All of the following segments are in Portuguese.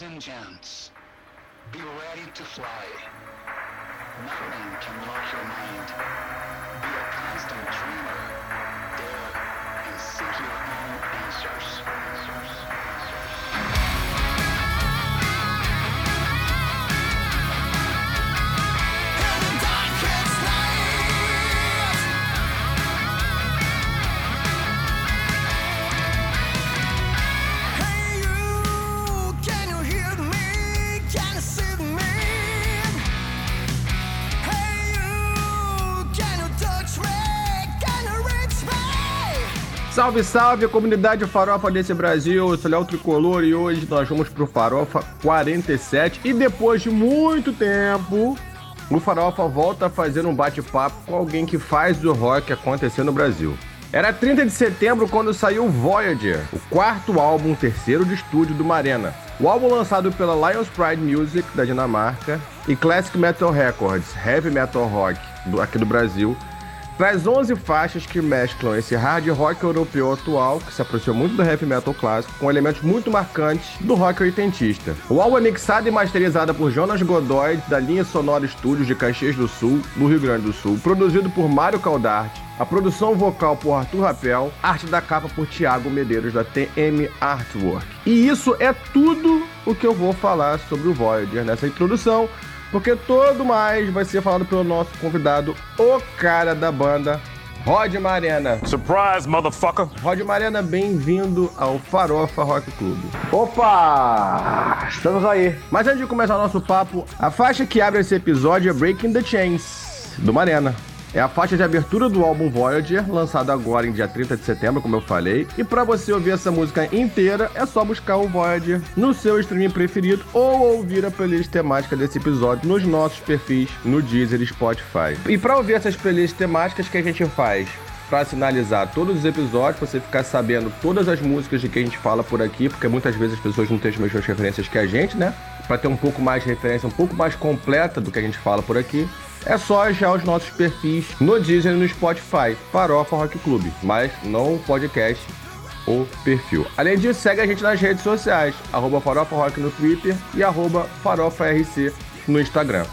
Ladies and gents, be ready to fly. Nothing can lock your mind. Be a constant dreamer. Dare and seek your own answers. Salve, salve, comunidade farofa desse Brasil, eu sou Léo Tricolor e hoje nós vamos pro Farofa 47 e depois de muito tempo, o Farofa volta a fazer um bate-papo com alguém que faz o rock acontecer no Brasil. Era 30 de setembro quando saiu Voyager, o quarto álbum terceiro de estúdio do Marena. O álbum lançado pela Lions Pride Music da Dinamarca e Classic Metal Records, Heavy Metal Rock aqui do Brasil, traz 11 faixas que mesclam esse hard rock europeu atual, que se aproxima muito do heavy metal clássico, com elementos muito marcantes do rock oitentista. O álbum é mixado e masterizado por Jonas Godoy, da linha Sonora Studios de Caxias do Sul, no Rio Grande do Sul, produzido por Mário Caldarte, a produção vocal por Arthur Rapel, arte da capa por Thiago Medeiros, da TM Artwork. E isso é tudo o que eu vou falar sobre o Voyager nessa introdução, porque todo mais vai ser falado pelo nosso convidado, o cara da banda, Rod Marena. Surprise, motherfucker! Rod Marena, bem-vindo ao Farofa Rock Clube. Opa! Estamos aí. Mas antes de começar o nosso papo, a faixa que abre esse episódio é Breaking the Chains, do Marena. É a faixa de abertura do álbum Voyager, lançado agora em dia 30 de setembro, como eu falei. E pra você ouvir essa música inteira, é só buscar o Voyager no seu streaming preferido ou ouvir a playlist temática desse episódio nos nossos perfis no Deezer e Spotify. E pra ouvir essas playlists temáticas que a gente faz Pra sinalizar todos os episódios, você ficar sabendo todas as músicas de que a gente fala por aqui, porque muitas vezes as pessoas não têm as mesmas referências que a gente, né? Pra ter um pouco mais de referência, um pouco mais completa do que a gente fala por aqui, é só achar os nossos perfis no Disney e no Spotify, Farofa Rock Clube, mas não o podcast, o perfil. Além disso, segue a gente nas redes sociais, arroba Farofa Rock no Twitter e arroba Farofa RC no Instagram.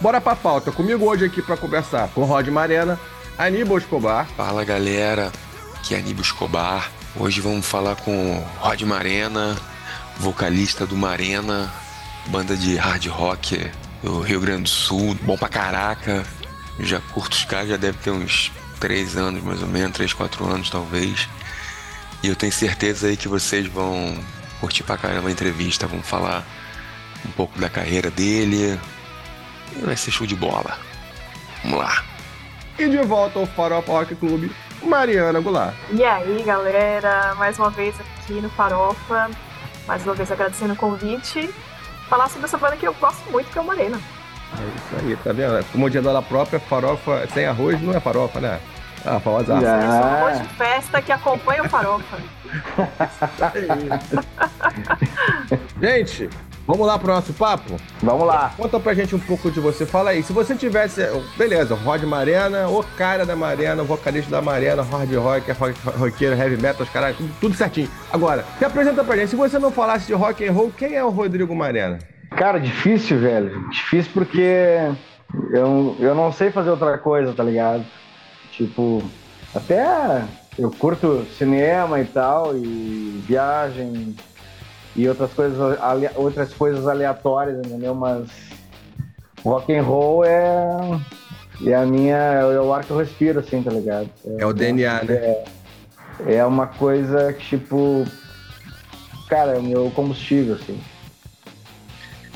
Bora pra pauta, comigo hoje aqui pra conversar com Rod Marena, Aníbal Escobar, Fala galera, aqui é Aníbal Escobar. Hoje vamos falar com Rod Marena, vocalista do Marena, banda de hard rock do Rio Grande do Sul, bom pra caraca. Já curto os caras, já deve ter uns 3 anos mais ou menos, 3, 4 anos talvez. E eu tenho certeza aí que vocês vão curtir pra caramba a entrevista, vamos falar um pouco da carreira dele. E vai ser show de bola. Vamos lá. e de volta ao Farofa Rock Clube, Mariana Goulart. E aí, galera, mais uma vez aqui no Farofa, mais uma vez agradecendo o convite. Falar sobre essa banda que eu gosto muito, que é o Morena. É isso aí, tá vendo? Como o dia dela própria, farofa sem arroz não é farofa, né? Ah, famosa. É só um monte de festa que acompanha o Farofa. Gente, vamos lá pro nosso papo? Vamos lá. Conta pra gente um pouco de você. Fala aí, se você tivesse. Beleza, Rod Marena, o cara da Marena, o vocalista da Marena, hard rock, rock roqueiro, heavy metal, os caras, tudo, tudo certinho. Agora, se apresenta pra gente. Se você não falasse de rock and roll, quem é o Rodrigo Marena? Cara, difícil, velho. Difícil porque eu, eu não sei fazer outra coisa, tá ligado? Tipo, até eu curto cinema e tal, e viagem e outras coisas, ale- outras coisas aleatórias, entendeu? Mas rock and roll é, é a minha, é o ar que eu respiro, assim, tá ligado? É o DNA, né? É, é uma coisa que, tipo, cara, é o meu combustível, assim.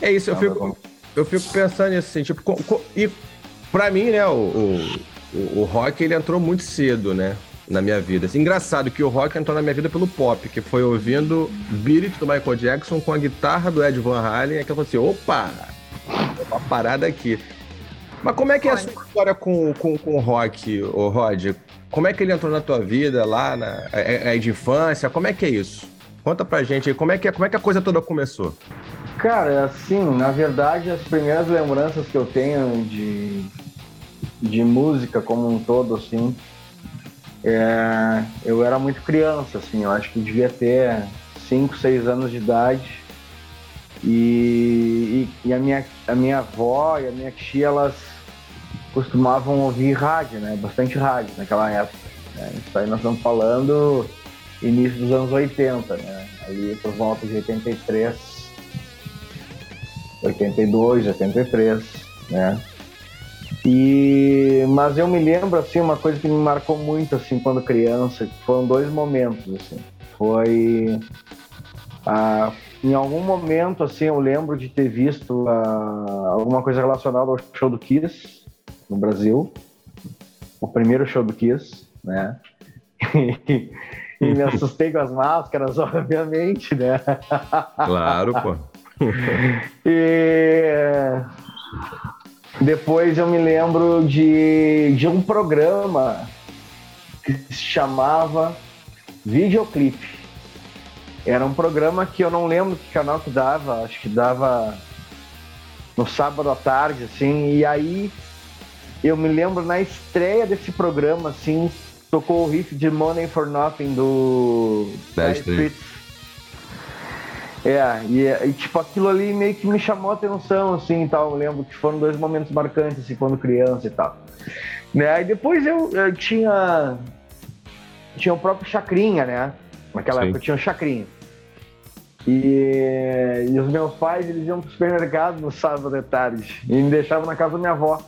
É isso, eu Tá fico, bom. eu fico pensando nisso, assim, tipo, co- co- e pra mim, né, o, o, o- o rock, ele entrou muito cedo, né, na minha vida. Assim, engraçado que o rock entrou na minha vida pelo pop, que foi ouvindo Beat It do Michael Jackson com a guitarra do Ed Van Halen, e que eu falei assim, opa, uma parada aqui. Mas como é que é a sua história com, com, com o rock, o Rod? Como é que ele entrou na tua vida lá, na, é, é de infância? Como é que é isso? Conta pra gente aí, como é que, é- como é que a coisa toda começou? Cara, assim, na verdade, as primeiras lembranças que eu tenho de, de música como um todo, assim, é, eu era muito criança, assim, eu acho que devia ter 5, 6 anos de idade. E, e, e a, minha, a minha avó e a minha tia, elas costumavam ouvir rádio, né? Bastante rádio naquela época. Né? Isso aí nós estamos falando início dos anos 80, né? Ali por volta de 83, 82, 83, né? E, mas eu me lembro assim uma coisa que me marcou muito assim quando criança, foram dois momentos assim. Foi ah, em algum momento assim eu lembro de ter visto ah, alguma coisa relacionada ao show do Kiss no Brasil, o primeiro show do Kiss, né? e me assustei com as máscaras, obviamente, né? Claro, pô. E depois eu me lembro de, de um programa que se chamava Videoclipe. Era um programa que eu não lembro que canal que dava, acho que dava no sábado à tarde, assim, e aí eu me lembro na estreia desse programa, assim, tocou o riff de Money for Nothing do Dire. Straits. É, e, e, tipo, aquilo ali meio que me chamou a atenção, assim, e tal. Eu lembro que foram dois momentos marcantes, assim, quando criança e tal. Né? Aí depois eu, eu tinha... Tinha o próprio Chacrinha, né? Naquela Sim. época tinha o Chacrinha. E, e os meus pais, eles iam pro supermercado no sábado à tarde. E me deixavam na casa da minha avó.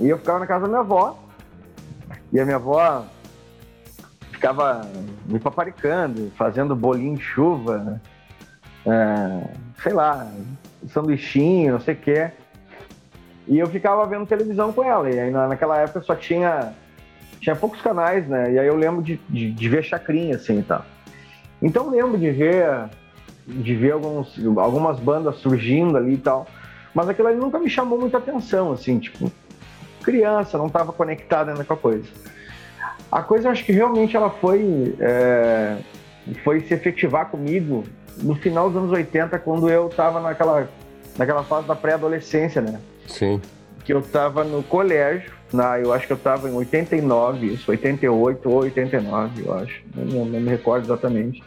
E eu ficava na casa da minha avó. E a minha avó ficava me paparicando, fazendo bolinho de chuva, é, sei lá, sanduichinho, não sei o quê. E eu ficava vendo televisão com ela. E aí na- naquela época só tinha, tinha poucos canais, né? E aí eu lembro de, de, de ver chacrinha, assim tal. Então eu lembro de ver, de ver alguns, algumas bandas surgindo ali e tal. Mas aquilo ali nunca me chamou muita atenção, assim, tipo, criança, não estava conectada ainda com a coisa. A coisa, eu acho que realmente ela foi, é, foi se efetivar comigo no final dos anos 80, quando eu estava naquela, naquela fase da pré-adolescência, né? Sim. Que eu estava no colégio, na, eu acho que eu estava em 89, isso, 88 ou 89, eu acho, não, não me recordo exatamente.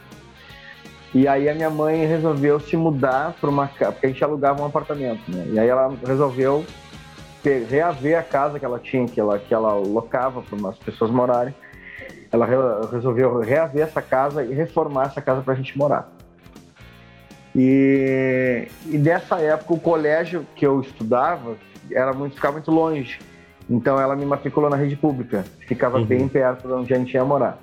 E aí a minha mãe resolveu se mudar para uma casa, porque a gente alugava um apartamento, né? E aí ela resolveu reaver a casa que ela tinha, que ela, que ela locava para umas pessoas morarem. Ela re- resolveu reaver essa casa e reformar essa casa para a gente morar. E, e dessa época o colégio que eu estudava era muito, ficava muito longe. Então ela me matriculou na rede pública, ficava Uhum. bem perto de onde a gente ia morar.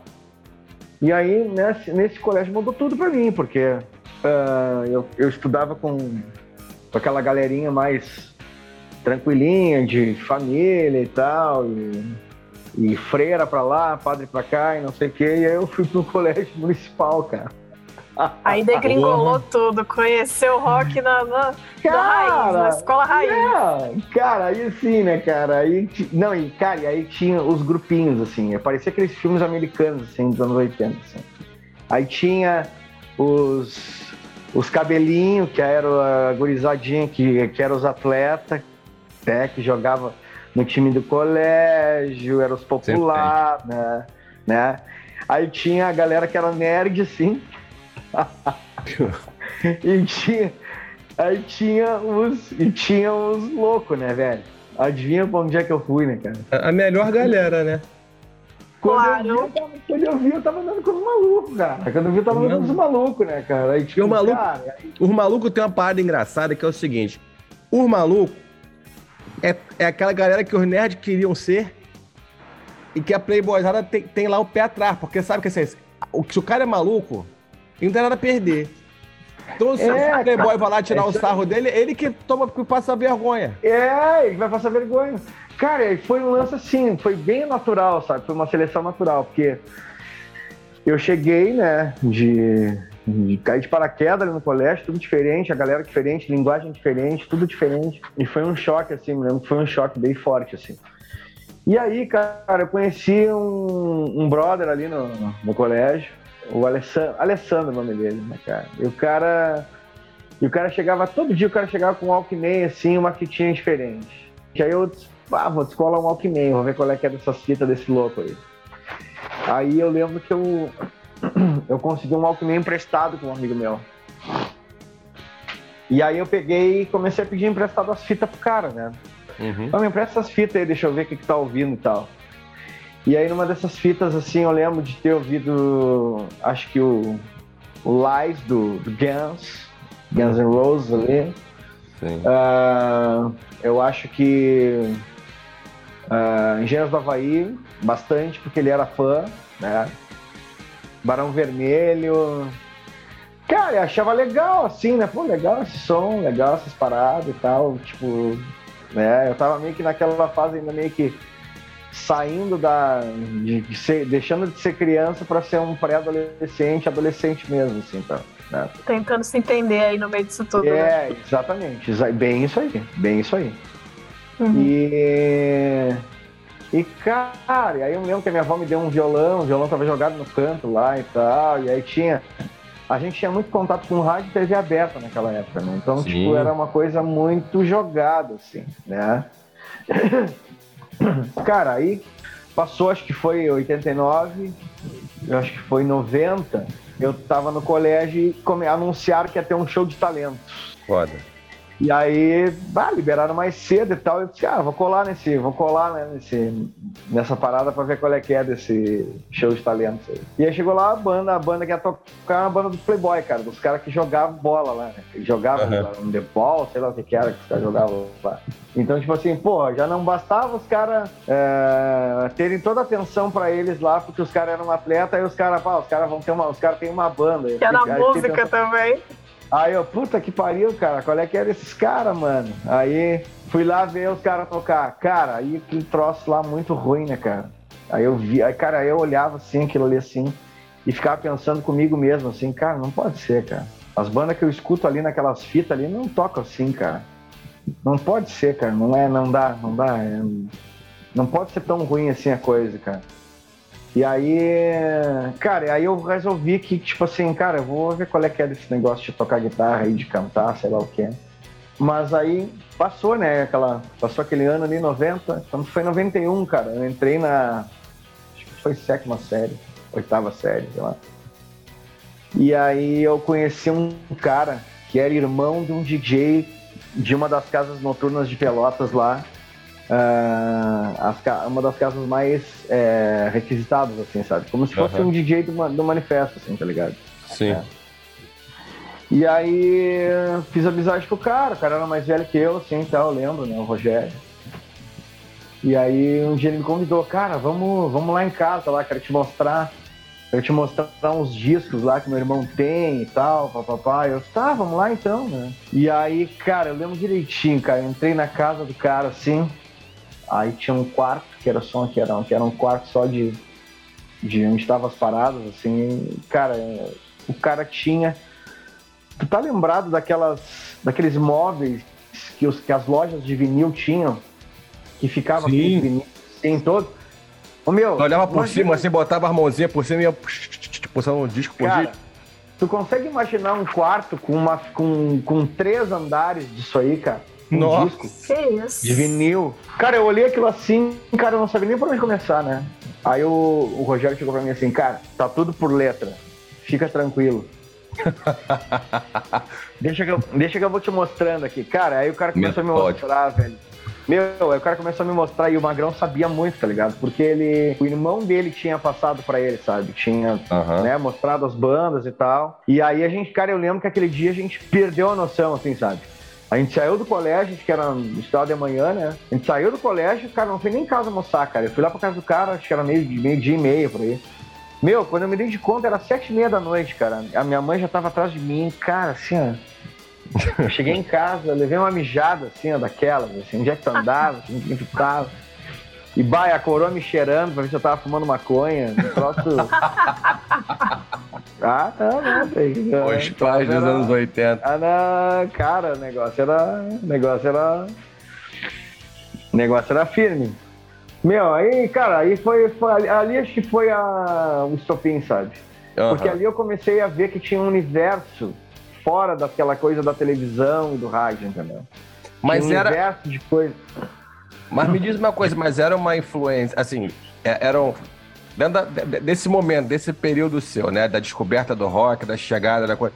E aí nesse, nesse colégio mudou tudo para mim, porque ah, eu, eu estudava com, com aquela galerinha mais tranquilinha, de família e tal, e, e freira pra lá, padre pra cá e não sei o quê, e aí eu fui pro colégio municipal, cara. Aí degringolou tudo, conheceu o rock na, na, na raiz, na escola raiz. É, cara, aí assim, né, cara, aí, não, e cara, e aí tinha os grupinhos, assim, parecia aqueles filmes americanos, assim, dos anos 80, assim. Aí tinha os, os cabelinhos, que era a gurizadinha, que, que eram os atletas, né, que jogava no time do colégio, eram os populares, né, né. Aí tinha a galera que era nerd, assim, e tinha, aí tinha os, e tinha os loucos, né, velho? Adivinha pra onde é que eu fui, né, cara? A melhor galera, né? Quando, Claro. eu vi, eu tava, quando eu vi, eu tava andando com os malucos, cara. Quando eu vi, eu tava andando com os malucos, né, cara? Aí, tipo, o maluco- cara, aí- Os malucos tem uma parada engraçada que é o seguinte: os malucos é, é aquela galera que os nerds queriam ser e que a Playboyzada tem, tem lá o pé atrás, porque sabe que assim, o, se o cara é maluco, ele não tem nada a perder. Então, se É, o Playboy cara, vai lá tirar é o sarro dele, ele que toma que passa vergonha. É, ele vai passar vergonha. Cara, e foi um lance assim, foi bem natural, sabe? Foi uma seleção natural, porque eu cheguei, né, de, de cair de paraquedas no colégio, tudo diferente, a galera diferente, linguagem diferente, tudo diferente. E foi um choque, assim, me lembro que foi um choque bem forte, assim. E aí, cara, eu conheci um, um brother ali no, no colégio, o Alessandro, Alessandro é o nome dele, né, cara? E o cara. E o cara chegava, todo dia o cara chegava com um Walkman, assim, uma fitinha diferente. Que aí eu disse, ah, vou descolar um Walkman, vou ver qual é que é dessas fitas desse louco aí. Aí eu lembro que eu, eu consegui um Walkman emprestado com um amigo meu. E aí eu peguei e comecei a pedir emprestado as fitas pro cara, né? Uhum. Me empresta essas fitas aí, deixa eu ver o que, que tá ouvindo e tal. E aí numa dessas fitas, assim, eu lembro de ter ouvido, acho que o, o Lies do, do Guns, Guns N' Roses ali. Sim. Ah, eu acho que ah, Engenheiros do Havaí, bastante, porque ele era fã, né? Barão Vermelho. Cara, eu achava legal, assim, né? Pô, legal esse som, legal essas paradas e tal. Tipo, né? Eu tava meio que naquela fase ainda meio que saindo da. de, de ser, deixando de ser criança para ser um pré-adolescente, adolescente mesmo, assim, tá? Né? Tentando se entender aí no meio disso tudo. né? É, exatamente. exa- Bem isso aí, bem isso aí. Uhum. E. E, cara, aí eu lembro que a minha avó me deu um violão, o violão tava jogado no canto lá e tal, e aí tinha. A gente tinha muito contato com rádio e TV aberta naquela época, né? Então, Sim. tipo, era uma coisa muito jogada, assim, né? Cara, aí passou, acho que foi 89, eu acho que foi 90, eu tava no colégio e come- anunciaram que ia ter um show de talentos. Foda. E aí, bah, liberaram mais cedo e tal. Eu disse, ah, vou colar nesse, vou colar né, nesse, nessa parada pra ver qual é que é desse show de talentos aí. E aí chegou lá a banda, a banda que ia tocar a banda do Playboy, cara, dos caras que jogavam bola lá, né? Que jogavam Aham. lá, um The Ball, sei lá o que que era que os caras jogavam lá. Então, tipo assim, pô, já não bastava os caras é, terem toda a atenção pra eles lá, porque os caras eram atletas, aí os caras, pá, os caras vão ter uma, os caras têm uma banda. Que era fiquei música pensando, também. Aí eu, puta que pariu, cara, qual é que era esses caras, mano? Aí fui lá ver os caras tocar. Cara, aí aquele troço lá muito ruim, né, cara? Aí eu vi, aí, cara, eu olhava assim, aquilo ali assim, e ficava pensando comigo mesmo, assim, cara, não pode ser, cara. As bandas que eu escuto ali naquelas fitas ali não tocam assim, cara. Não pode ser, cara. Não é, não dá, não dá. é- não pode ser tão ruim assim a coisa, cara. E aí, cara, aí eu resolvi que, tipo assim, cara, eu vou ver qual é que é desse negócio de tocar guitarra e de cantar, sei lá o que é. Mas aí passou, né, aquela, passou aquele ano ali, 90, quando foi 91, cara, eu entrei na, acho que foi sétima série, oitava série, sei lá. E aí eu conheci um cara que era irmão de um DJ de uma das casas noturnas de Pelotas lá, ca- uma das casas mais é, requisitadas, assim, sabe? Como se fosse Aham. um DJ do, do manifesto, assim, tá ligado? Sim. É. E aí fiz amizade com o cara, o cara era mais velho que eu, assim, tal, eu lembro, né? O Rogério. E aí um dia ele me convidou, cara, vamos, vamos lá em casa lá, quero te mostrar. Quero te mostrar uns discos lá que meu irmão tem e tal, papapá. Eu, tá, vamos lá então, né? E aí, cara, eu lembro direitinho, cara. Eu entrei na casa do cara assim. Aí tinha um quarto, que era só que era, que era um quarto só de, de onde estavam as paradas, assim. Cara, o cara tinha. Tu tá lembrado daquelas, daqueles móveis que, os, que as lojas de vinil tinham? Que ficavam Sim. aqueles vinil em todo? Ô meu. Eu olhava por imagina- cima, assim, botava as mãozinhas por cima e ia puxando um disco por Cara, tu consegue imaginar um quarto com, uma, com, com três andares disso aí, cara? Um Nossa. disco Que isso? de vinil. Cara, eu olhei aquilo assim, cara, eu não sabia nem por onde começar, né? Aí o, o Rogério chegou pra mim assim, cara, tá tudo por letra. Fica tranquilo. deixa, que eu, deixa que eu vou te mostrando aqui. Cara, aí o cara começou a me mostrar, velho. Meu, aí o cara começou a me mostrar e o Magrão sabia muito, tá ligado? Porque ele. O irmão dele tinha passado pra ele, sabe? Tinha Aham. né, mostrado as bandas e tal. E aí a gente, cara, eu lembro que aquele dia a gente perdeu a noção, assim, sabe? A gente saiu do colégio, que era no estado de manhã, né? A gente saiu do colégio, cara, não foi nem em casa almoçar, cara. Eu fui lá pra casa do cara, acho que era meio, meio dia e meio por aí. Meu, quando eu me dei de conta, era sete e meia da noite, cara. A minha mãe já tava atrás de mim, cara, assim, ó. Eu cheguei em casa, levei uma mijada, assim, ó, daquelas, assim, onde é que tu andava, assim, onde tu tava. E vai, a coroa me cheirando pra ver se eu tava fumando maconha. Um troço. ah, não, não, velho. Os pais dos anos 80. ah, não, cara, o negócio era. O negócio era. O negócio era firme. Meu, aí, cara, aí foi. foi ali, acho que foi a, o estopim, sabe? Porque Aham. ali eu comecei a ver que tinha um universo fora daquela coisa da televisão e do rádio, entendeu? Mas um era. universo de coisa. Mas me diz uma coisa, mas era uma influência, assim, é- eram. Dentro da- de- desse momento, desse período seu, né? Da descoberta do rock, da chegada da coisa.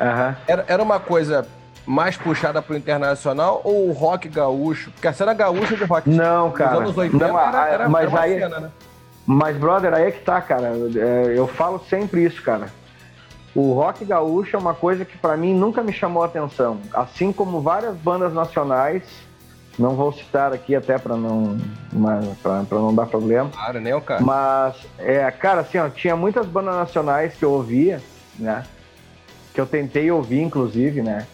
Aham. Era, era uma coisa mais puxada pro internacional ou o rock gaúcho? Porque a cena gaúcha de rock Não, nos cara. anos 80 Não, era, a- era, mas era aí- cena, né? Mas, brother, aí é que tá, cara. É, Eu falo sempre isso, cara. O rock gaúcho é uma coisa que pra mim nunca me chamou a atenção. Assim como várias bandas nacionais, não vou citar aqui até pra não, pra não dar problema. Claro, nem o cara. Mas, é, cara, assim, ó, tinha muitas bandas nacionais que eu ouvia, né? Que eu tentei ouvir, inclusive, né?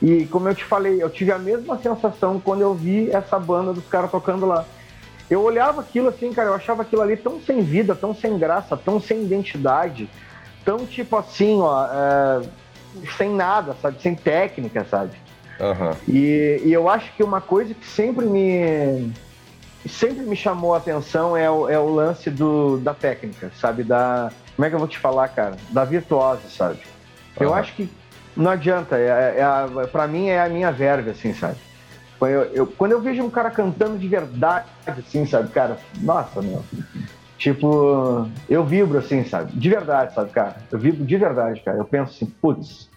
E como eu te falei, eu tive a mesma sensação quando eu vi essa banda dos caras tocando lá. Eu olhava aquilo assim, cara, eu achava aquilo ali tão sem vida, tão sem graça, tão sem identidade, tão tipo assim, ó, é, sem nada, sabe? Sem técnica, sabe? Aham. E, e eu acho que uma coisa que sempre me sempre me chamou a atenção é o, é o lance do, da técnica, sabe? Da como é que eu vou te falar, cara? Da virtuosa, sabe? Eu acho que não adianta. É, é a, pra mim é a minha verve, assim, sabe? Quando eu, eu- quando eu vejo um cara cantando de verdade, assim, sabe, cara? Nossa, meu. Tipo, eu vibro assim, sabe? De verdade, sabe, cara? Eu vibro de verdade, cara. Eu penso assim, putz,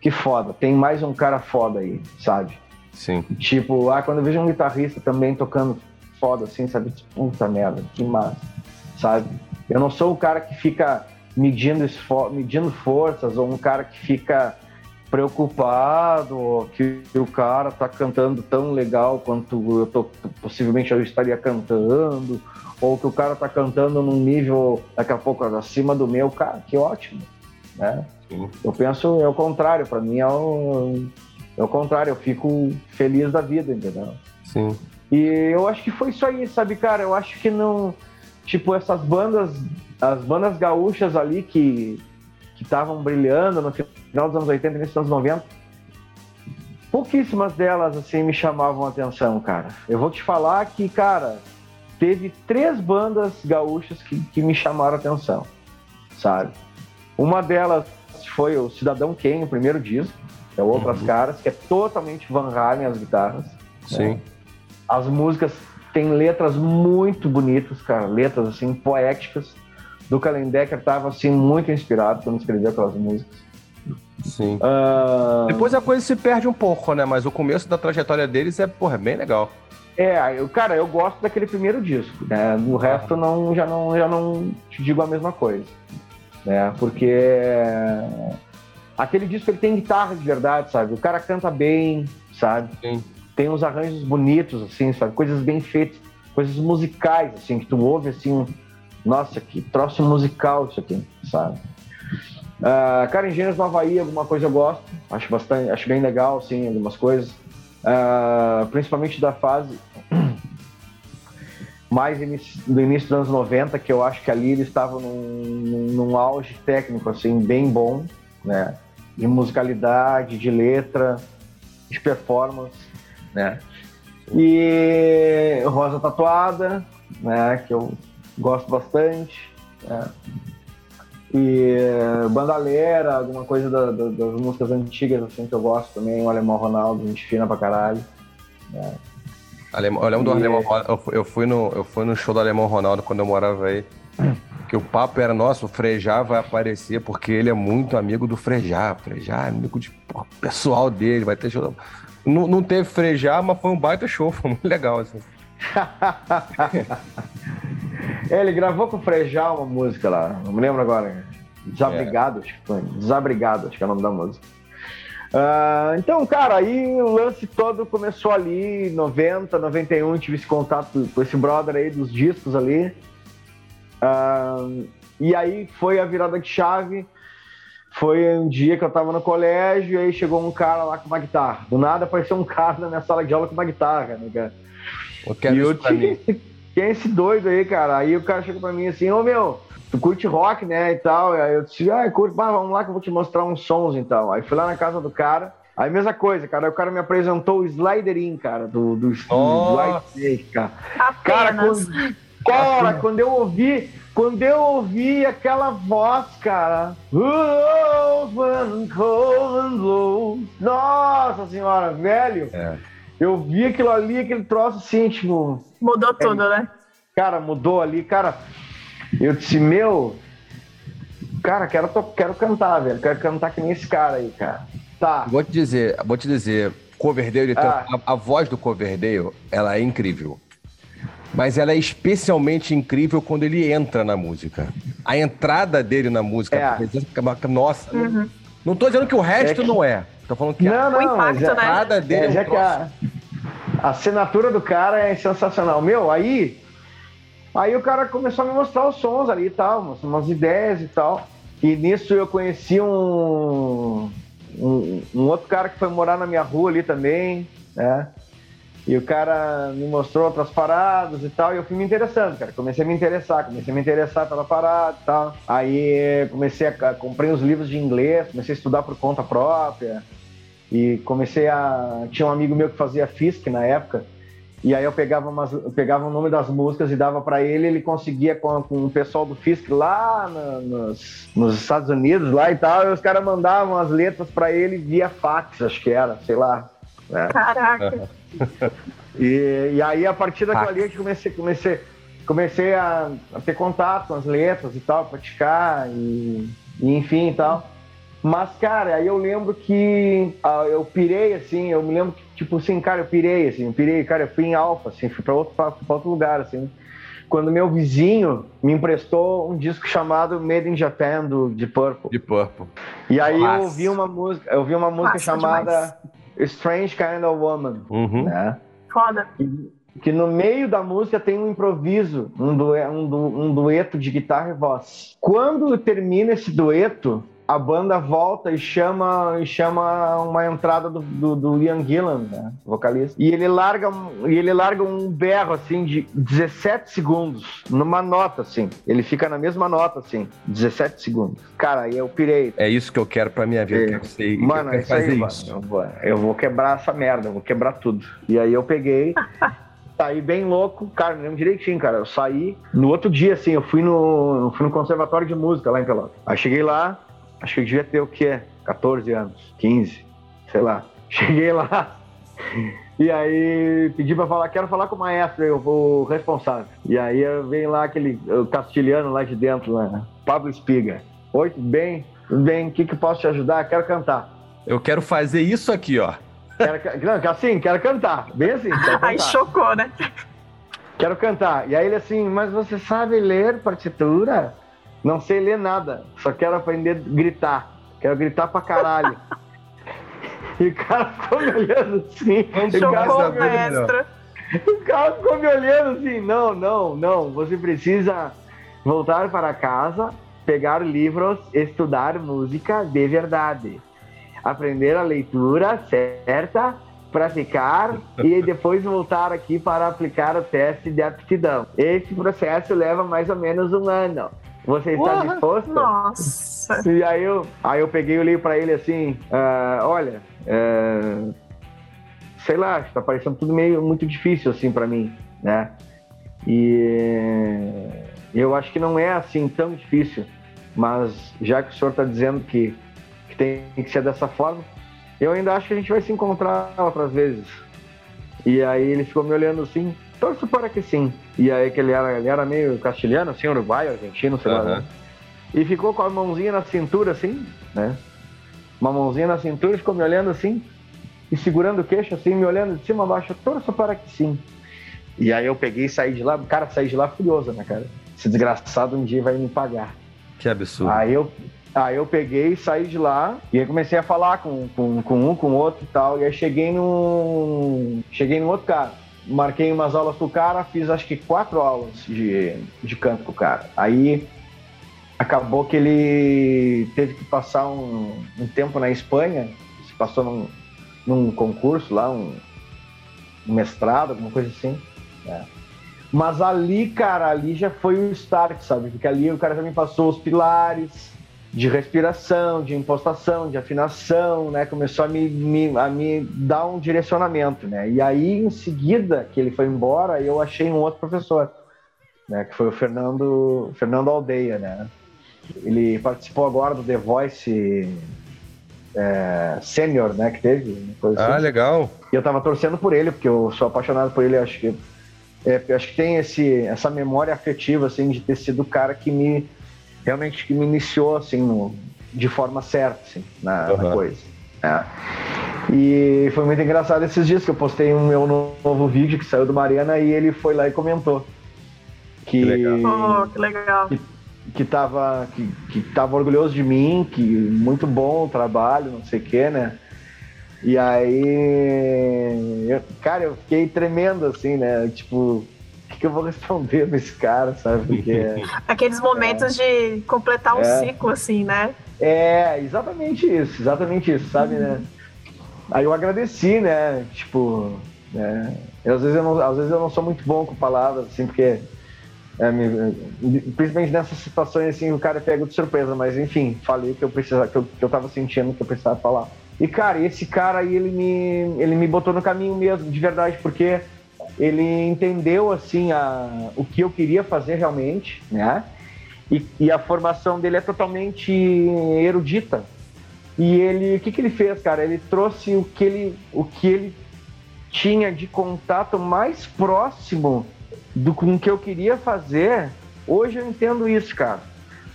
que foda. Tem mais um cara foda aí, sabe? Sim. Tipo, ah, quando eu vejo um guitarrista também tocando foda assim, sabe? Tipo, Puta merda, que massa, sabe? Eu não sou o cara que fica medindo, esfor medindo forças ou um cara que fica preocupado que o cara tá cantando tão legal quanto eu tô, possivelmente eu estaria cantando ou que o cara tá cantando num nível daqui a pouco acima do meu, cara, que ótimo, né? Sim. Eu penso é o contrário, para mim é o, é o contrário, eu fico feliz da vida, entendeu? Sim. E eu acho que foi isso aí, sabe, cara? Eu acho que não. Tipo, essas bandas, as bandas gaúchas ali que que estavam brilhando no final dos anos 80 e início dos anos 90, pouquíssimas delas, assim, me chamavam a atenção, cara. Eu vou te falar que, cara, teve três bandas gaúchas que, que me chamaram a atenção, sabe? Uma delas foi o Cidadão Kane, o primeiro disco, que é o Outras Caras, que é totalmente Van Halen as guitarras. Sim. As músicas têm letras muito bonitas, cara, letras assim poéticas. Do Kalendecker tava assim muito inspirado quando escreveu aquelas músicas. Sim. Ah, Depois a coisa se perde um pouco, né? Mas o começo da trajetória deles é, porra, bem legal. É, eu, cara, eu gosto daquele primeiro disco, né? Do resto não, já não, já não te digo a mesma coisa, né? Porque aquele disco ele tem guitarra de verdade, sabe? O cara canta bem, sabe? Sim. Tem uns arranjos bonitos, assim, sabe? Coisas bem feitas, coisas musicais, assim, que tu ouve assim, nossa, que troço musical isso aqui, sabe? Ah, cara, Engenheiros no Havaí, alguma coisa eu gosto, acho bastante, acho bem legal, assim, algumas coisas. Ah, principalmente da fase mais inici- do início dos anos 90, que eu acho que ali eles estavam num, num, auge técnico, assim, bem bom, né? De musicalidade, de letra, de performance, né? E Rosa Tatuada, né? Que eu gosto bastante, né? E Bandalera, alguma coisa da- da- das músicas antigas, assim, que eu gosto também, o Alemão Ronaldo, gente fina pra caralho. Alemão, eu lembro do E- Alemão Ronaldo. Eu fui, no, eu fui no show do Alemão Ronaldo quando eu morava aí. Que o papo era, nossa, o Frejá vai aparecer porque ele é muito amigo do Frejá. Frejá é amigo de, pô, pessoal dele, vai ter show. Não, não teve Frejá, mas foi um baita show, foi muito legal. Assim. É, ele gravou com o Frejá uma música lá, não me lembro agora. Desabrigado, acho que foi. Desabrigado, acho que é o nome da música. Ah, então, cara, aí o lance todo começou ali, 90, 91, tive esse contato com esse brother aí dos discos ali. Ah, e aí foi a virada de chave. Foi um dia que eu tava no colégio, e aí chegou um cara lá com uma guitarra. Do nada apareceu um cara na minha sala de aula com uma guitarra, né, cara? Eu quero e eu tinha esse, quem é esse doido aí, cara? Aí o cara chegou pra mim assim, ô meu, tu curte rock, né? E tal. Aí eu disse, ah, curto, bah, vamos lá que eu vou te mostrar uns sons então. Aí fui lá na casa do cara. Aí mesma coisa, cara. Aí o cara me apresentou o Slider In, cara, do, do, do. White Snake, cara. Cara, quando, cara, quando eu ouvi, quando eu ouvi aquela voz, cara. Nossa senhora, velho. É. Eu vi aquilo ali, aquele troço assim, tipo, Mudou tudo, né? cara, mudou ali, cara. Eu disse, meu, cara, quero, to- quero cantar, velho. Quero cantar que nem esse cara aí, cara. Tá. Vou te dizer, vou te dizer, Coverdale, tem- Ah. a, a voz do Coverdale, ela é incrível. Mas ela é especialmente incrível quando ele entra na música. A entrada dele na música, É. a presença bacana. nossa. Não, não tô dizendo que o resto É que- não é. Tô falando que a Não, não, impacto, mas é, né? entrada dele é, é, um a, a assinatura do cara é sensacional. Meu, aí, aí o cara começou a me mostrar os sons ali e tal, umas, ideias e tal. E nisso eu conheci um, um, um outro cara que foi morar na minha rua ali também, né? E o cara me mostrou outras paradas e tal, e eu fui me interessando, cara. Comecei a me interessar, comecei a me interessar pela parada e tal. Aí comecei a. comprei uns livros de inglês, comecei a estudar por conta própria. E comecei a. Tinha um amigo meu que fazia FISC na época. E aí eu pegava, umas, eu pegava o nome das músicas e dava pra ele, ele conseguia com, com o pessoal do FISC lá na- nos, nos Estados Unidos lá e tal, e os caras mandavam as letras pra ele via fax, acho que era, sei lá. né? Caraca. E, e aí, a partir daquilo ali, eu comecei, comecei, comecei a, a ter contato com as letras e tal, praticar, e, e enfim e tal. Mas, cara, aí eu lembro que ah, eu pirei, assim, eu me lembro que, tipo assim, cara, eu pirei, assim, eu pirei, cara, eu fui em Alfa, assim, fui pra outro, pra, pra outro lugar, assim. Quando meu vizinho me emprestou um disco chamado Made in Japan, do, de Purple. De Purple. E aí Nossa. eu ouvi uma música, eu ouvi uma música Massa chamada Strange Kind of Woman, Uhum. né? Foda. que, que no meio da música tem um improviso, um, due- um du- um dueto de guitarra e voz. Quando termina esse dueto, a banda volta e chama, e chama uma entrada do, do, do Ian Gillan, né, vocalista. E ele larga, um- e ele larga um berro assim de 17 segundos numa nota assim. Ele fica na mesma nota assim, 17 segundos. Cara, aí eu pirei. É isso que eu quero pra minha vida. É. Eu quero ser, eu Mano, é isso aí, fazer mano. isso. Eu vou, eu vou quebrar essa merda, eu vou quebrar tudo. E aí eu peguei, saí bem louco, cara, me lembro direitinho, cara. Eu saí no outro dia, assim, eu fui no, eu fui no conservatório de música lá em Pelotas. Aí cheguei lá, acho que eu devia ter o quê? 14 anos, 15, sei lá. Cheguei lá. E aí pedi pra falar, quero falar com o maestro, eu vou responsável. E aí eu venho lá aquele castilhano lá de dentro, lá, Pablo Espiga. Oi, tudo bem? Tudo bem, o que, que eu posso te ajudar? Quero cantar. Eu quero fazer isso aqui, ó. Quero, não, assim, quero cantar. Bem assim, Aí chocou, né? Quero cantar. E aí ele assim, mas você sabe ler partitura? Não sei ler nada, só quero aprender a gritar. Quero gritar pra caralho. e o cara ficou me olhando assim. Chocou o maestro. O cara ficou me olhando assim, não, não, não, você precisa voltar para casa, pegar livros, estudar música de verdade, aprender a leitura certa, praticar e depois voltar aqui para aplicar o teste de aptidão. Esse processo leva mais ou menos um ano. Você está Porra! disposto? Nossa. E aí eu, aí eu peguei e olhei pra ele assim, ah, olha, é, sei lá, acho que tá parecendo tudo meio muito difícil assim pra mim, né? E eu acho que não é assim tão difícil, mas já que o senhor tá dizendo que, que tem que ser dessa forma, eu ainda acho que a gente vai se encontrar outras vezes. E aí ele ficou me olhando assim, torço para que sim. E aí que ele era, ele era meio castilhano, assim, uruguaio, argentino, sei lá. Né? E ficou com a mãozinha na cintura, assim, né? Uma mãozinha na cintura, ficou me olhando assim, e segurando o queixo, assim, me olhando de cima a baixo, torço para que sim. E aí eu peguei e saí de lá, cara, saí de lá furioso, né, cara? Esse desgraçado um dia vai me pagar. Que absurdo. Aí eu, aí eu peguei, saí de lá e aí comecei a falar com, com, com um, com outro e tal. E aí cheguei num. Cheguei num outro cara. Marquei umas aulas com o cara, fiz acho que quatro aulas de, de canto com o cara. Aí acabou que ele teve que passar um, um tempo na Espanha, se passou num, num concurso lá, um, um mestrado, alguma coisa assim. né? Mas ali, cara, ali já foi o start, sabe? Porque ali o cara já me passou os pilares de respiração, de impostação, de afinação, né? Começou a me, me- a me dar um direcionamento, né? E aí, em seguida, que ele foi embora, eu achei um outro professor, né? Que foi o Fernando, Fernando Aldeia, né? Ele participou agora do The Voice é, Sênior, né? Que teve. coisa assim. Ah, legal. E eu tava torcendo por ele, porque eu sou apaixonado por ele, acho que é, acho que tem esse, essa memória afetiva, assim, de ter sido o cara que me realmente que me iniciou, assim, no- de forma certa, assim, na, na Aham. coisa. É. E foi muito engraçado esses dias que eu postei um meu novo vídeo que saiu do Mariana e ele foi lá e comentou. Que, Que legal. Oh, que legal. que tava, que, que tava orgulhoso de mim, que muito bom o trabalho, não sei o que, né? E aí, eu- cara, eu fiquei tremendo assim, né? Tipo, que, que eu vou responder pra esse cara, sabe? Porque Aqueles momentos de completar um É. ciclo, assim, né? é exatamente isso, exatamente isso, sabe, né? Aí eu agradeci, né? Tipo, né? Eu, às, vezes eu não, às vezes eu não sou muito bom com palavras, assim, porque é, me- principalmente nessas situações assim, o cara pega de surpresa, mas enfim, falei que eu precisava, que eu, que eu tava sentindo que eu precisava falar. E cara, esse cara aí, ele me, ele me botou no caminho mesmo, de verdade, porque ele entendeu assim a, o que eu queria fazer realmente, né? E, e a formação dele é totalmente erudita. E ele, o que, que ele fez, cara? Ele trouxe o que ele, o que ele tinha de contato mais próximo do com que eu queria fazer. Hoje eu entendo isso, cara.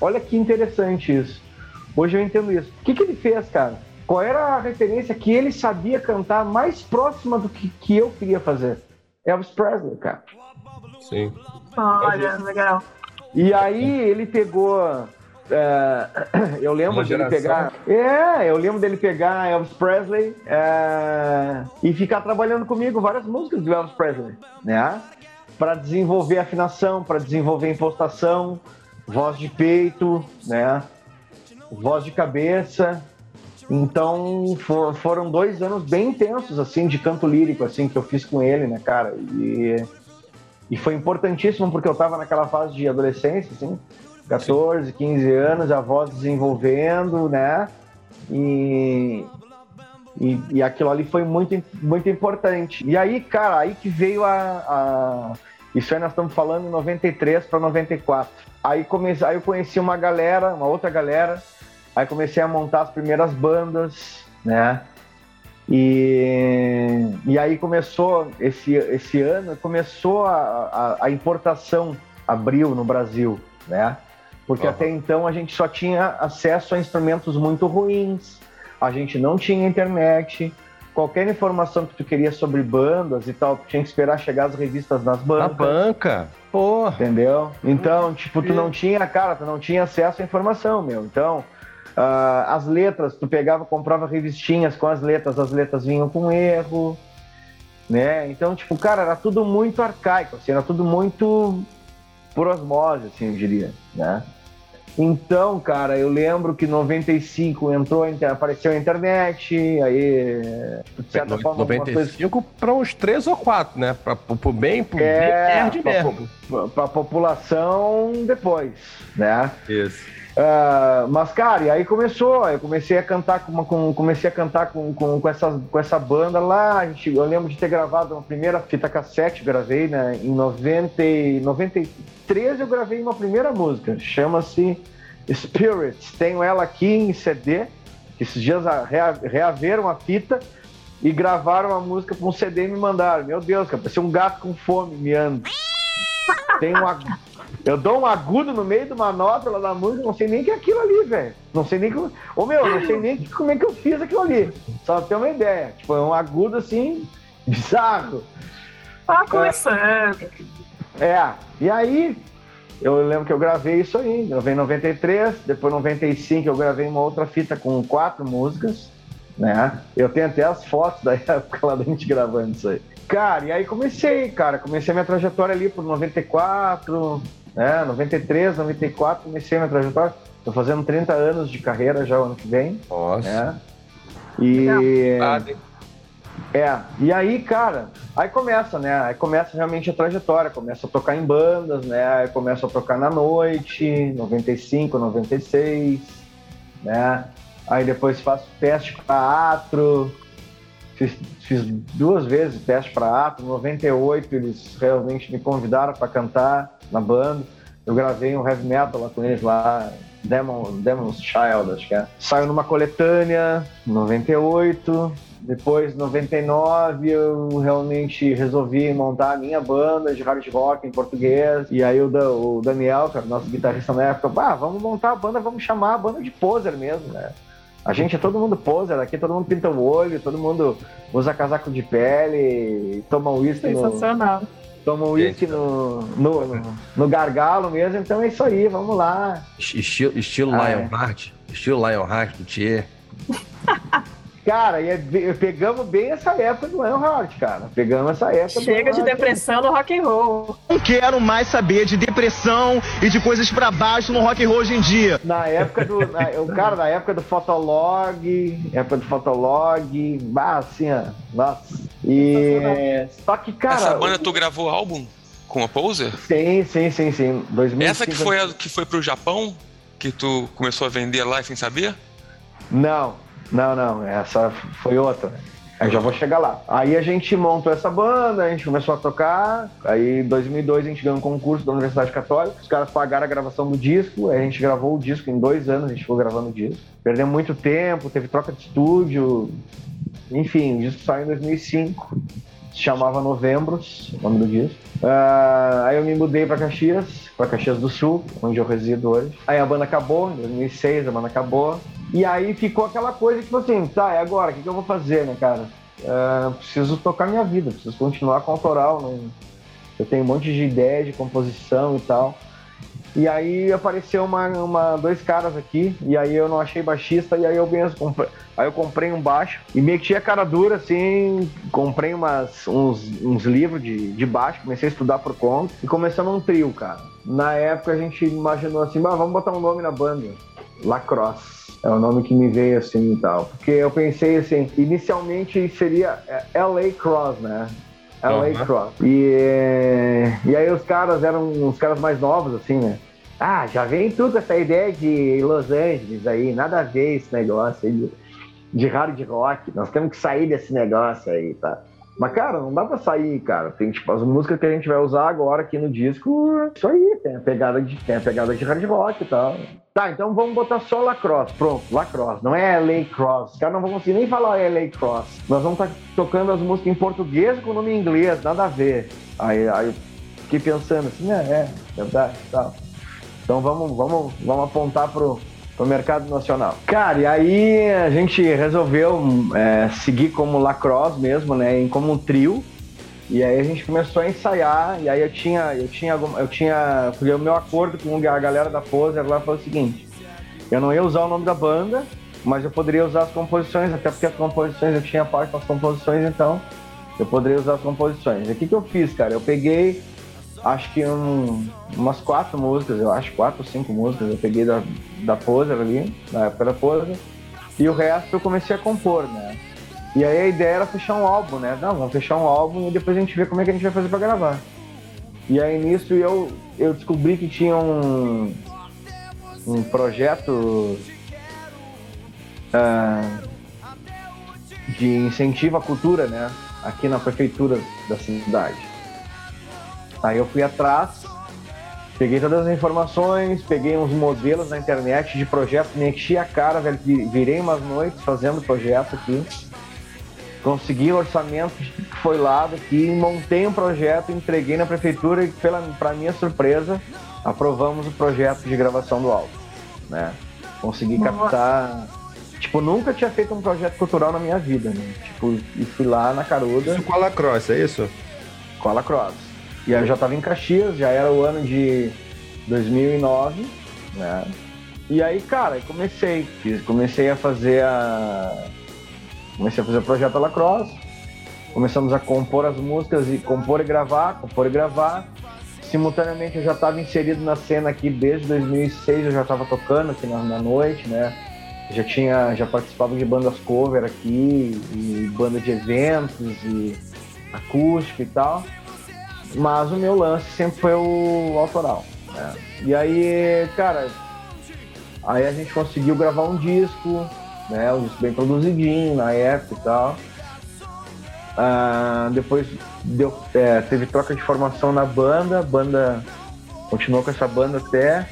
Olha que interessante isso. Hoje eu entendo isso. O que, que ele fez, cara? Qual era a referência que ele sabia cantar mais próxima do que, que eu queria fazer? Elvis Presley, cara. Sim. Olha, legal. E aí ele pegou. é, eu lembro Uma dele geração. pegar. É, eu lembro dele pegar Elvis Presley é, e ficar trabalhando comigo várias músicas do Elvis Presley, né? Para desenvolver afinação, para desenvolver impostação, voz de peito, né? Voz de cabeça. Então for- foram dois anos bem intensos assim de canto lírico assim que eu fiz com ele, né, cara? E e foi importantíssimo porque eu estava naquela fase de adolescência, assim, 14, 15 anos, a voz desenvolvendo, né? E, e, e aquilo ali foi muito, muito importante. E aí, cara, aí que veio a. a- isso aí nós estamos falando em 93 para 94. Aí, comece, aí eu conheci uma galera, uma outra galera, aí comecei a montar as primeiras bandas, né? E, e aí começou, esse, esse ano, começou a, a, a importação, abriu no Brasil, né? Porque Aham. até então a gente só tinha acesso a instrumentos muito ruins, a gente não tinha internet, qualquer informação que tu queria sobre bandas e tal, tu tinha que esperar chegar as revistas nas Na bancas. banca. Porra. Entendeu? Então, tipo, tu não tinha, cara, tu não tinha acesso à informação, meu. Então, ah, as letras, tu pegava, comprava revistinhas com as letras, as letras vinham com erro, né? Então, tipo, cara, era tudo muito arcaico, assim, era tudo muito por osmose, assim, eu diria, né? Então, cara, eu lembro que em 95 entrou, a apareceu a internet, aí, de certa forma, algumas coisas 95 para uns 3 ou 4, né? Pra, pro bem, pro É, bem, nerd pra, mesmo. po- pra população depois, né? Isso. Ah, mas, cara, e aí começou, eu comecei a cantar com, uma- com- comecei a cantar com, com, com, essa, com essa banda lá, gente, eu lembro de ter gravado uma primeira fita cassete, gravei, né, em 90, e- 93 eu gravei uma primeira música, chama-se Spirits, tenho ela aqui em CD, esses dias reaveram a fita e gravaram a música com um CD e me mandaram, meu Deus, cara, parecia um gato com fome miando. Tem um ag- eu dou um agudo no meio de uma nota lá da música, não sei nem o que é aquilo ali, velho. Não sei nem como. Ô meu, não sei nem que- como é que eu fiz aquilo ali. Só pra ter uma ideia. Tipo, é um agudo assim, bizarro. Tá começando. É, e aí, eu lembro que eu gravei isso aí, gravei em 93, depois em 95 eu gravei uma outra fita com quatro músicas, né? Eu tenho até as fotos da época lá da gente gravando isso aí. Cara, e aí comecei, cara, comecei a minha trajetória ali por 94, né? 93, 94, comecei a minha trajetória. Tô fazendo 30 anos de carreira já o ano que vem, Nossa. né? E. Tem- É, e aí, cara, aí começa, né? Aí começa realmente a trajetória, começa a tocar em bandas, né? Aí começa a tocar na noite, 95, 96, né? Aí depois faço teste para atro, fiz, fiz duas vezes teste para atro, 98 eles realmente me convidaram para cantar na banda. Eu gravei um heavy metal lá com eles lá, Demon, Demon's Child, acho que é. Saiu numa coletânea, 98. Depois, em 99, eu realmente resolvi montar a minha banda de hard rock em português. E aí o, Da- o Daniel, cara, nosso guitarrista na época, ah, vamos montar a banda, vamos chamar a banda de poser mesmo, né? A gente é todo mundo poser aqui, todo mundo pinta o olho, todo mundo usa casaco de pele, toma uísque no, Sensacional. toma uísque no, no, no, no gargalo mesmo, então é isso aí, vamos lá. Estilo, estilo Ah, Lionheart. Estilo Lionheart do Thier. Cara, e é pegamos bem essa época do Lionheart, cara. Pegamos essa época do Chega de depressão no rock and roll. Não quero mais saber de depressão e de coisas pra baixo no rock and roll hoje em dia. Na época do. na- cara, na época do Fotolog, época do Fotolog, bah, assim, ó. Nossa. E. Só que, cara. Essa banda tu gravou álbum com a Poser? Sim, sim, sim, sim. 2005, Essa que foi a que foi pro Japão? Que tu começou a vender lá sem saber? Não, não, não. Essa foi outra. Aí já vou chegar lá. Aí a gente montou essa banda, a gente começou a tocar. Aí em 2002 a gente ganhou um concurso da Universidade Católica. Os caras pagaram a gravação do disco. Aí a gente gravou o disco em dois anos, a gente ficou gravando o disco. Perdemos muito tempo, teve troca de estúdio. Enfim, o disco saiu em 2005. Se chamava Novembros, o nome do disco. Ah, aí eu me mudei para Caxias, para Caxias do Sul, onde eu resido hoje. Aí a banda acabou, em 2006 a banda acabou. E aí ficou aquela coisa tipo assim, tá, e agora? O que, que eu vou fazer, né, cara? Ah, preciso tocar minha vida, preciso continuar com o autoral. Né? Eu tenho um monte de ideia de composição e tal. E aí apareceu uma, uma- dois caras aqui, e aí eu não achei baixista, e aí eu mesmo comprei, aí eu comprei um baixo e meti a cara dura, assim, comprei umas, uns, uns livros de, de baixo, comecei a estudar por conta e começamos um trio, cara. Na época a gente imaginou assim, "Bah, vamos botar um nome na banda, Lacrosse. É o nome que me veio assim e tal. Porque eu pensei assim, inicialmente seria é, LA Cross, né? LA Uhum. Cross. E, e aí os caras eram uns caras mais novos, assim, né? Ah, já vem tudo essa ideia de Los Angeles aí, nada a ver esse negócio aí de, de hard rock. Nós temos que sair desse negócio aí, tá? Mas, cara, não dá pra sair, cara. Tem, tipo, as músicas que a gente vai usar agora aqui no disco, isso aí, tem a pegada de, tem a pegada de hard rock e tal. Tá, então vamos botar só Lacrosse. Pronto, Lacrosse. Não é LA Cross. Os caras não vão conseguir nem falar LA Cross. Nós vamos estar tocando as músicas em português com o nome em inglês, nada a ver. Aí, aí eu fiquei pensando assim, né, é, verdade tal. Então vamos, vamos, vamos apontar pro, pro mercado nacional. Cara, e aí a gente resolveu é, seguir como lacrosse mesmo, né? em- Como um trio. E aí a gente começou a ensaiar, e aí eu tinha, eu tinha, eu tinha, porque o meu acordo com a galera da Poser lá foi o seguinte, eu não ia usar o nome da banda, mas eu poderia usar as composições, até porque as composições, eu tinha parte das composições, então eu poderia usar as composições. E o que, que eu fiz, cara? Eu peguei, acho que um- umas quatro músicas, eu acho, quatro ou cinco músicas, eu peguei da, da Poser ali, na época da Poser, e o resto eu comecei a compor, né? E aí a ideia era fechar um álbum, né? Não, vamos fechar um álbum e depois a gente vê como é que a gente vai fazer pra gravar. E aí nisso eu, eu descobri que tinha um, um projeto ah, de incentivo à cultura, né? Aqui na prefeitura da cidade. Aí eu fui atrás, peguei todas as informações, peguei uns modelos na internet de projeto, me enchi a cara, velho, vi- virei umas noites fazendo projeto aqui. Consegui o orçamento que foi lá daqui, montei um projeto, entreguei na prefeitura e, pela, pra minha surpresa, aprovamos o projeto de gravação do álbum, né? Consegui Nossa. captar... Tipo, nunca tinha feito um projeto cultural na minha vida, né? Tipo, e fui lá na Caruda Isso com a Lacrosse, é isso? com a Lacrosse. E eu já tava em Caxias, já era o ano de 2009, né? E aí, cara, comecei, fiz- comecei a fazer a comecei a fazer o projeto Lacrosse. Começamos a compor as músicas e compor e gravar, compor e gravar. Simultaneamente eu já estava inserido na cena aqui desde 2006, eu já estava tocando aqui na, na noite, né? Já tinha, já participava de bandas cover aqui, e banda de eventos e acústico e tal. Mas o meu lance sempre foi o autoral. né? E aí, cara, aí a gente conseguiu gravar um disco, né? Um disco bem produzidinho na época e tal. Ah, depois deu, é, teve troca de formação na banda, a banda continuou com essa banda até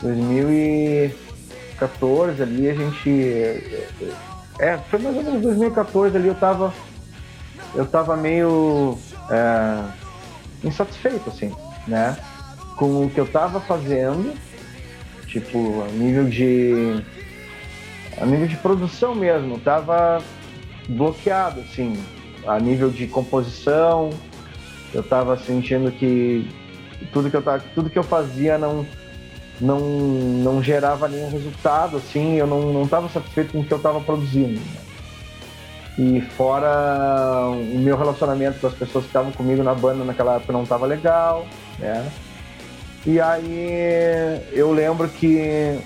2014 ali a gente. É, foi mais ou menos 2014 ali eu tava. Eu tava meio é, insatisfeito, assim, né? Com o que eu tava fazendo, tipo, a nível de a nível de produção mesmo, tava bloqueado, assim, a nível de composição, eu tava sentindo que tudo que eu, tava, tudo que eu fazia não, não, não gerava nenhum resultado, assim, eu não, não tava satisfeito com o que eu tava produzindo. né? E fora o meu relacionamento com as pessoas que estavam comigo na banda naquela época não tava legal, né? E aí eu lembro que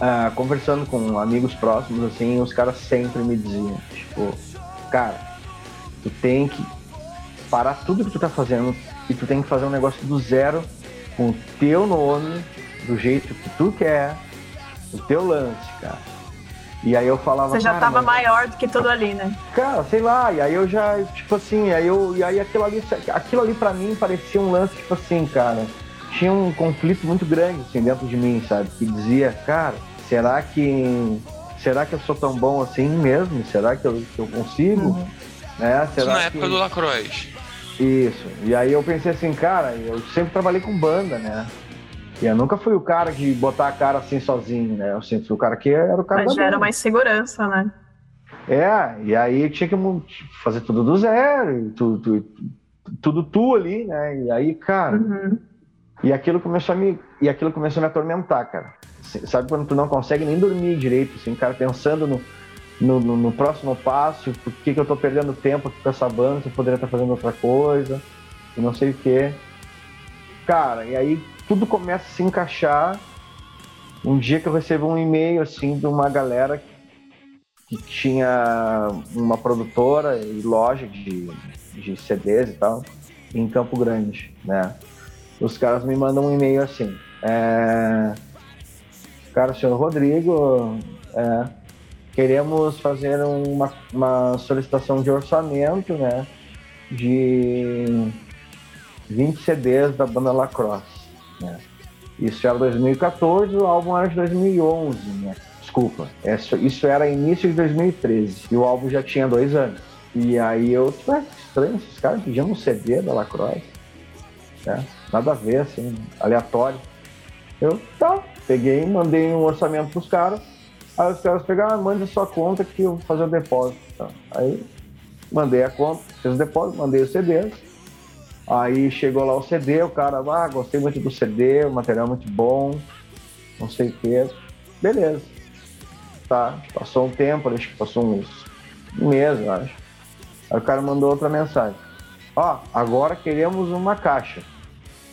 ah, conversando com amigos próximos, assim, os caras sempre me diziam, tipo, cara, tu tem que parar tudo que tu tá fazendo e tu tem que fazer um negócio do zero com o teu nome, do jeito que tu quer, o teu lance, cara. E aí eu falava, Você já tava mas- maior do que tudo ali, né? Cara, sei lá, e aí eu já, tipo assim, aí eu, e aí aquilo ali, aquilo ali pra mim parecia um lance, tipo assim, cara, tinha um conflito muito grande, assim, dentro de mim, sabe? Que dizia, cara, será que, será que eu sou tão bom assim mesmo? Será que eu, que eu consigo? Né? Isso Será na que... época do Lacroix. Isso. E aí eu pensei assim, cara, eu sempre trabalhei com banda, né? E eu nunca fui o cara de botar a cara assim sozinho, né? Eu sempre fui o cara que era o cara Mas da gera banda. mais segurança, né? É, e aí tinha que fazer tudo do zero, e tu, tu- tudo tu ali, né? E aí, cara, Uhum. e aquilo começou a me, e aquilo começou a me atormentar, cara. S- Sabe quando tu não consegue nem dormir direito, assim, cara, pensando no, no, no- no próximo passo, por que, que eu tô perdendo tempo aqui com essa banda, se eu poderia estar fazendo outra coisa, e não sei o quê. Cara, e aí tudo começa a se encaixar. Um dia que eu recebo um e-mail, assim, de uma galera que tinha uma produtora e loja de, de CDs e tal em Campo Grande, né? Os caras me mandam um e-mail assim, é... cara, senhor Rodrigo, é, queremos fazer uma, uma solicitação de orçamento, né? De 20 CDs da banda Lacrosse, né? Isso era 2014, o álbum era de 2011, né? Desculpa, isso, era início de 2013 e o álbum já tinha dois anos. E aí eu, tipo, que estranho, esses caras pediam um CD da Lacroix, né? Nada a ver, assim, aleatório. Eu, tá, peguei, mandei um orçamento pros caras, aí os caras pegaram, ah, mande a sua conta que eu vou fazer o depósito. Tá. Aí mandei a conta, fiz o depósito, mandei o CD, Aí chegou lá o CD, o cara, ah, gostei muito do CD, o material é muito bom, não sei o quê. Beleza. Tá, passou um tempo, acho que passou uns um mês, acho. Aí o cara mandou outra mensagem. Ó, agora queremos uma caixa.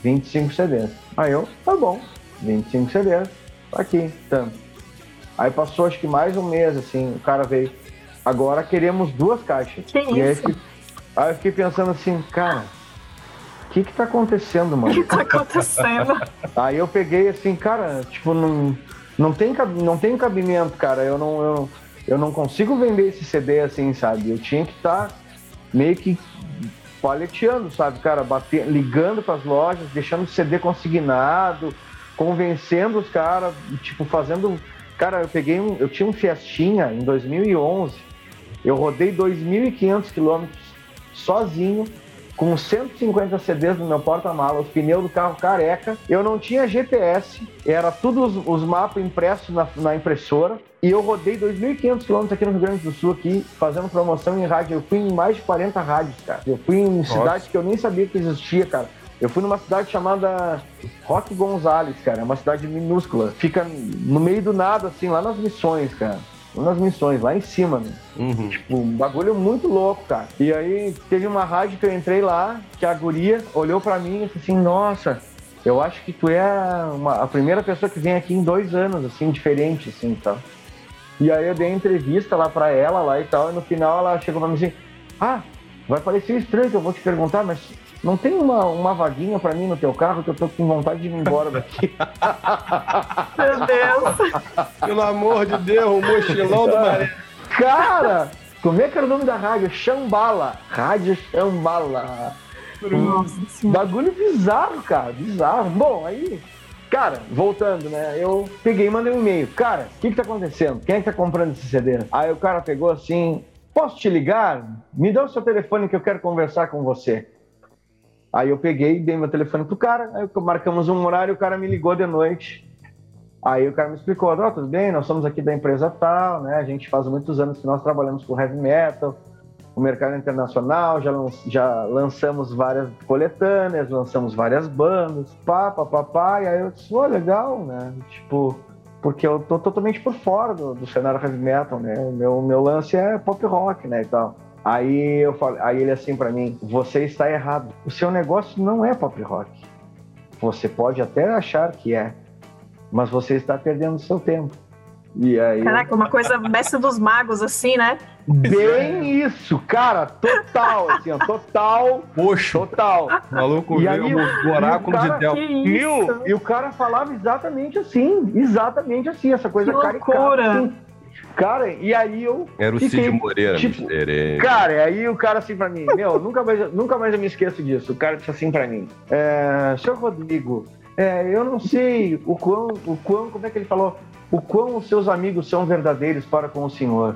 25 CDs. Aí eu, tá bom, 25 CDs, tá aqui, tanto. Aí passou acho que mais um mês, assim, o cara veio. Agora queremos duas caixas. Que E aí, eu isso? fiquei, aí eu fiquei pensando assim, cara, que que tá acontecendo, O mano? que tá acontecendo? Aí eu peguei assim, cara, tipo, não, não, tem, não tem cabimento, cara. Eu não, eu, eu não consigo vender esse CD assim, sabe? Eu tinha que estar meio que paleteando, sabe, cara? Bater, ligando pras lojas, deixando o CD consignado, convencendo os caras, tipo, fazendo. Cara, eu peguei um. Eu tinha um Fiestinha em 2011. Eu rodei 2.500 quilômetros sozinho com 150 CDs no meu porta-malas, os pneus do carro careca. Eu não tinha GPS, era tudo os, os mapas impressos na, na impressora. E eu rodei 2.500 quilômetros aqui no Rio Grande do Sul, aqui, fazendo promoção em rádio. Eu fui em mais de 40 rádios, cara. Eu fui em cidades que eu nem sabia que existia, cara. Eu fui numa cidade chamada Roque Gonzales, cara. É uma cidade minúscula. Fica no meio do nada, assim, lá nas missões, cara. Nas missões, lá em cima, né? Uhum. Tipo, um bagulho muito louco, cara. E aí teve uma rádio que eu entrei lá, que a guria olhou pra mim e disse assim, nossa, eu acho que tu é uma- a primeira pessoa que vem aqui em dois anos, assim, diferente, assim, tal. E aí eu dei entrevista lá pra ela lá e tal, e no final ela chegou pra mim assim, ah, vai parecer estranho que eu vou te perguntar, mas não tem uma, uma vaguinha pra mim no teu carro que eu tô com vontade de ir embora daqui. Meu Deus. Pelo amor de Deus, o mochilão do Maré. Cara, como é que era o nome da rádio? Xambala. Rádio Xambala. Nossa senhora. Bagulho bizarro, cara, bizarro. Bom, aí, cara, voltando, né? Eu peguei e mandei um e-mail. Cara, o que que tá acontecendo? Quem é que tá comprando esse CD? Aí o cara pegou assim, posso te ligar? Me dá o seu telefone que eu quero conversar com você. Aí eu peguei, dei meu telefone pro cara, aí marcamos um horário, o cara me ligou de noite. Aí o cara me explicou, ó, tudo bem, nós somos aqui da empresa tal, né? A gente faz muitos anos que nós trabalhamos com heavy metal, o mercado internacional, já, já lançamos várias coletâneas, lançamos várias bandas, pá, pá, pá, pá, e aí eu disse, pô, legal, né? Tipo, porque eu tô totalmente por fora do, do cenário heavy metal, né? O meu, meu lance é pop rock, né, e tal. Aí eu falei, aí ele assim pra mim, você está errado. O seu negócio não é pop rock. Você pode até achar que é, mas você está perdendo seu tempo. E aí, Caraca, uma coisa mestre dos magos, assim, né? bem isso, cara, total, assim, ó, total, Poxa, total. o maluco E veio aí, o oráculo de Del. Que isso? Viu? E o cara falava exatamente assim, exatamente assim, essa coisa Que caricata. loucura. Assim. Cara, e aí eu Era o Fiquei, Cid Moreira, tipo. Cara, aí o cara assim pra mim, meu, nunca mais, nunca mais eu me esqueço disso. O cara disse assim pra mim, é, senhor Rodrigo, é, eu não sei o quão, o quão, como é que ele falou, o quão os seus amigos são verdadeiros para com o senhor.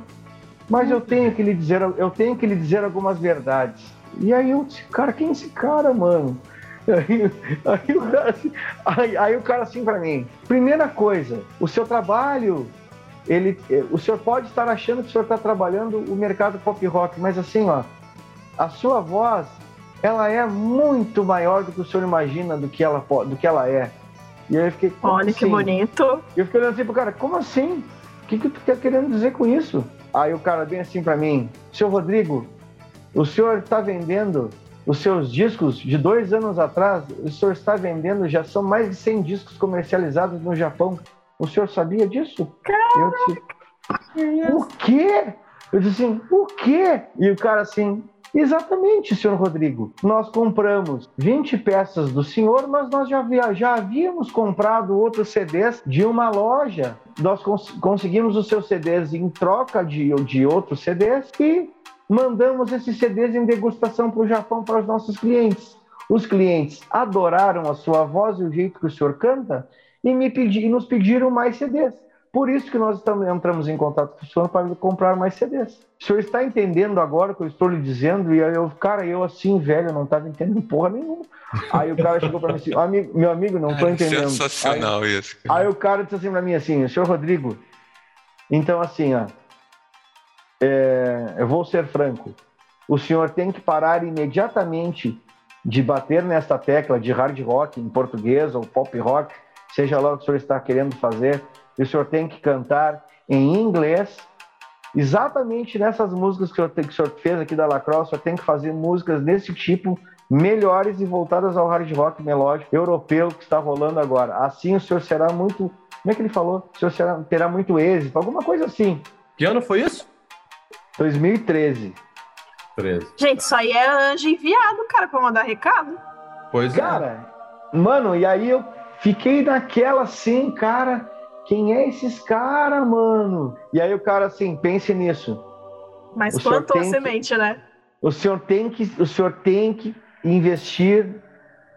Mas eu tenho que lhe dizer, eu tenho que lhe dizer algumas verdades. E aí eu disse, cara, quem é esse cara, mano? Aí, aí o cara assim, aí, aí o cara assim pra mim, primeira coisa, o seu trabalho ele, eh, o senhor pode estar achando que o senhor está trabalhando o mercado pop rock, mas assim, ó, a sua voz, ela é muito maior do que o senhor imagina do que ela, do que ela é. E aí eu fiquei, Olha que assim? bonito. E eu fiquei olhando assim pro cara, como assim? O que, que tu tá querendo dizer com isso? Aí o cara vem assim pra mim, seu Rodrigo, o senhor está vendendo os seus discos de dois anos atrás, o senhor está vendendo, já são mais de 100 discos comercializados no Japão. O senhor sabia disso? Eu disse, o quê? Eu disse assim, o quê? E o cara assim, exatamente, senhor Rodrigo. Nós compramos 20 peças do senhor, mas nós já, havia- já havíamos comprado outros CDs de uma loja. Nós cons- conseguimos os seus CDs em troca de, de outros CDs e mandamos esses CDs em degustação para o Japão para os nossos clientes. Os clientes adoraram a sua voz e o jeito que o senhor canta e, me pedi, e nos pediram mais CDs. Por isso que nós estamos, entramos em contato com o senhor para comprar mais CDs. O senhor está entendendo agora o que eu estou lhe dizendo? E aí eu, cara, eu assim, velho, não estava entendendo porra nenhuma. Aí o cara chegou para mim assim, amigo, meu amigo, não estou Cara, entendendo. Sensacional isso. Aí o cara disse assim pra mim assim, senhor Rodrigo, então assim, ó, é, eu vou ser franco, o senhor tem que parar imediatamente de bater nesta tecla de hard rock em português ou pop rock, seja lá o que o senhor está querendo fazer, e o senhor tem que cantar em inglês, exatamente nessas músicas que o senhor, que o senhor fez aqui da Lacrosse, o senhor tem que fazer músicas desse tipo, melhores e voltadas ao hard rock melódico europeu que está rolando agora. Assim o senhor será muito. Como é que ele falou? O senhor será- terá muito êxito, alguma coisa assim. Que ano foi isso? 2013. 13. Gente, isso aí é anjo enviado, cara, pra mandar recado. Pois é. Cara, mano, e aí eu fiquei naquela assim, cara, quem é esses caras, mano? E aí o cara assim, pense nisso. Mas O plantou a tem que- semente, né? O senhor tem que, o senhor tem que investir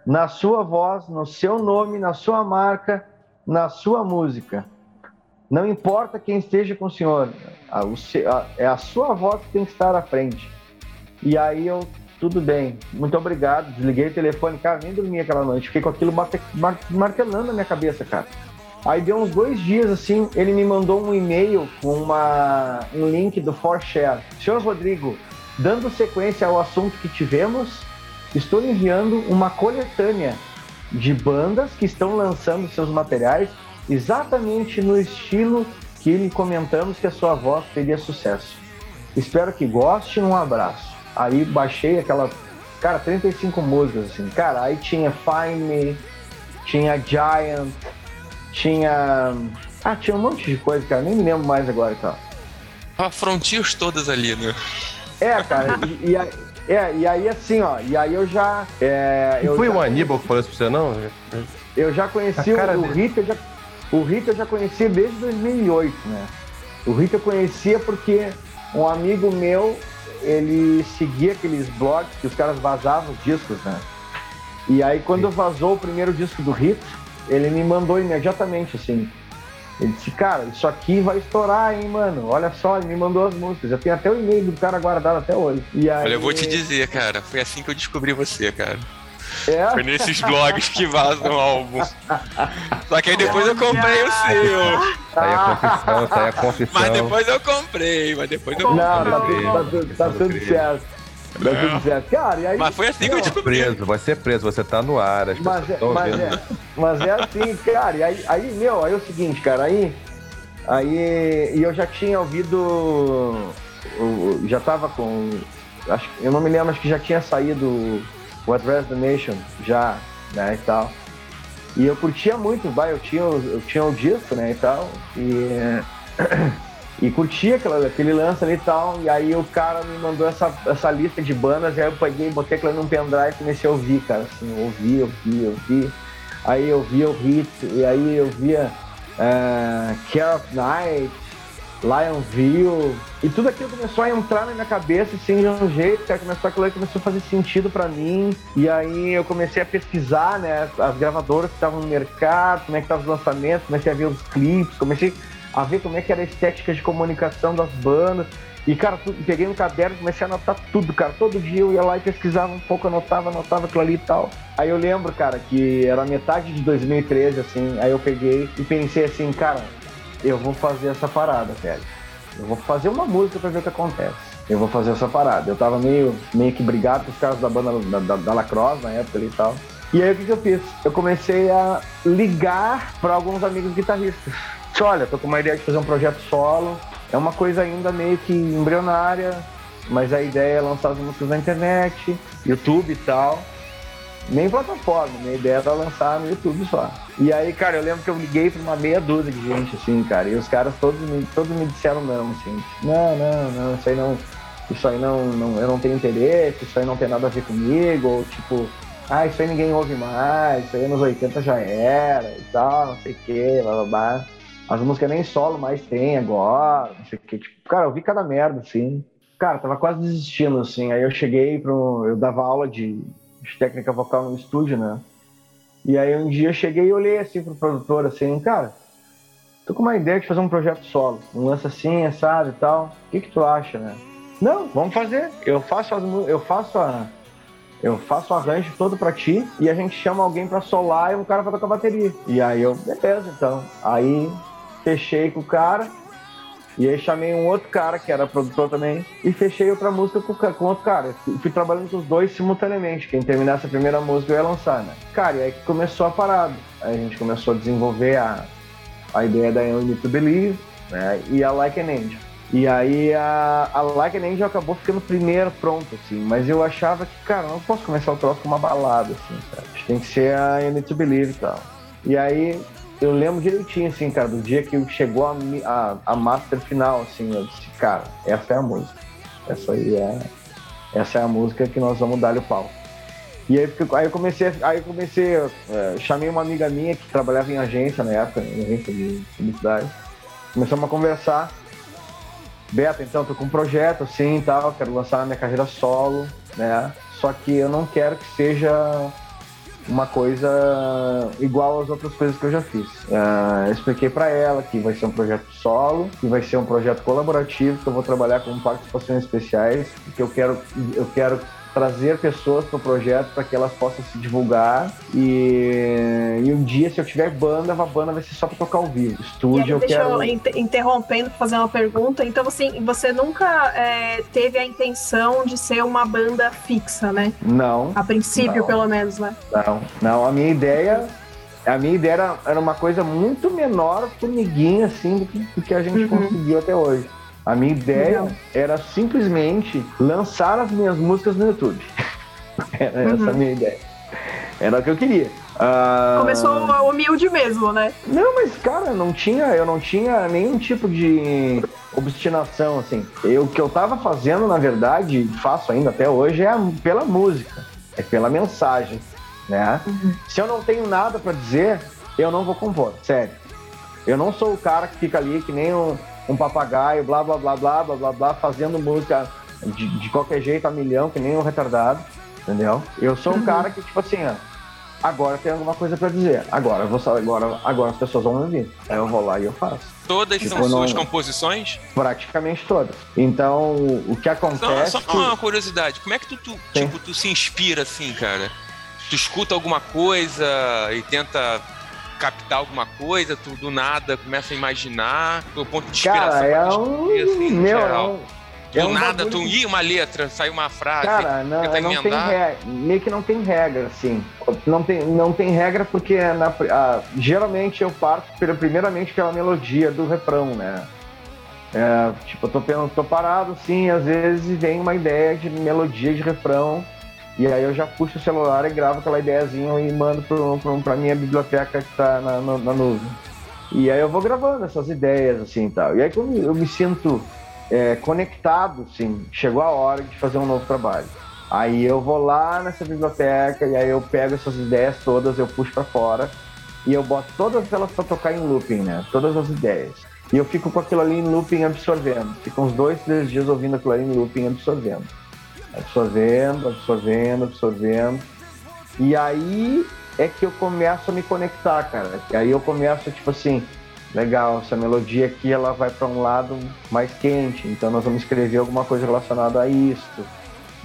na sua voz, no seu nome, na sua marca, na sua música. Não importa quem esteja com o senhor, a- o a- é a sua voz que tem que estar à frente. E aí eu, tudo bem, muito obrigado. Desliguei o telefone, cara, nem dormi aquela noite. Fiquei com aquilo martelando na minha cabeça, cara. Aí deu uns dois dias assim, ele me mandou um e-mail com uma, um link do ForShare. Senhor Rodrigo, dando sequência ao assunto que tivemos, estou enviando uma coletânea de bandas que estão lançando seus materiais exatamente no estilo que lhe comentamos que a sua voz teria sucesso. Espero que goste, um abraço. Aí baixei aquela, cara, 35 músicas assim. Cara, aí tinha Find Me, tinha Giant, tinha ah, tinha um monte de coisa, cara, nem me lembro mais agora, cara. Ah, Frontiers todas ali, né? É, cara, e, e aí, é, e aí assim, ó, e aí eu já. É, eu Foi já o Aníbal que falou isso pra você, não? Eu já conheci o, o. Rita, eu já, o Rita eu já conhecia desde 2008, né? O Rita eu conhecia porque um amigo meu, ele seguia aqueles blogs que os caras vazavam os discos, né? E aí quando vazou o primeiro disco do Rita, ele me mandou imediatamente assim. Ele disse, cara, isso aqui vai estourar, hein, mano? Olha só, ele me mandou as músicas. Eu tenho até o e-mail do cara guardado até hoje. E aí, Olha, eu vou te dizer, cara, foi assim que eu descobri você, cara. É? Foi nesses blogs que vazam o álbum. Só que aí depois eu comprei o seu. Tá aí a confissão, tá aí a confissão. Mas depois eu comprei, mas depois eu Não, tá, comprei. tudo- tá tudo- tá tudo certo. Tá tudo certo. Cara, e aí. Mas foi assim que eu Não, descobri. Preso, vai ser preso, você tá no ar, as pessoas Mas é, mas, vendo. é, mas é assim, cara. E aí, aí, meu, aí é o seguinte, cara, aí. Aí. E eu já tinha ouvido. Já tava com. Acho, eu não me lembro, acho que já tinha saído o Address the Nation, já, né, e tal. E eu curtia muito, vai, eu tinha, eu tinha o disco, né, e tal. E. E curtia aquela, aquele lance ali e tal, e aí o cara me mandou essa, essa lista de bandas, e aí eu peguei, botei aquilo num pendrive e comecei a ouvir, cara, assim, ouvi, ouvi, ouvi. Aí eu via o Hit, e aí eu via eh, Care of Night, Lionville, e tudo aquilo começou a entrar na minha cabeça, assim, de um jeito, cara, começou aquilo começou a fazer sentido pra mim, e aí eu comecei a pesquisar, né, as gravadoras que estavam no mercado, como é que estavam os lançamentos, comecei a ver os clipes, comecei a ver como é que era a estética de comunicação das bandas, e, cara, peguei um caderno comecei a anotar tudo, cara. Todo dia eu ia lá e pesquisava um pouco, anotava, anotava aquilo ali e tal. Aí eu lembro, cara, que era metade de 2013, assim. Aí eu peguei e pensei assim, cara, eu vou fazer essa parada, velho. Eu vou fazer uma música pra ver o que acontece. Eu vou fazer essa parada. Eu tava meio, meio que brigado com os caras da banda da, da, da Lacrosse na época e tal. E aí o que, que eu fiz? Eu comecei a ligar para alguns amigos guitarristas. Disse, olha, tô com uma ideia de fazer um projeto solo. É uma coisa ainda meio que embrionária, mas a ideia é lançar as músicas na internet, YouTube e tal. Nem plataforma, minha ideia era lançar no YouTube só. E aí, cara, eu lembro que eu liguei pra uma meia dúzia de gente, assim, cara, e os caras todos me, todos me disseram não, assim. Não, não, não, isso aí não. Isso aí não, não, eu não tenho interesse, isso aí não tem nada a ver comigo, ou tipo, ah, isso aí ninguém ouve mais, isso aí nos 80 já era e tal, não sei o que, blá blá blá. As músicas nem solo mais tem agora, não sei o que. Tipo, cara, eu vi cada merda, assim. Cara, tava quase desistindo, assim. Aí eu cheguei pro. Eu dava aula de, de técnica vocal no estúdio, né? E aí um dia eu cheguei e olhei assim pro produtor, assim, cara, tô com uma ideia de fazer um projeto solo. Um lance assim, sabe, e tal. O que que tu acha, né? Não, vamos fazer. Eu faço as eu faço a eu faço o arranjo todo pra ti e a gente chama alguém pra solar e um cara pra tocar bateria. E aí eu, beleza, então. Aí fechei com o cara e aí chamei um outro cara que era produtor também e fechei outra música com, com outro cara. Fui, trabalhando com os dois simultaneamente. Quem terminasse a primeira música eu ia lançar, né? Cara, e aí que começou a parada. Aí a gente começou a desenvolver a, a ideia da You Need to Believe né? e a Like an Angel. E aí a, a Like an Angel acabou ficando primeiro pronto, assim. Mas eu achava que, cara, não posso começar o troço com uma balada, assim, sabe? Tem que ser a You Need to Believe e tal. E aí eu lembro direitinho, assim, cara, do dia que chegou a, a, a master final, assim, eu disse, cara, essa é a música. Essa aí é. Essa é a música que nós vamos dar-lhe o pau. E aí, aí eu comecei, aí eu comecei, eh, chamei uma amiga minha que trabalhava em agência na época, em agência de publicidade. Começamos a conversar. Beto, então, tô com um projeto assim e tal, quero lançar minha carreira solo, né? Só que eu não quero que seja uma coisa igual às outras coisas que eu já fiz. Ah, eu expliquei para ela que vai ser um projeto solo, que vai ser um projeto colaborativo, que eu vou trabalhar com participações especiais, que eu quero, eu quero trazer pessoas para o projeto para que elas possam se divulgar e, e um dia se eu tiver banda, a banda vai ser só para tocar ao vivo. Estúdio aí, eu deixa quero eu inter- interrompendo para fazer uma pergunta. Então, assim, você nunca é, teve a intenção de ser uma banda fixa, né? não. A princípio, Não. pelo menos, né? Não, não, a minha ideia. A minha ideia era, era uma coisa muito menor, formiguinha, assim, do que, do que a gente Uhum. conseguiu até hoje. A minha ideia Legal. era simplesmente lançar as minhas músicas no YouTube. era essa Uhum. a minha ideia. Era o que eu queria. Ah, Começou humilde mesmo, né? Não, mas cara, não tinha, eu não tinha nenhum tipo de obstinação assim. Eu, o que eu tava fazendo, na verdade, faço ainda até hoje, é pela música, é pela mensagem, né? Se eu não tenho nada pra dizer, eu não vou compor, sério. Eu não sou o cara que fica ali que nem um, um papagaio, blá blá blá blá blá blá blá, fazendo música de, de qualquer jeito a milhão, que nem um retardado, entendeu? Eu sou um cara que, tipo assim, ó, agora tem alguma coisa pra dizer. Agora, eu vou, agora, agora as pessoas vão me ouvir. Aí eu vou lá e eu faço. Todas são Tipo, não- suas composições? Praticamente todas. Então, o que Só, acontece. só que- uma curiosidade, como é que tu, tu, Sim. tipo, tu se inspira assim, cara? tu escuta alguma coisa e tenta captar alguma coisa, tu do nada começa a imaginar, o ponto de inspiração Cara, é pra um. escrever, assim, no Meu, é geral. um. Do é um nada, tu ia uma letra, sai uma frase, Cara, não, não tem regra, meio que não tem regra, assim. Não tem, não tem regra porque na, ah, geralmente eu parto pela- primeiramente pela melodia do refrão, né? É, tipo, eu tô, tô parado, assim, às vezes vem uma ideia de melodia de refrão, e aí eu já puxo o celular e gravo aquela ideiazinha e mando pro, pro, pra minha biblioteca que tá na, no- na nuvem. E aí eu vou gravando essas ideias, assim, e tal. E aí quando eu me sinto é, conectado, assim, chegou a hora de fazer um novo trabalho. Aí eu vou lá nessa biblioteca e aí eu pego essas ideias todas, eu puxo pra fora e eu boto todas elas pra tocar em looping, né? Todas as ideias. E eu fico com aquilo ali em looping absorvendo. Fico uns dois, três dias ouvindo aquilo ali em looping absorvendo. Absorvendo, absorvendo, absorvendo. E aí é que eu começo a me conectar, cara. E aí eu começo, tipo assim, legal, essa melodia aqui ela vai para um lado mais quente, então nós vamos escrever alguma coisa relacionada a isso.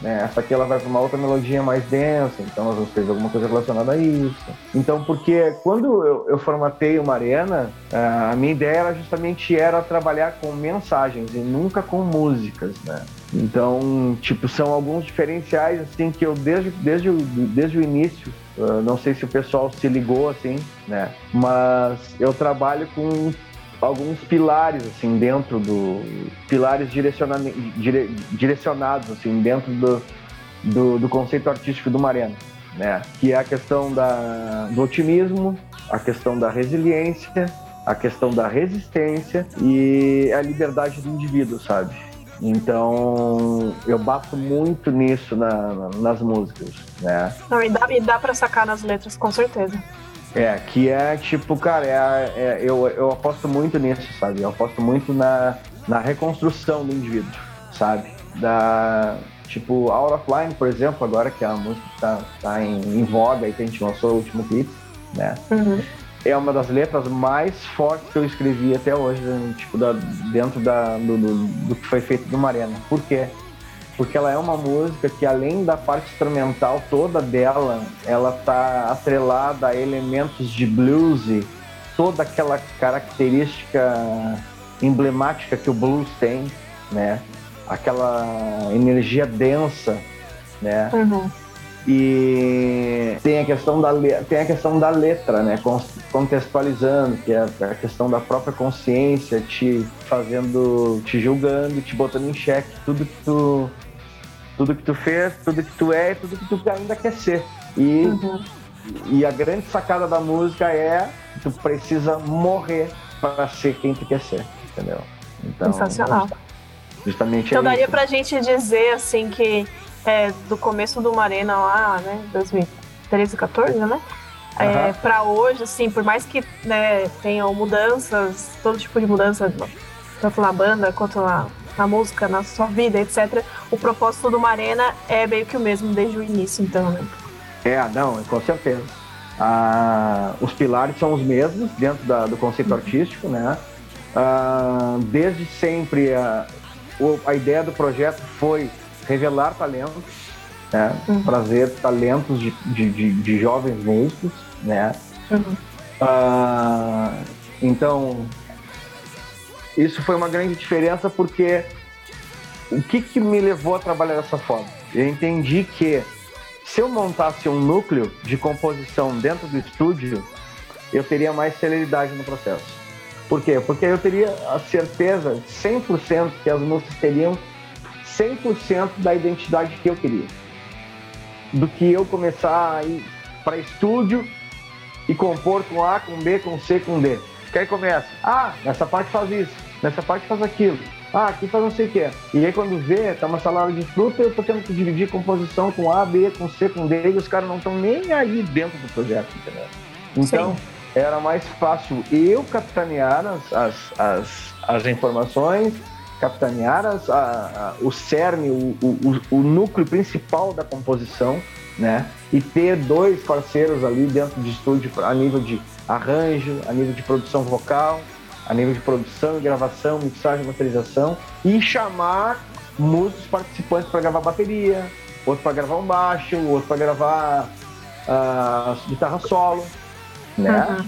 Né? Essa aqui ela vai para uma outra melodia mais densa, então nós vamos escrever alguma coisa relacionada a isso. Então, porque quando eu, eu formatei uma arena, ah, a minha ideia era justamente era trabalhar com mensagens e nunca com músicas, né? Então, tipo, são alguns diferenciais assim que eu desde, desde, o, desde o início Uh, não sei se o pessoal se ligou assim, né? Mas eu trabalho com alguns pilares assim dentro do pilares direciona, dire, direcionados assim dentro do, do, do, conceito artístico do Marena, né? Que é a questão da, do otimismo, a questão da resiliência, a questão da resistência e a liberdade do indivíduo, sabe? Então eu bato muito nisso na, na, nas músicas, né? Não, e dá, e dá pra sacar nas letras, com certeza. É, que é tipo, cara, é, é, eu, eu aposto muito nisso, sabe? Eu aposto muito na, na reconstrução do indivíduo, sabe? Da, tipo, Out of Line, por exemplo, agora que a música tá, tá em, em voga e que a gente lançou o último clipe, né? Uhum. É uma das letras mais fortes que eu escrevi até hoje, né? tipo, da, dentro da, do, do, do que foi feito do Marena. Por quê? Porque ela é uma música que, além da parte instrumental toda dela, ela tá atrelada a elementos de blues, toda aquela característica emblemática que o blues tem, né? Aquela energia densa, né? Uhum. E tem a questão da, tem a questão da letra, né? Contextualizando, que é a questão da própria consciência te fazendo, te julgando, te botando em xeque tudo que tu, tudo que tu fez, tudo que tu é, tudo que tu ainda quer ser. E, uhum. e a grande sacada da música é que tu precisa morrer para ser quem tu quer ser, entendeu? Então, Sensacional. Justamente então é daria isso. pra gente dizer assim que é, do começo do Marena lá, né, 2013, 14, né? É, Aham. para hoje, assim, por mais que né, tenham mudanças, todo tipo de mudança, tanto na banda quanto na, na música, na sua vida, etc., o propósito do Marena é meio que o mesmo desde o início, então, né? É, não, com certeza. Ah, os pilares são os mesmos dentro da- do conceito artístico, né? Ah, desde sempre a, a ideia do projeto foi revelar talentos, né? Uhum. trazer talentos de, de, de- de jovens músicos, né? Uhum. Ah, então, isso foi uma grande diferença porque o que, que me levou a trabalhar dessa forma? Eu entendi que se eu montasse um núcleo de composição dentro do estúdio, eu teria mais celeridade no processo. Por quê? Porque eu teria a certeza 100% que as músicas teriam 100% da identidade que eu queria. Do que eu começar a ir para estúdio e compor com A, com B, com C, com D. Que aí começa, ah, nessa parte faz isso, nessa parte faz aquilo, ah, aqui faz não sei o que. E aí quando vê, tá uma salada de fruta, eu tô tendo que dividir composição com A, B, com C, com D, e os caras não estão nem aí dentro do projeto, entendeu? Então, era mais fácil eu capitanear as, as, as, as informações, capitanear as, a, a, o cerne, o, o, o núcleo principal da composição, né? E ter dois parceiros ali dentro de estúdio a nível de arranjo, a nível de produção vocal, a nível de produção e gravação, mixagem, masterização e chamar músicos participantes para gravar bateria, outro para gravar um baixo, outro para gravar ah, guitarra solo, né?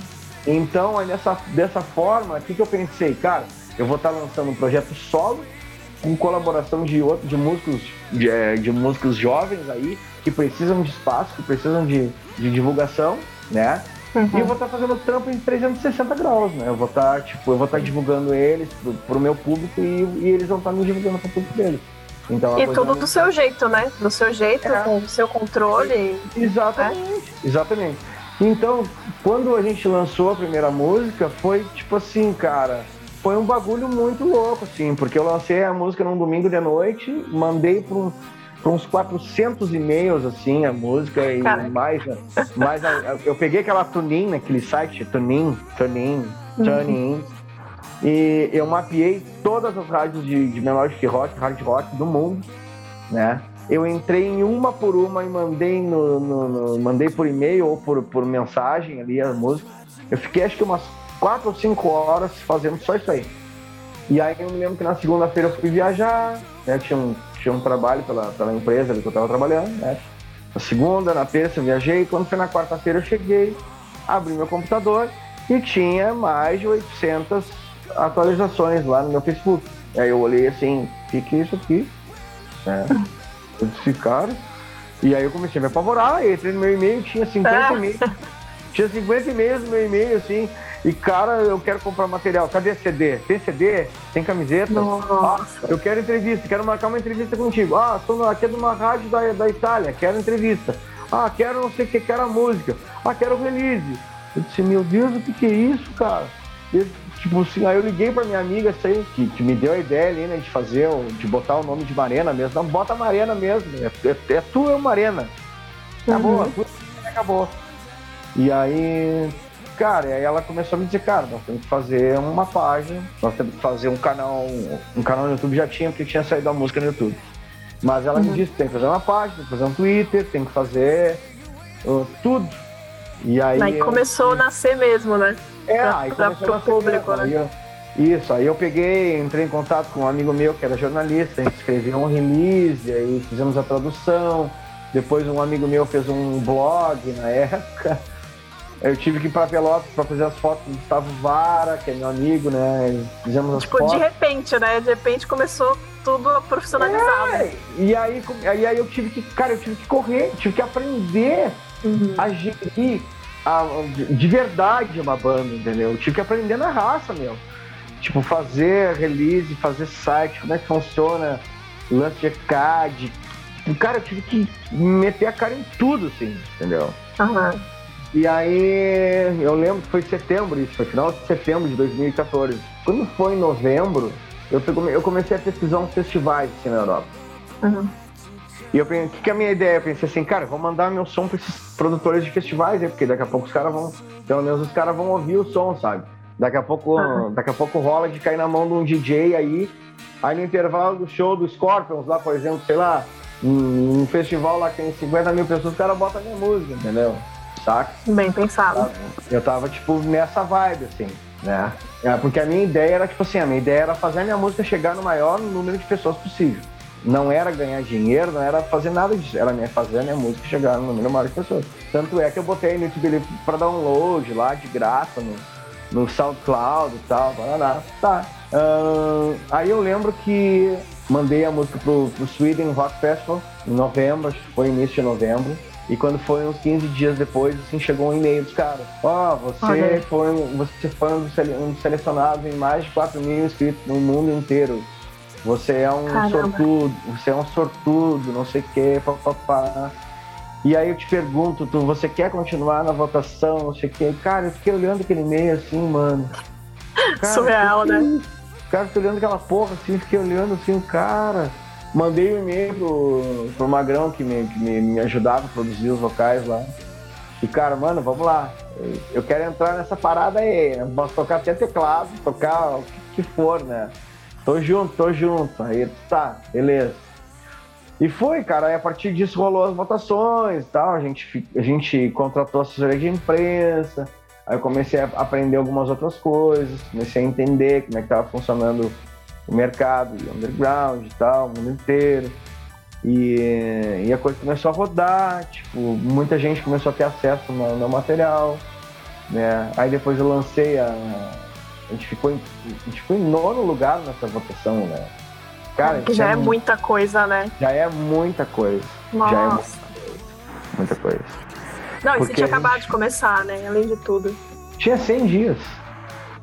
Então, aí nessa, dessa forma, o que, que eu pensei? Cara, eu vou estar lançando um projeto solo com colaboração de outros de músicos de, eh, de músicos jovens aí que precisam de espaço, que precisam de, de divulgação, né? E eu vou estar fazendo trampo em 360 graus, né? Eu vou estar, tipo, eu vou estar divulgando eles pro, pro meu público e, e eles vão estar me divulgando pro público deles. Então, a E tudo não- do seu jeito, né? Do seu jeito, É. com o seu controle. Exatamente, exatamente. Então, quando a gente lançou a primeira música, foi tipo assim, cara, foi um bagulho muito louco, assim, porque eu lancei a música num domingo de noite, mandei para um, uns 400 e-mails, assim, a música, e Caraca. mais, mais a- a- eu peguei aquela Tunin, naquele site, Tunin, Tunin, Tunin, e eu mapeei todas as rádios de, de melodic rock, hard rock do mundo, né? Eu entrei em uma por uma e mandei no, no- no- mandei por e-mail ou por, por mensagem ali a música. Eu fiquei acho que umas quatro ou cinco horas fazendo só isso aí. E aí eu me lembro que na segunda-feira eu fui viajar, né? Tinha um, tinha um trabalho pela, pela empresa ali que eu estava trabalhando, né? Na segunda, na terça eu viajei, quando foi na quarta-feira eu cheguei, abri meu computador e tinha mais de 800 atualizações lá no meu Facebook. Aí eu olhei assim, o que, que é isso aqui? É. Eu disse, cara. E aí eu comecei a me apavorar, entrei no meu e-mail, tinha 50 Ah. e-mails. Tinha 50 e-mails no meu e-mail, assim. E, cara, eu quero comprar material. Cadê CD? Tem CD? Tem camiseta? Nossa. Ah, eu quero entrevista, quero marcar uma entrevista contigo. Ah, tô aqui é de uma rádio da, da Itália, quero entrevista. Ah, quero não sei o que, quero a música. Ah, quero o release. Eu disse, meu Deus, o que, que é isso, cara? Eu, tipo assim, aí eu liguei pra minha amiga, que, que me deu a ideia ali, né, de fazer, de botar o nome de Marena mesmo. Não, bota Marena mesmo. É, é, é tu, é o Marena. Acabou, Uhum. acabou. E aí, cara, e aí ela começou a me dizer, cara, nós temos que fazer uma página, nós temos que fazer um canal, um canal no YouTube já tinha, porque tinha saído a música no YouTube. Mas ela me disse, tem que fazer uma página, tem que fazer um Twitter, tem que fazer uh, tudo. E aí, Aí eu- começou a nascer mesmo, né? é, pra- aí pra- começou pro a nascer público, mesmo. né? Aí eu- isso, aí eu peguei, entrei em contato com um amigo meu que era jornalista, a gente escreveu um release, aí fizemos a tradução, depois um amigo meu fez um blog na época. Eu tive que ir para Pelotas para fazer as fotos do Gustavo Vara, que é meu amigo, né? Fizemos as Tipo, fotos. de repente, né? De repente começou tudo a profissionalizar. né? É, e aí, aí, aí eu tive que, cara, eu tive que correr, tive que aprender Uhum. a gerir a- de, de verdade uma banda, entendeu? Eu tive que aprender na raça, meu. Tipo, fazer release, fazer site, como é que funciona, lance de CAD. Cara, eu tive que meter a cara em tudo, assim, entendeu? Aham. E aí, eu lembro que foi setembro isso, foi final de setembro de 2014. Quando foi em novembro, eu, eu comecei a pesquisar uns festivais assim na Europa. Uhum. E eu pensei, o que, que é a minha ideia? Eu pensei assim, cara, vou mandar meu som pra esses produtores de festivais aí, porque daqui a pouco os caras vão, pelo menos os caras vão ouvir o som, sabe? Daqui a pouco, Aham. daqui a pouco rola de cair na mão de um DJ aí, aí no intervalo do show do Scorpions lá, por exemplo, sei lá, um, um festival lá que tem 50 mil pessoas, os caras botam a minha música, entendeu? Saca? Bem pensado. Eu tava, tipo, nessa vibe, assim, né? É, porque a minha ideia era, tipo assim, a minha ideia era fazer a minha música chegar no maior número de pessoas possível. Não era ganhar dinheiro, não era fazer nada disso. Era minha- fazer a minha música chegar no número maior de pessoas. Tanto é que eu botei no YouTube pra download lá, de graça, no, no SoundCloud e tal, barará. Tá. Ahn, aí eu lembro que mandei a música pro, pro Sweden Rock Festival em novembro, acho que foi início de novembro. E quando foi uns 15 dias depois, assim, chegou um e-mail dos caras. Ó, Olha você aí. foi, um- você foi um dos, um dos selecionados em mais de 4 mil inscritos no mundo inteiro. Você é um Caramba. sortudo, você é um sortudo, não sei o que, papapá. E aí eu te pergunto, tu, você quer continuar na votação, não sei o que. Cara, eu fiquei olhando aquele e-mail assim, mano. Surreal, que que é né? Cara, fiquei olhando aquela porra assim, fiquei olhando assim, cara. Mandei um e-mail pro, pro Magrão que, me, que me, me ajudava a produzir os vocais lá. E cara, mano, vamos lá. Eu- quero entrar nessa parada aí. né? Posso tocar até teclado, tocar o que, que for, né? Tô junto, tô junto. Aí tá, beleza. E foi, cara. Aí a partir disso rolou as votações e tal. A gente, a gente contratou assessoria de imprensa. Aí eu comecei a aprender algumas outras coisas. Comecei a entender como é que tava funcionando o mercado, underground e tal, o mundo inteiro. E, e a coisa começou a rodar, tipo, muita gente começou a ter acesso no, no material, né? Aí depois eu lancei a. A gente ficou em, a gente ficou em nono lugar nessa votação, né? Cara, que já é tinha- muita coisa, né? já é muita coisa. Já é Nossa. muita coisa. Não, e você tinha a gente- acabado de começar, né? Além de tudo. Tinha 100 dias.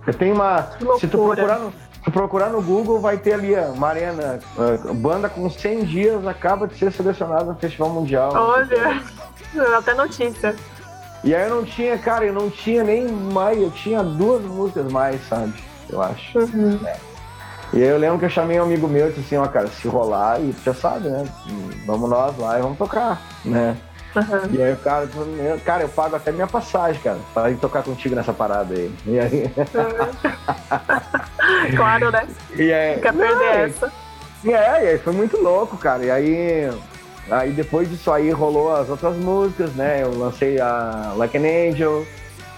Eu tenho uma. Se tu procurar no, se procurar no Google, vai ter ali a Marena, a banda com 100 dias acaba de ser selecionada no Festival Mundial. Olha, até notícia. E aí eu não tinha, cara, eu não tinha nem mais, eu tinha duas músicas mais, sabe? Eu acho. Uhum. E aí eu lembro que eu chamei um amigo meu e disse assim, ó, cara, se rolar, e tu já sabe, né? Vamos nós lá e vamos tocar, né? Uhum. E aí o cara, "Meu, cara, eu pago até minha passagem, cara, pra ir tocar contigo nessa parada aí. E aí, claro, né? e aí quer perder Não, essa. É, e aí foi muito louco, cara. E aí, aí depois disso aí rolou as outras músicas, né? Eu lancei a Like an Angel,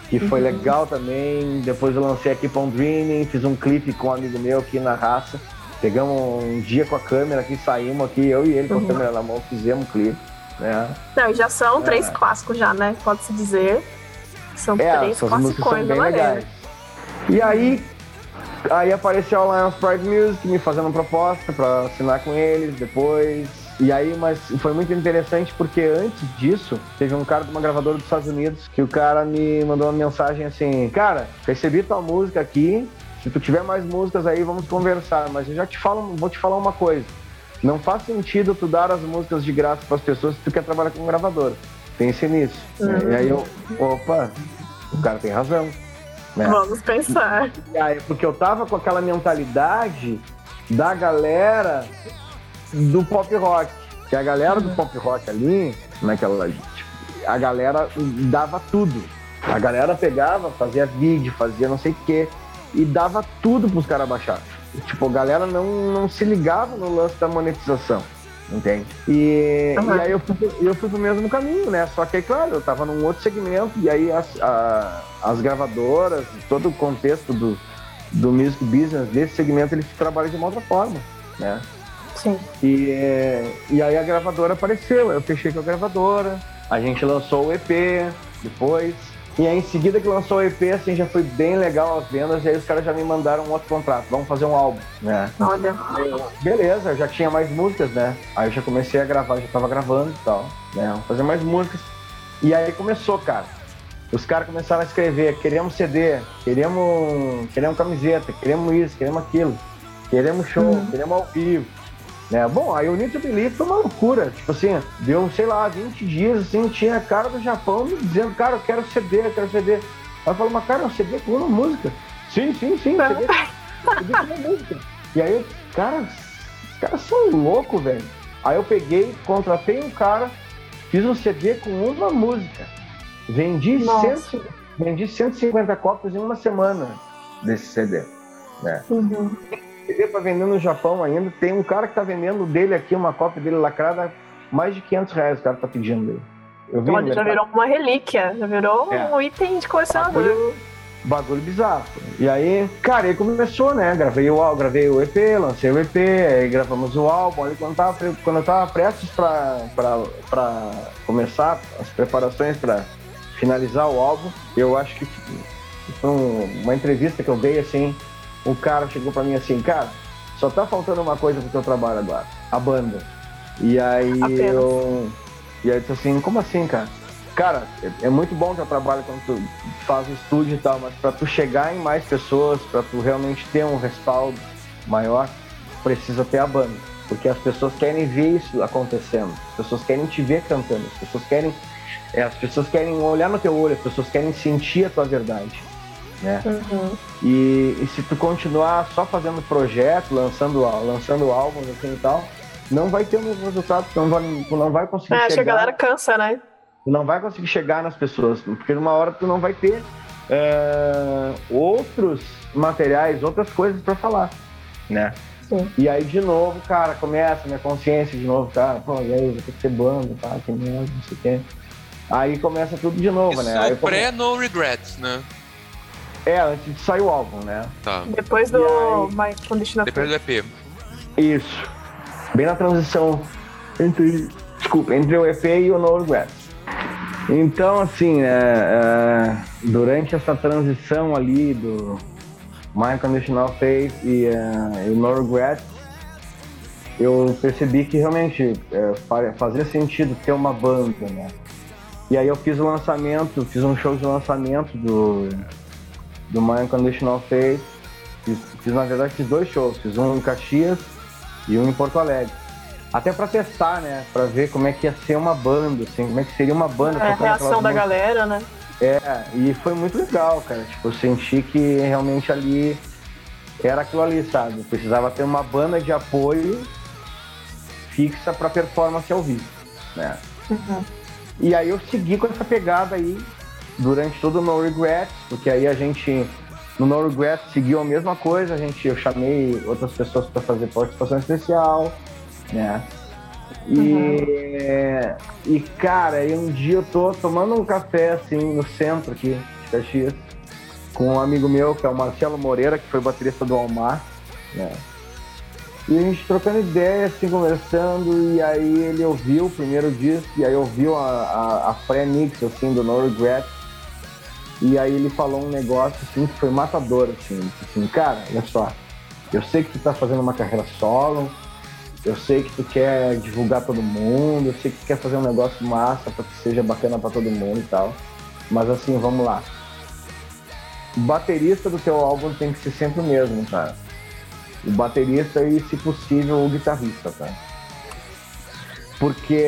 que foi legal também. Depois eu lancei a Keep on Dreaming, fiz um clipe com um amigo meu aqui na raça. Pegamos um dia com a câmera aqui, saímos aqui, eu e ele com a Uhum. câmera na mão, fizemos um clipe, né? Não, e já são três É. clássicos já, né? Pode-se dizer. São É, três maneira. legais. E aí, aí apareceu a Lions Pride Music me fazendo proposta pra assinar com eles depois. E aí, mas foi muito interessante porque antes disso, teve um cara de uma gravadora dos Estados Unidos que o cara me mandou uma mensagem assim: Cara, recebi tua música aqui. Se tu tiver mais músicas aí, vamos conversar. Mas eu já te falo, vou te falar uma coisa. Não faz sentido tu dar as músicas de graça para as pessoas se tu quer trabalhar com gravadora. Pense nisso. E aí eu, opa, o cara tem razão. Né? Vamos pensar. E aí, porque eu tava com aquela mentalidade da galera do pop rock. Que a galera do pop rock ali, naquela. Tipo, a galera dava tudo. A galera pegava, fazia vídeo, fazia não sei o quê, e dava tudo pros caras baixar. Tipo, a galera não, não se ligava no lance da monetização. Entende? E, Uhum. e aí eu fui, pro- eu fui pro mesmo caminho, né? Só que, claro, eu tava num outro segmento, e aí as, a- as gravadoras, todo o contexto do, do music business desse segmento, ele trabalha de uma outra forma, né? Sim. E, e aí a gravadora apareceu, eu fechei com a gravadora, a gente lançou o EP depois, e aí em seguida que lançou o EP, assim, já foi bem legal as vendas, e aí os caras já me mandaram um outro contrato, vamos fazer um álbum, né? Olha. Beleza, eu já tinha mais músicas, né? Aí eu já comecei a gravar, já tava gravando e tal, né? Vamos fazer mais músicas. E aí começou, cara. Os caras começaram a escrever, queremos CD, queremos, queremos camiseta, queremos isso, queremos aquilo, queremos show, queremos ao vivo. Né? Bom, aí o Need to Believe foi uma loucura. Tipo assim, deu, sei lá, 20 dias, assim, tinha cara do Japão me dizendo, cara, eu quero CD, eu quero CD. Aí eu falo, mas cara, é um CD com uma música. Sim, sim, sim, CD, CD com uma música. E aí, cara, os caras são loucos, velho. Aí eu peguei, contratei um cara, fiz um CD com uma música. Vendi. 100, vendi 150 cópias em uma semana desse CD. Né? Uhum. CD pra vender no Japão ainda. Tem um cara que tá vendendo dele aqui, uma cópia dele lacrada, mais de 500 reais o cara tá pedindo dele. Eu vi Olha, já virou uma relíquia, já virou É. um item de colecionador. Bagulho, bagulho bizarro. E aí, cara, aí começou, né? Gravei o, álbum, gravei o EP, lancei o EP, aí gravamos o álbum. Aí quando, tava, quando eu tava prestes pra, pra, pra começar as preparações pra finalizar o álbum, eu acho que foi um- uma entrevista que eu dei assim. Um cara chegou pra mim assim, cara, só tá faltando uma coisa pro teu trabalho agora, a banda. E aí Apenas. eu. E aí eu disse assim, como assim, cara? Cara, é, é muito bom teu trabalho quando tu faz o estúdio e tal, mas pra tu chegar em mais pessoas, pra tu realmente ter um respaldo maior, precisa ter a banda. Porque as pessoas querem ver isso acontecendo, as pessoas querem te ver cantando, as pessoas querem. É, as pessoas querem olhar no teu olho, as pessoas querem sentir a tua verdade. Né? Uhum. E, e se tu continuar só fazendo projeto, lançando, lançando álbuns assim e tal, não vai ter o mesmo resultado, tu não vai, tu não vai conseguir É, acho que a chegar galera cansa, né? tu não vai conseguir chegar nas pessoas, porque numa hora tu não vai ter é, outros materiais, outras coisas pra falar, né? Sim. E aí de novo, cara, começa minha consciência de novo, cara, pô, e aí, vou ter que ser banda, tá, que merda, não sei o quê. Aí começa tudo de novo, Isso né? Aí é come- pré-No Regrets, né? É, antes de sair o álbum, né? Tá. Depois do E My Condition of Depois do EP. Isso. Bem na transição entre, desculpa, entre o EP e o No Regrets. Então, assim, é, é, durante essa transição ali do My Conditional Faith e, o No Regrets, eu percebi que realmente é, fa- fazia sentido ter uma banda, né? E aí eu fiz o lançamento, fiz um show de lançamento do, do My Unconditional Faith. Fiz, fiz, na verdade, fiz dois shows. Fiz um em Caxias e um em Porto Alegre. Até pra testar, né? Pra ver como é que ia ser uma banda, assim, como é que seria uma banda. É, a reação da músicas. galera, né? É, e foi muito legal, cara. Tipo, eu senti que realmente ali era aquilo ali, sabe? Precisava ter uma banda de apoio fixa pra performance ao vivo, né? E aí eu segui com essa pegada aí durante todo o No Regrets, porque aí a gente no No Regrets seguiu a mesma coisa, a gente eu chamei outras pessoas para fazer participação especial, né? E, e cara, aí um dia eu tô tomando um café assim no centro aqui de Caxias com um amigo meu que é o Marcelo Moreira, que foi baterista do Almar, né? E a gente trocando ideia, assim, conversando, e aí ele ouviu o primeiro disco, e aí ouviu a, a, a pré-mix, assim, do No Regret. E aí ele falou um negócio, assim, que foi matador, assim, assim, cara, olha só, eu sei que tu tá fazendo uma carreira solo, eu sei que tu quer divulgar todo mundo, eu sei que tu quer fazer um negócio massa pra que seja bacana pra todo mundo e tal, mas assim, vamos lá. O baterista do teu álbum tem que ser sempre o mesmo, cara o baterista e, se possível, o guitarrista, tá? Porque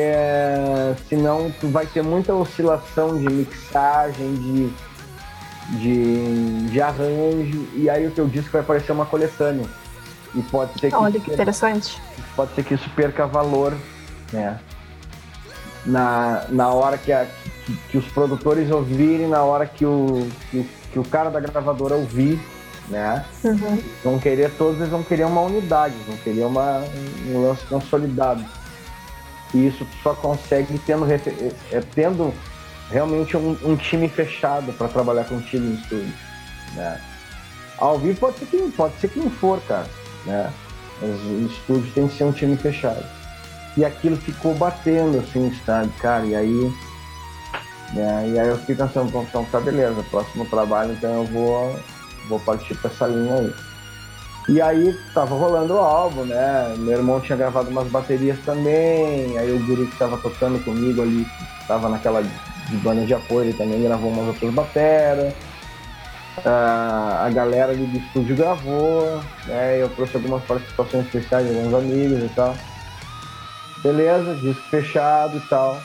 senão tu vai ter muita oscilação de mixagem, de, de, de arranjo, e aí o teu disco vai parecer uma coletânea. E pode ser que, Olha que interessante. pode ser que isso perca valor, né? Na, na hora que, a- que, que os produtores ouvirem, na hora que o, que, que o cara da gravadora ouvir, né? Uhum. vão querer, todos eles vão querer uma unidade, vão querer uma, um lance consolidado. E isso só consegue tendo, é, tendo realmente um, um time fechado para trabalhar contigo no estúdio. Né? Ao vivo pode ser que pode ser que não for, cara. Né? Mas o estúdio tem que ser um time fechado. E aquilo ficou batendo, assim, sabe, cara? E aí. né, E aí eu fiquei pensando, "Bom, então tá beleza, próximo trabalho, então eu vou, vou partir pra essa linha aí. E aí tava rolando o álbum, né? Meu irmão tinha gravado umas baterias também, aí o guri que tava tocando comigo ali, tava naquela de banda de apoio, ele também gravou umas outras bateras. Ah, a galera ali do estúdio gravou, né? Eu trouxe algumas participações especiais de alguns amigos e tal. Beleza, disco fechado e tal.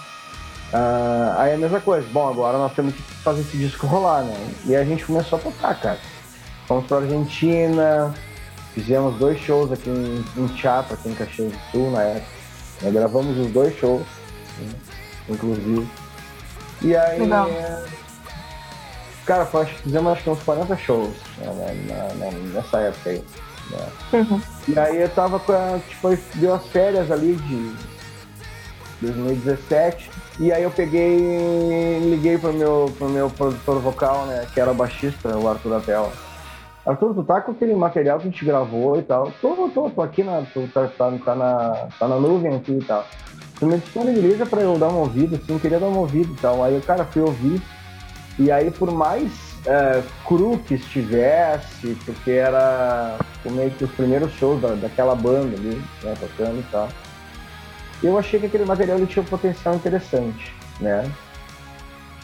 Ah, aí a mesma coisa, bom, agora nós temos que fazer esse disco rolar, né? E a gente começou a tocar, cara. Fomos pra Argentina, fizemos dois shows aqui em, em aqui em Caxias do Sul, na época. Né? Gravamos os dois shows, né? inclusive. E aí, Legal. é, cara, que fizemos acho que uns 40 shows né, na- na- nessa época aí. né? Uhum. E aí eu tava com a, tipo, deu as férias ali de 2017. E aí eu peguei e liguei pro meu, pro meu produtor vocal, né? Que era o baixista, o Arthur Atel. Arthur, tu tá com aquele material que a gente gravou e tal. Tô, tô, tô aqui na. Tu tá, tá, tá na, tá na nuvem aqui e tal. Tu me disponibiliza pra eu dar uma ouvida, assim, queria dar uma ouvida e tal. Aí o cara fui ouvir. E aí, por mais é, cru que estivesse, porque era meio que os primeiros shows da, daquela banda ali, né, tocando e tal, eu achei que aquele material ele tinha um potencial interessante, né?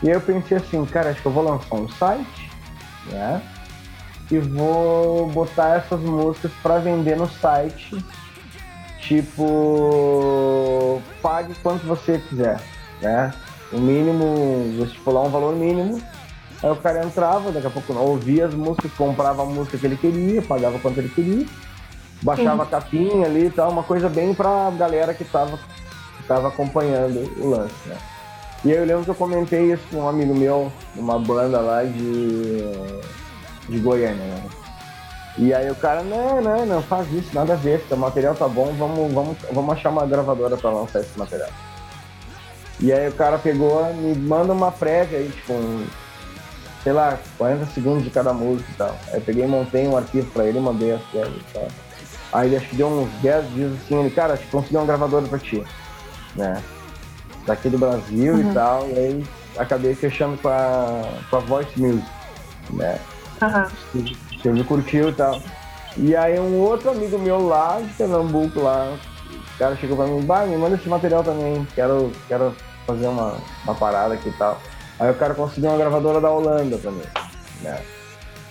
E aí eu pensei assim, cara, acho que eu vou lançar um site, né? E vou botar essas músicas para vender no site, tipo, pague quanto você quiser, né? O mínimo, vou estipular um valor mínimo. Aí o cara entrava, daqui a pouco não ouvia as músicas, comprava a música que ele queria, pagava quanto ele queria, baixava a capinha ali e tal, uma coisa bem pra galera que tava, que tava acompanhando o lance, né? E eu lembro que eu comentei isso com um amigo meu, uma banda lá de, de Goiânia, né? E aí o cara, não, não, não faz isso, nada a ver, o material tá bom, vamos, vamos, vamos achar uma gravadora pra lançar esse material. E aí o cara pegou, me manda uma prévia aí, tipo, um, sei lá, 40 segundos de cada música e tal. Aí eu peguei e montei um arquivo pra ele, mandei as prévias e tal. Aí ele acho que deu uns 10 dias assim, ele, cara, acho que consegui uma gravadora pra ti. né? Daqui do Brasil e tal, e aí acabei fechando com a, com a Voice Music, né? Você me curtiu e tal. E aí um outro amigo meu lá de Pernambuco lá, o cara chegou pra mim, bah, me manda esse material também, quero, quero fazer uma, uma parada aqui e tal. Aí o cara conseguiu uma gravadora da Holanda mim, né?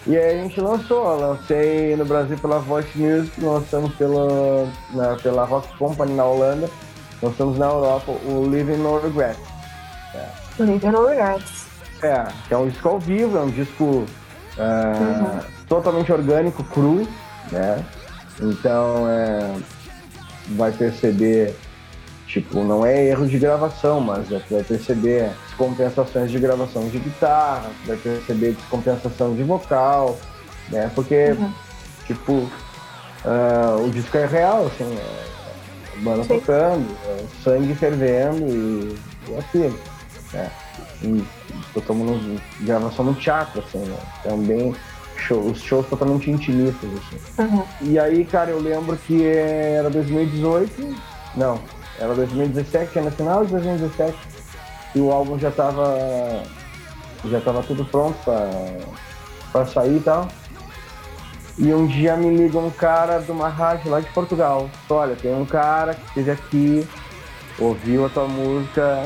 E aí a gente lançou, lancei no Brasil pela Voice Music, lançamos pela, na- pela Rock Company na Holanda, lançamos na Europa o Living No Regret. Living No Regrets. É, que é um disco ao vivo, é um disco ah, totalmente orgânico, cru, né? Então é, vai perceber, tipo, não é erro de gravação, mas é- vai perceber descompensações de gravação de guitarra, vai perceber descompensação de vocal, né? Porque, tipo, ah, o disco é real, assim, é banda tocando, é sangue fervendo e, e é aquilo, né? E tocamos num- gravação no teatro, assim, né? Também show, os shows totalmente intimistas, assim. Uhum. E aí, cara, eu lembro que era 2018, não, era 2017, era no final de 2017, e o álbum já tava, já tava tudo pronto pra, pra sair e tal. E um dia me liga um cara de uma rádio lá de Portugal. Olha, tem um cara que esteve aqui, ouviu a tua música,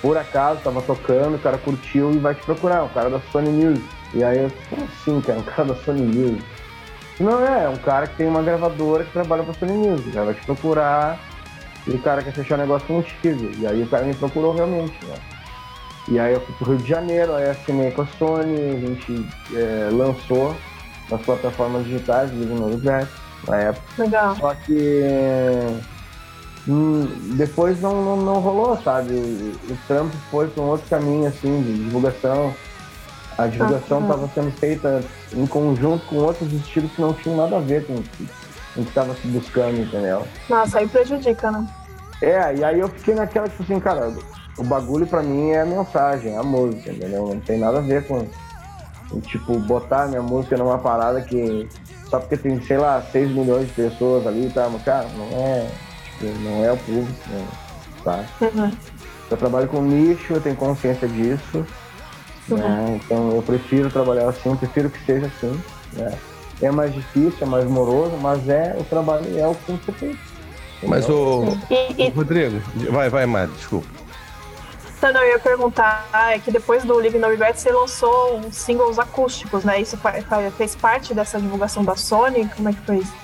por acaso, tava tocando, o cara curtiu e vai te procurar, um cara da Sony Music. E aí eu, como assim, cara, um cara da Sony Music? Não é, é um cara que tem uma gravadora que trabalha pra Sony Music, cara vai te procurar e o cara quer fechar um negócio contigo. E aí o cara me procurou realmente, né? E aí eu fui pro Rio de Janeiro, aí assinei com a Sony, a gente é, lançou nas plataformas digitais, Living No Regret, na época. Legal. Só que hum, depois não, não, não rolou, sabe? O, trampo foi para um outro caminho, assim, de divulgação. A divulgação estava sendo feita em conjunto com outros estilos que não tinham nada a ver com o que com o que estava se buscando, entendeu? Nossa, aí prejudica, né? É, e aí eu fiquei naquela, tipo assim, cara, o bagulho pra mim é a mensagem, é a música, entendeu? Não tem nada a ver com, tipo, botar minha música numa parada que só porque tem, sei lá, 6 milhões de pessoas ali e tal, mas, cara, não é, não é o público, né, tá? Uhum. Eu trabalho com nicho, eu tenho consciência disso, né? Então eu prefiro trabalhar assim, prefiro que seja assim, né? É mais difícil, é mais moroso, mas é o trabalho, é o que tem ser feito. Mas o. E, e Rodrigo, vai, vai, Mari, desculpa. Então, não, eu ia perguntar, é que depois do Live No Regret você lançou uns singles acústicos, né? Isso fez parte dessa divulgação da Sony? Como é que foi isso?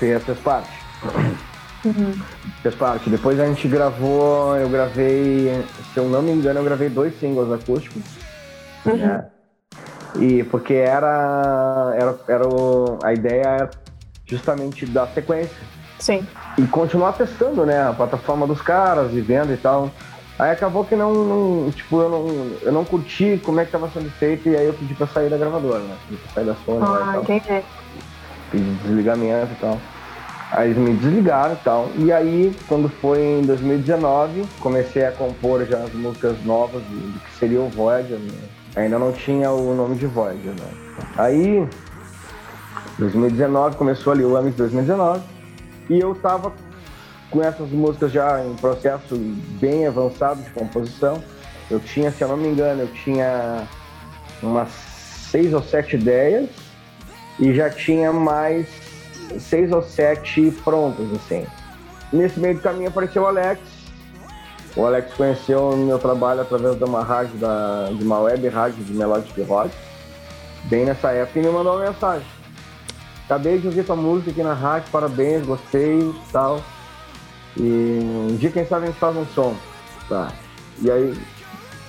Fez, fez Fez parte. Depois a gente gravou, eu gravei, se eu não me engano, eu gravei dois singles acústicos. né? E porque era, era, era o- a ideia era justamente dar sequência Sim. e continuar testando, né, a plataforma dos caras e vendo e tal. Aí acabou que não, não- tipo, eu não, eu não curti como é que tava sendo feito e aí eu pedi pra sair da gravadora, né? Pedi pra sair da Sony lá e Ah, tal entendi. pedi desligamento e tal. Aí eles me desligaram e tal. E aí, quando foi em 2019, comecei a compor já as músicas novas do, que seria o Voyager. Né? Ainda não tinha o nome de Voyager, né? Aí, 2019, começou ali o de 2019. E eu tava com essas músicas já em processo bem avançado de composição. Eu tinha, se eu não me engano, eu tinha umas seis ou sete ideias e já tinha mais seis ou sete prontas, assim. Nesse meio do caminho apareceu o Alex. O Alex conheceu o meu trabalho através de uma rádio, da, de uma web rádio de Melodic Rock, bem nessa época, e me mandou uma mensagem. Acabei de ouvir tua música aqui na rádio, parabéns, gostei tal. E um dia, quem sabe, a gente faz um som. Tá. E aí,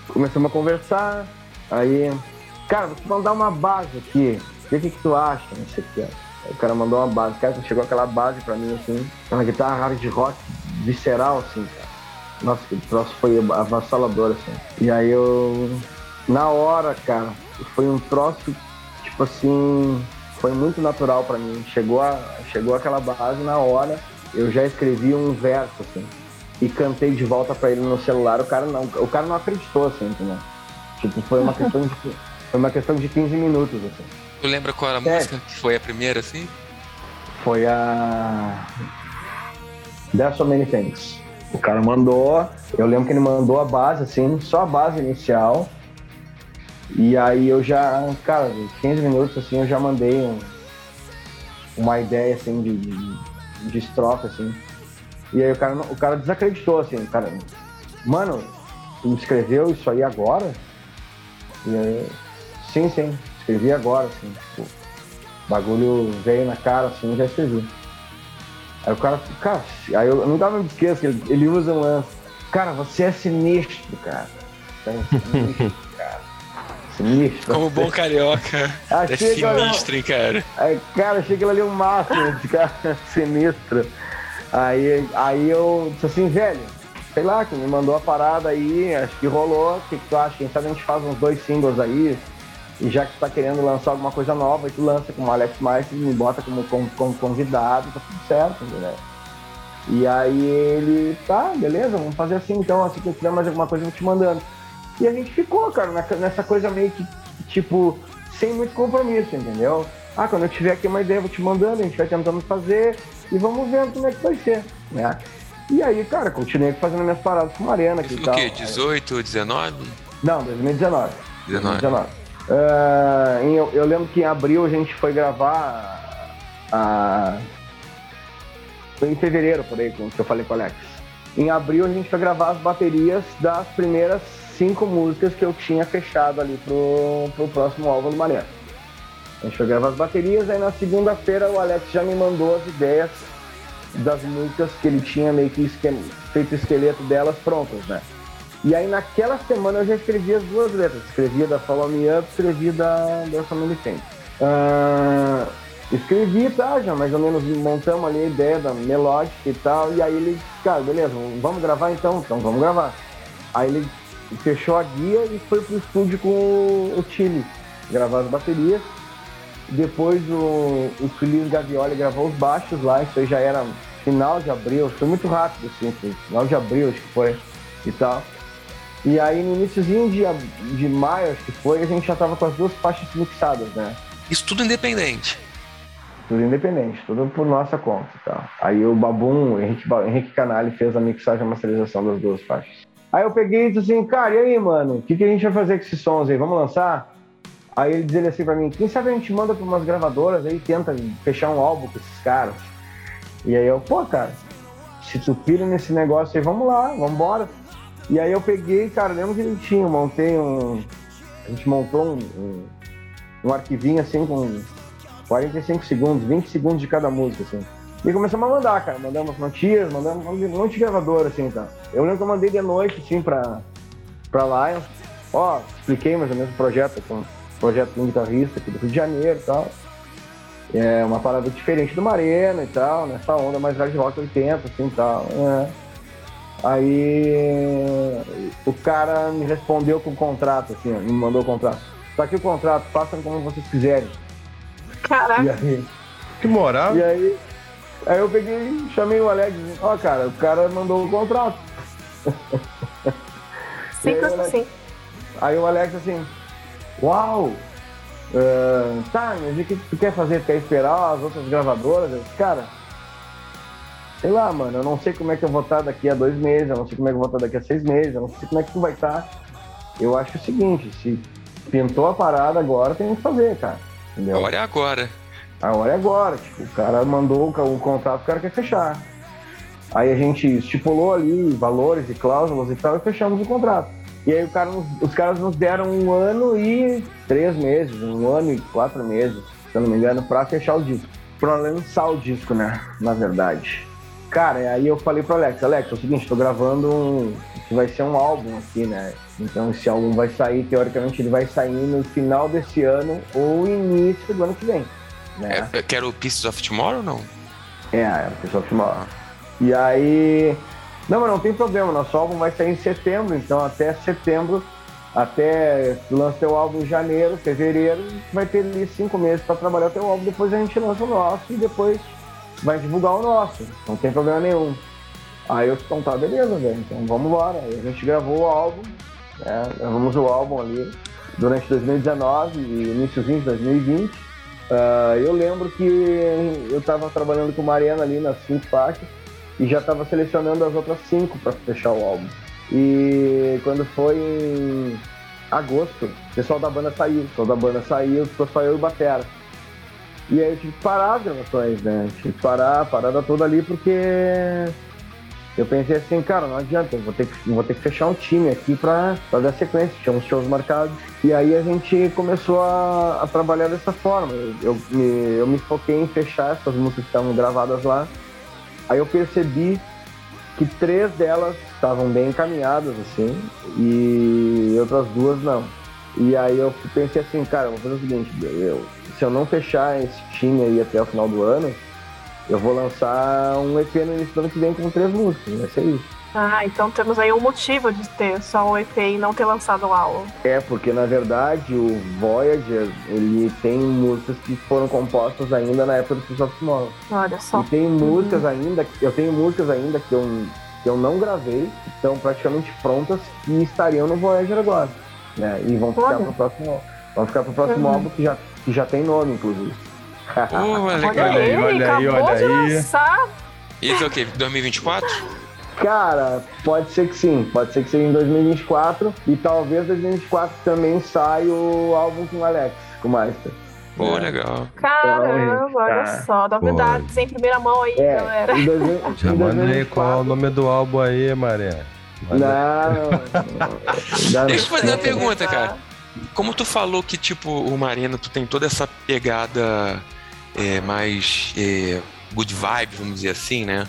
começamos a conversar, aí, cara, vou te mandar uma base aqui, o que, que tu acha, não que. O cara mandou uma base, cara, chegou aquela base pra mim, assim, uma guitarra hard rock visceral, assim, cara. Nossa, que troço foi avassalador, assim. E aí eu, na hora, cara, foi um troço, tipo assim, foi muito natural pra mim. Chegou, a, chegou aquela base na hora, eu já escrevi um verso, assim, e cantei de volta pra ele no celular, o cara não, o cara não acreditou, assim, entendeu? Tipo, foi uma questão de, foi uma questão de 15 minutos, assim. Tu lembra qual era a É. música que foi a primeira, assim? Foi a. There's So Many Things. O cara mandou, eu lembro que ele mandou a base, assim, só a base inicial. E aí eu já, cara, em 15 minutos, assim, eu já mandei um- uma ideia, assim, de, de, de estrofe, assim. E aí o cara, o cara desacreditou, assim, cara, mano, tu escreveu isso aí agora? E aí, sim, sim, escrevi agora, assim, tipo, o bagulho veio na cara, assim, já escrevi. Aí o cara, cara, aí eu não dava me esqueço, que ele, ele usa um lance. Cara, você é sinistro, cara. Você é sinistro, cara. Sinistro. Como bom carioca. É Achei eu- sinistro, hein, cara. Aí, cara, achei ele ali um máximo, esse cara sinistro. Aí, aí eu disse assim, velho, sei lá, que me mandou a parada aí, acho que rolou, o que, que tu acha? Quem sabe a gente faz uns dois singles aí, e já que tu tá querendo lançar alguma coisa nova, aí tu lança com o Alex e me bota como, como, como convidado, tá tudo certo, entendeu? E aí ele, tá, beleza, vamos fazer assim então, assim que eu tiver mais alguma coisa eu vou te mandando. E a gente ficou, cara, nessa coisa meio que, tipo, sem muito compromisso, entendeu? Ah, quando eu tiver aqui uma ideia, eu vou te mandando, a gente vai tentando fazer e vamos vendo como é que vai ser, né? E aí, cara, continuei fazendo minhas paradas com Mariana aqui Isso e no tal. quê? 18, 19? Não, 2019. 19. Ah, em- eu, lembro que em abril a gente foi gravar a. Foi em fevereiro, por aí, que eu falei com o Alex. Em abril a gente foi gravar as baterias das primeiras cinco músicas que eu tinha fechado ali pro, pro próximo álbum do Mariano. A gente foi gravar as baterias, aí na segunda-feira o Alex já me mandou as ideias das músicas que ele tinha meio que esque- feito esqueleto delas prontas, né? E aí naquela semana eu já escrevi as duas letras. Escrevi da Follow Me Up, escrevi da, da Family Fame. Ah, escrevi, tá, já mais ou menos montamos ali a ideia da melódica e tal. E aí ele, cara, beleza, vamos gravar então? Então vamos gravar. Aí ele fechou a guia e foi pro estúdio com o Chile gravar as baterias. Depois o, o Feliz Gavioli gravou os baixos lá, isso aí já era final de abril, foi muito rápido, assim, final de abril acho que foi e tal. E aí no iníciozinho de, de maio, acho que foi, a gente já tava com as duas faixas mixadas, né? Isso tudo independente. Tudo independente, tudo por nossa conta tal. Aí o Babum, o Henrique, Henrique Canali fez a mixagem e a masterização das duas faixas. Aí eu peguei e disse assim, cara, e aí, mano, o que, que a gente vai fazer com esses sons aí? Vamos lançar? Aí ele dizia assim pra mim, quem sabe a gente manda pra umas gravadoras aí tenta fechar um álbum com esses caras. E aí eu, pô, cara, se tu pira nesse negócio aí, vamos lá, vamos embora. E aí eu peguei, cara, lembro direitinho, montei um. A gente montou um, um, um arquivinho assim com 45 segundos, 20 segundos de cada música, assim. E começamos a mandar, cara. Mandamos notícias, mandamos um monte de gravador, assim, tá. Eu lembro que eu mandei de noite, assim, pra, pra Lion. Ó, expliquei mais ou menos o projeto, com projeto de um guitarrista aqui do Rio de Janeiro e tal. É uma parada diferente do Marena e tal, nessa onda mais hard rock 80, assim tal. É. Aí o cara me respondeu com o contrato, assim, ó, me mandou o contrato. Tá aqui o contrato, façam como vocês quiserem. E Caraca, aí, Que moral. e aí, aí eu peguei, chamei o Alex, e disse, ó cara, o cara mandou o contrato. simples E aí, assim. Aí o Alex assim, uau! ah, tá, mas o que tu quer fazer? Quer esperar as outras gravadoras? Cara, sei lá, mano, eu não sei como é que eu vou estar daqui a dois meses, eu não sei como é que eu vou estar daqui a seis meses, eu não sei como é que tu vai estar. Eu acho o seguinte, se pintou a parada agora, tem que fazer, cara. Entendeu? A hora é agora. A hora é agora. Tipo, o cara mandou o contrato, o cara quer fechar. Aí a gente estipulou ali valores e cláusulas e tal e fechamos o contrato. E aí cara, os caras nos deram um ano e três meses, um ano e quatro meses, se eu não me engano, pra fechar o disco. Pra lançar o disco, né? Na verdade. Cara, aí eu falei pro Alex, Alex, é o seguinte, tô gravando um. que vai ser um álbum aqui, né? Então esse álbum vai sair, teoricamente, ele vai sair no final desse ano ou início do ano que vem. Né? É, eu quero Pieces of Tomorrow ou não? É, era o pessoal filmava. E aí. Não, mas não tem problema, nosso álbum vai sair em setembro, então até setembro, até lança teu álbum em janeiro, fevereiro, vai ter ali cinco meses para trabalhar o teu álbum, depois a gente lança o nosso e depois vai divulgar o nosso. Não tem problema nenhum. Aí eu então tá, beleza, velho, então vamos embora. Aí a gente gravou o álbum, né? Gravamos o álbum ali durante 2019 e iníciozinho de 2020. Ah, eu lembro que eu tava trabalhando com Mariana ali nas cinco faixas. e já estava selecionando as outras cinco para fechar o álbum. E quando foi em agosto, o pessoal da banda saiu, o pessoal da banda saiu, ficou só eu e Batera. E aí eu tive que parar as gravações, né? Tive que parar a parada toda ali porque eu pensei assim, cara, não adianta, eu vou ter que, vou ter que fechar um time aqui pra fazer a sequência, tinha uns shows marcados. E aí a gente começou a, a trabalhar dessa forma. Eu, eu, me, eu me foquei em fechar essas músicas que estavam gravadas lá. Aí eu percebi que três delas estavam bem encaminhadas, assim, e outras duas não. E aí eu pensei assim, cara, vou fazer o seguinte, eu, se eu não fechar esse time aí até o final do ano, eu vou lançar um EP no início do ano que vem com três músicas, vai ser isso. Ah, então temos aí um motivo de ter só o EP e não ter lançado o álbum. É, porque na verdade o Voyager, ele tem músicas que foram compostas ainda na época do Pulse of Tomorrow. Olha só. E tem músicas ainda, eu tenho músicas ainda que eu, que eu não gravei, que estão praticamente prontas e estariam no Voyager agora. Né? E vão ficar Olha. pro próximo, vão ficar pro próximo Uhum. álbum que já, que já tem nome, inclusive. Oh, olha, Olha, cara. ele, olha aí, olha aí. lançar. Isso é o quê? 2024? Cara, pode ser que sim, pode ser que seja em 2024 e talvez 2024 também saia o álbum com o Alex, com o Meister. Pô, legal. Caramba, olha tá. só, novidades em primeira mão aí, É, galera. em, 2000, Já em manda aí qual é o 2024. nome do álbum aí, Maré. Não, não, não. Deixa eu fazer uma pergunta, cara. Como tu falou que, tipo, o Marina, tu tem toda essa pegada é, mais é, good vibe, vamos dizer assim, né?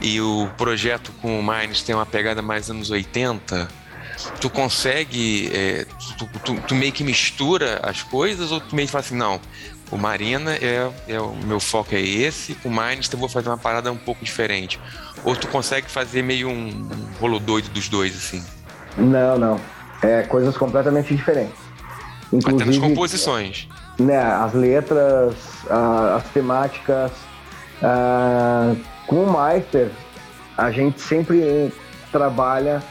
E o projeto com o Mines tem uma pegada mais anos 80. Tu consegue. é, tu, tu- tu meio que mistura as coisas ou tu meio que fala assim, não, o Marina é, é o meu foco é esse, com o Mines eu vou fazer uma parada um pouco diferente. Ou tu consegue fazer meio um, rolo doido dos dois, assim. Não, não. É coisas completamente diferentes. Até nas Inclusive, composições. né, as letras, a- as temáticas. ah, com o Meister, a gente sempre trabalha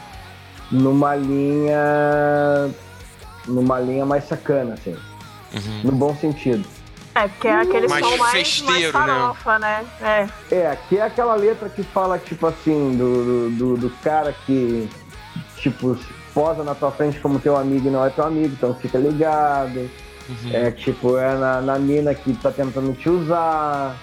numa linha numa linha mais sacana, assim, Uhum. no bom sentido. É, porque é aquele Mais som mais, mais festeiro, né? farofa, né? É. É, que é aquela letra que fala, tipo assim, do, do, do- do cara que, tipo, posa na tua frente como teu amigo e não é teu amigo, então fica ligado. É, tipo, é na, na mina que tá tentando te usar.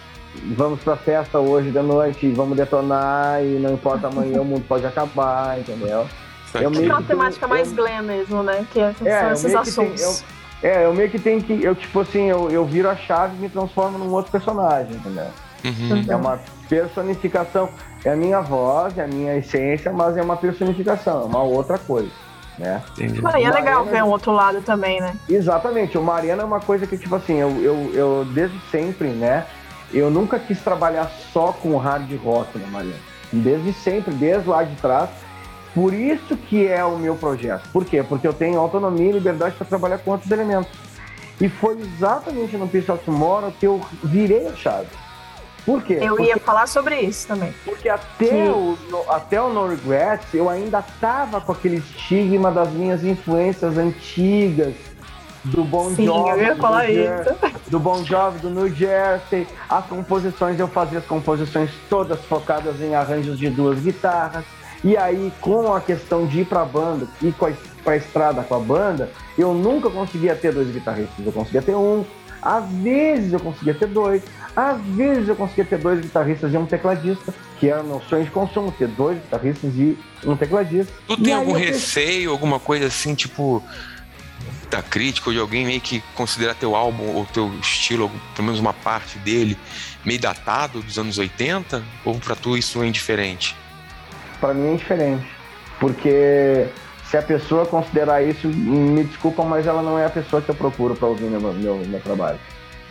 Vamos pra festa hoje de noite, vamos detonar e não importa amanhã, o mundo pode acabar, entendeu? Eu meio Aquela que temática tenho- mais eu- glam mesmo, né? Que é- são É, eu esses meio que tenho- assuntos. É, eu meio que tenho que, eu tipo assim, eu, eu viro a chave e me transformo num outro personagem, entendeu? Uhum. É uma personificação. É a minha voz, é a minha essência, mas é uma personificação, é uma outra coisa, né? Entendi. Mas e é legal Mariana- ver um outro lado também, né? Exatamente, o Mariana é uma coisa que, tipo assim, eu, eu, eu desde sempre, né? Eu nunca quis trabalhar só com hard rock na Mariana. Desde sempre, desde lá de trás. Por isso que é o meu projeto. Por quê? Porque eu tenho autonomia e liberdade para trabalhar com outros elementos. E foi exatamente no Peace of Tomorrow que eu virei a chave. Por quê? Eu Porque ia falar sobre isso também. porque até o, no- até o No Regrets eu ainda tava com aquele estigma das minhas influências antigas, do Bon Sim, Jovi, eu ia do Jer- do Bon Jovi, do New Jersey. As composições, eu fazia as composições todas focadas em arranjos de duas guitarras. E aí, com a questão de ir pra banda, ir com a, pra estrada com a banda, eu nunca conseguia ter dois guitarristas, eu conseguia ter um. Às vezes eu conseguia ter dois, às vezes eu conseguia ter dois guitarristas e um tecladista, que era o meu sonho de consumo, ter dois guitarristas e um tecladista. Tu E tem algum eu pensei- receio, alguma coisa assim, tipo, da crítica ou de alguém meio que considerar teu álbum ou teu estilo, ou pelo menos uma parte dele, meio datado dos anos 80? Ou pra tu isso é indiferente? Pra mim é diferente. Porque se a pessoa considerar isso, me desculpa, mas ela não é a pessoa que eu procuro pra ouvir meu, meu, meu trabalho.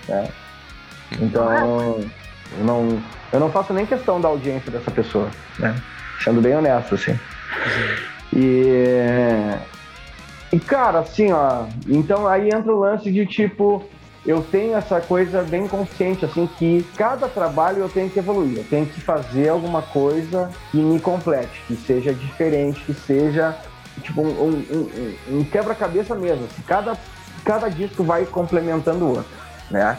né? Então, eu não, eu não faço nem questão da audiência dessa pessoa, né? Sendo bem honesto, assim. E, e cara, assim, ó, então aí entra o lance de tipo, eu tenho essa coisa bem consciente, assim, que cada trabalho eu tenho que evoluir, eu tenho que fazer alguma coisa que me complete, que seja diferente, que seja tipo um, um- um- um quebra-cabeça mesmo. cada, cada disco vai complementando o outro, né?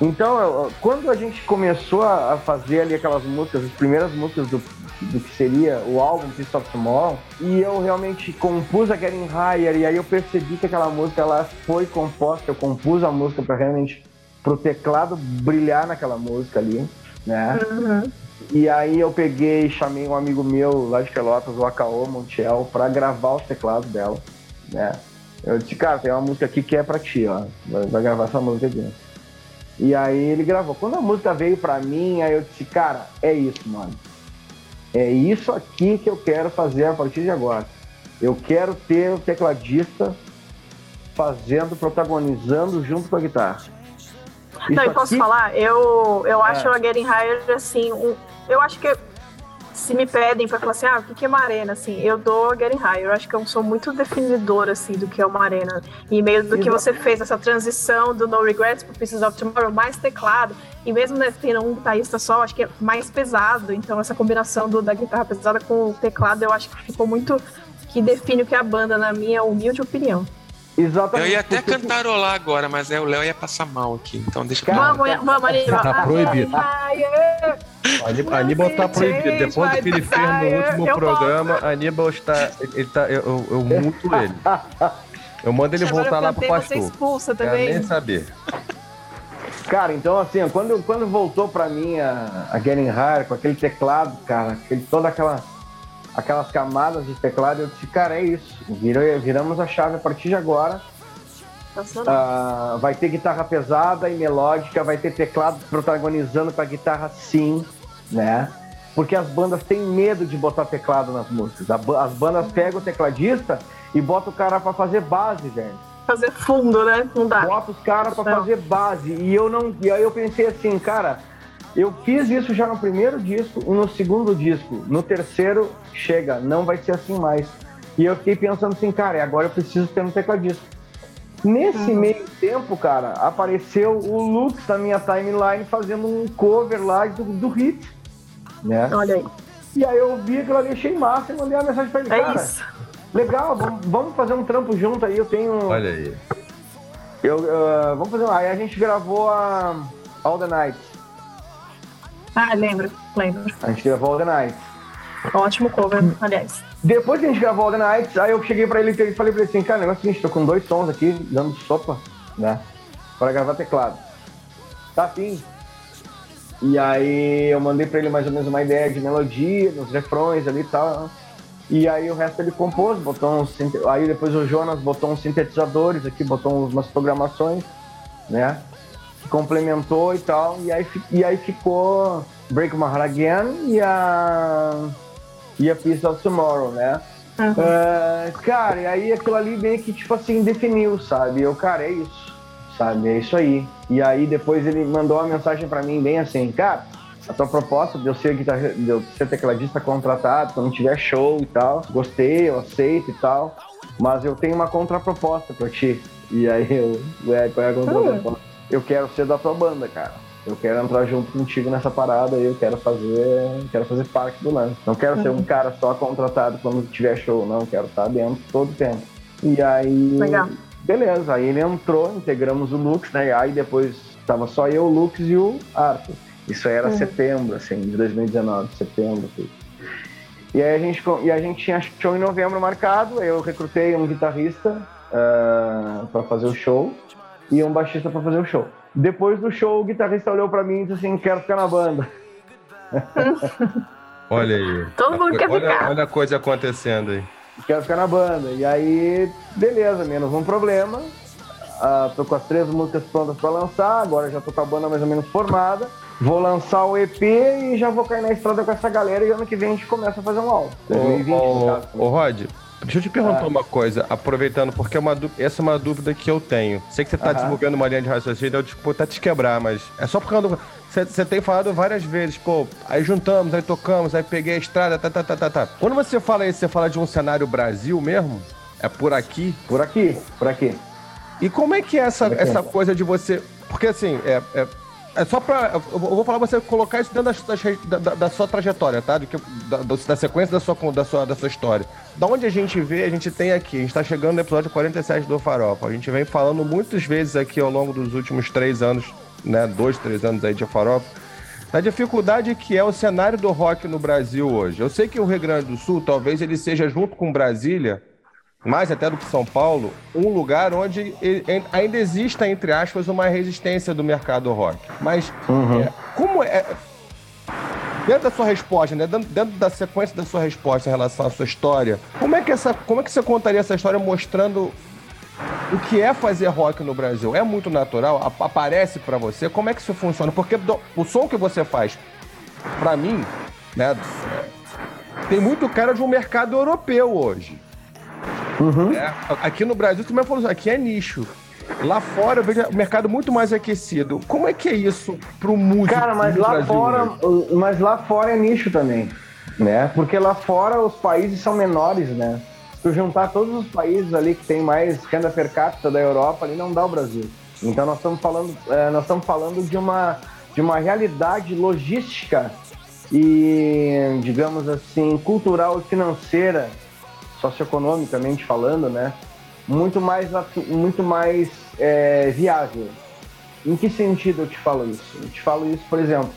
Então, quando a gente começou a fazer ali aquelas músicas, as primeiras músicas do, do que seria o álbum Peace of Tomorrow, e eu realmente compus a Getting Higher, e aí eu percebi que aquela música ela foi composta, eu compus a música para realmente pro teclado brilhar naquela música ali, né? E aí eu peguei e chamei um amigo meu lá de Pelotas, o Akaô Montiel, pra gravar os teclados dela, né? Eu disse, cara, tem uma música aqui que é pra ti, ó. Vai, vai gravar essa música aqui. E aí ele gravou. Quando a música veio pra mim, aí eu disse, cara, é isso, mano. É isso aqui que eu quero fazer a partir de agora. Eu quero ter o tecladista fazendo, protagonizando junto com a guitarra. Não, e posso falar? Eu, eu acho É. a Getting Higher, assim, um, eu acho que se me pedem pra falar assim, ah, o que é uma arena, assim, eu dou a Getting Higher. Eu acho que eu sou muito definidora, assim, do que é uma arena. E meio do que você fez, essa transição do No Regrets pro Pieces of Tomorrow, mais teclado. E mesmo né, tendo um guitarrista só, acho que é mais pesado. Então essa combinação do, da guitarra pesada com o teclado, eu acho que ficou muito... Que define o que é a banda, na minha humilde opinião. Exatamente. Eu ia até cantarolar agora, mas aí o Léo ia passar mal aqui. Então deixa Cara, eu. Vamos, vamos, Aníbal. Tá proibido. Higher. Aníbal, tá proibido. Depois do que ele fez no último Eu programa, Aníbal está. Ele tá, eu, eu, eu multo ele. Eu mando ele voltar lá pro cantei, você pastor. expulsa Quero também. nem saber. Cara, então assim, quando, quando voltou pra mim a, a Getting Higher, com aquele teclado, cara, aquele, toda aquela aquelas camadas de teclado, eu disse, cara, é isso. Vira- viramos a chave a partir de agora. Ah, vai ter guitarra pesada e melódica, vai ter teclado protagonizando com a guitarra sim, né? Porque as bandas têm medo de botar teclado nas músicas. As bandas pegam o tecladista e botam o cara pra fazer base, velho. Fazer fundo, né? Não dá. Bota os caras pra Não. fazer base. E eu não. E aí eu pensei assim, cara, eu fiz isso já no primeiro disco e no segundo disco. No terceiro, chega, não vai ser assim mais. E eu fiquei pensando assim, cara, e agora eu preciso ter um tecladista. Nesse meio tempo, cara, apareceu o Lux na minha timeline fazendo um cover lá do, do hit. Né? Olha aí. E aí eu vi aquilo ali, achei massa e mandei uma mensagem pra ele, É cara. isso. Legal, vamos, vamos fazer um trampo junto aí. Eu tenho. Olha aí. Eu, ah, vamos fazer. Aí a gente gravou a All the Night. Ah, lembro, lembro. A gente gravou Night. Ótimo cover, aliás. Depois que a gente gravou Night, aí eu cheguei pra ele e falei pra ele assim, cara, o negócio é o seguinte, tô com dois sons aqui, dando sopa, né? Pra gravar teclado. Tá fim. E aí eu mandei pra ele mais ou menos uma ideia de melodia, nos refrões ali e tal. E aí o resto ele compôs, botou uns. Aí depois o Jonas botou uns sintetizadores aqui, botou umas programações, né? Complementou e tal. E aí, e aí ficou Break My Heart Again e a. E a Piece of Tomorrow, né? Ah, cara, e aí aquilo ali meio que, tipo assim, definiu, sabe? Eu, cara, é isso, sabe? É isso aí. E aí depois ele mandou uma mensagem pra mim bem assim, cara, a tua proposta de eu ser, guitarra, de eu ser tecladista contratado, quando tiver show e tal, gostei, eu aceito e tal, mas eu tenho uma contraproposta pra ti. E aí eu, ué, qual é a contraproposta? Eu quero ser da tua banda, cara. Eu quero entrar junto contigo nessa parada aí, eu quero fazer, quero fazer parte do lance. Não quero ser um cara só contratado quando tiver show, não, quero estar dentro todo o tempo. E aí, Legal. beleza, aí ele entrou, integramos o Lux, né? Aí depois tava só eu, o Lux e o Arthur. Isso era setembro, assim, de 2019, setembro. Assim. E aí a gente, e a gente tinha show em novembro marcado, eu recrutei um guitarrista para fazer o show e um baixista para fazer o show. Depois do show, o guitarrista olhou para mim e disse assim, quero ficar na banda. Olha aí. Todo mundo quer olha, ficar. olha a coisa acontecendo aí. quero ficar na banda. E aí, beleza, menos um problema. Ah, tô com as três músicas prontas para lançar, agora já tô com a banda mais ou menos formada. Vou lançar o EP e já vou cair na estrada com essa galera e ano que vem a gente começa a fazer um álbum. 2020, no Ô, ô, ô, Rod, deixa eu te perguntar Ah. uma coisa, aproveitando, porque é uma essa é uma dúvida que eu tenho. Sei que você tá Aham. divulgando uma linha de raciocínio, eu tipo, tá te quebrar, mas é só por causa do. Você, tem falado várias vezes, pô, aí juntamos, aí tocamos, aí peguei a estrada, tá, tá, tá, tá, tá. Quando você fala isso, você fala de um cenário Brasil mesmo? É por aqui? Por aqui, por aqui. E como é que é essa, aqui. essa coisa de você. Porque assim, é. é... é só pra. Eu vou falar pra você colocar isso dentro da, da- da sua trajetória, tá? Do que, da, da sequência da sua, da, sua, da sua história. Da onde a gente vê, a gente tem aqui. A gente tá chegando no episódio 47 do Farofa. A gente vem falando muitas vezes aqui ao longo dos últimos três anos né, dois, três anos aí de farofa, da dificuldade que é o cenário do rock no Brasil hoje. Eu sei que o Rio Grande do Sul, talvez ele seja junto com Brasília, mais até do que São Paulo, um lugar onde ainda exista, entre aspas, uma resistência do mercado rock. Mas é, como é. Dentro da sua resposta, né? Dentro, da sequência da sua resposta em relação à sua história, como é que, essa, como é que você contaria essa história mostrando o que é fazer rock no Brasil? É muito natural? Ap- Aparece pra você? Como é que isso funciona? Porque o som que você faz, pra mim, né? Tem muito cara de um mercado europeu hoje. É, aqui no Brasil, como é que falou, aqui é nicho. Lá fora eu vejo o mercado muito mais aquecido. Como é que é isso pro músico? Cara, mas lá Brasil fora, hoje? mas lá fora é nicho também, né? Porque lá fora os países são menores, né? Se juntar todos os países ali que tem mais renda per capita da Europa, ali não dá o Brasil. Então nós estamos falando, eh, nós estamos falando de uma de uma realidade logística e, digamos assim, cultural e financeira, socioeconomicamente falando, né? Muito mais muito mais eh, viável. Em que sentido eu te falo isso? Eu te falo isso, por exemplo,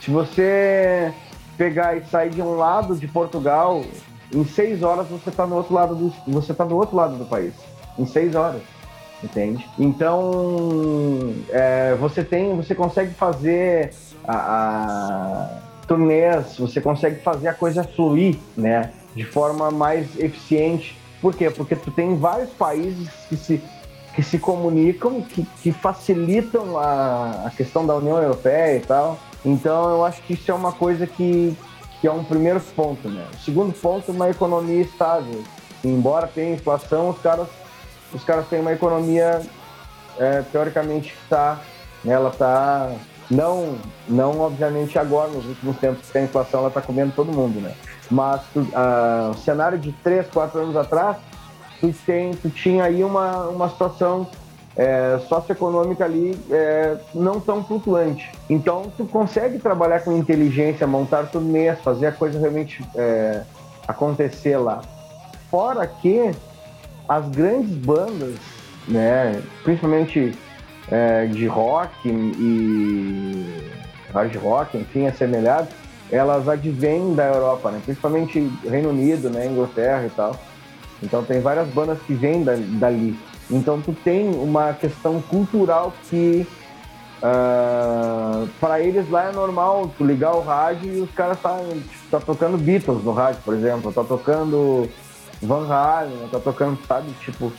se você pegar e sair de um lado de Portugal, em seis horas você está no outro lado do você tá do outro lado do país. Em seis horas, entende? Então é, você tem, você consegue fazer a, a turnês, você consegue fazer a coisa fluir, né? De forma mais eficiente. Por quê? Porque tu tem vários países que se que se comunicam, que, que facilitam a, a questão da União Europeia e tal. Então eu acho que isso é uma coisa que, que é um primeiro ponto, né? O segundo ponto uma economia estável. Embora tenha inflação, os caras, os caras têm uma economia é, teoricamente que está, ela está não, não obviamente agora nos últimos tempos que tem inflação, ela está comendo todo mundo, né? Mas o cenário de três, quatro anos atrás tu, tem, tu tinha aí uma, uma situação é, socioeconômica ali é, não tão flutuante. Então, tu consegue trabalhar com inteligência, montar turnês, fazer a coisa realmente é, acontecer lá. Fora que as grandes bandas, né, principalmente é, de rock e hard rock, enfim, assemelhado, elas advêm da Europa, né, principalmente Reino Unido, né, Inglaterra e tal. Então tem várias bandas que vêm da- dali. Então tu tem uma questão cultural que para eles lá é normal tu ligar o rádio e os caras tá, tá tocando Beatles no rádio, por exemplo, tá tocando Van Halen, tá tocando, sabe, tipo,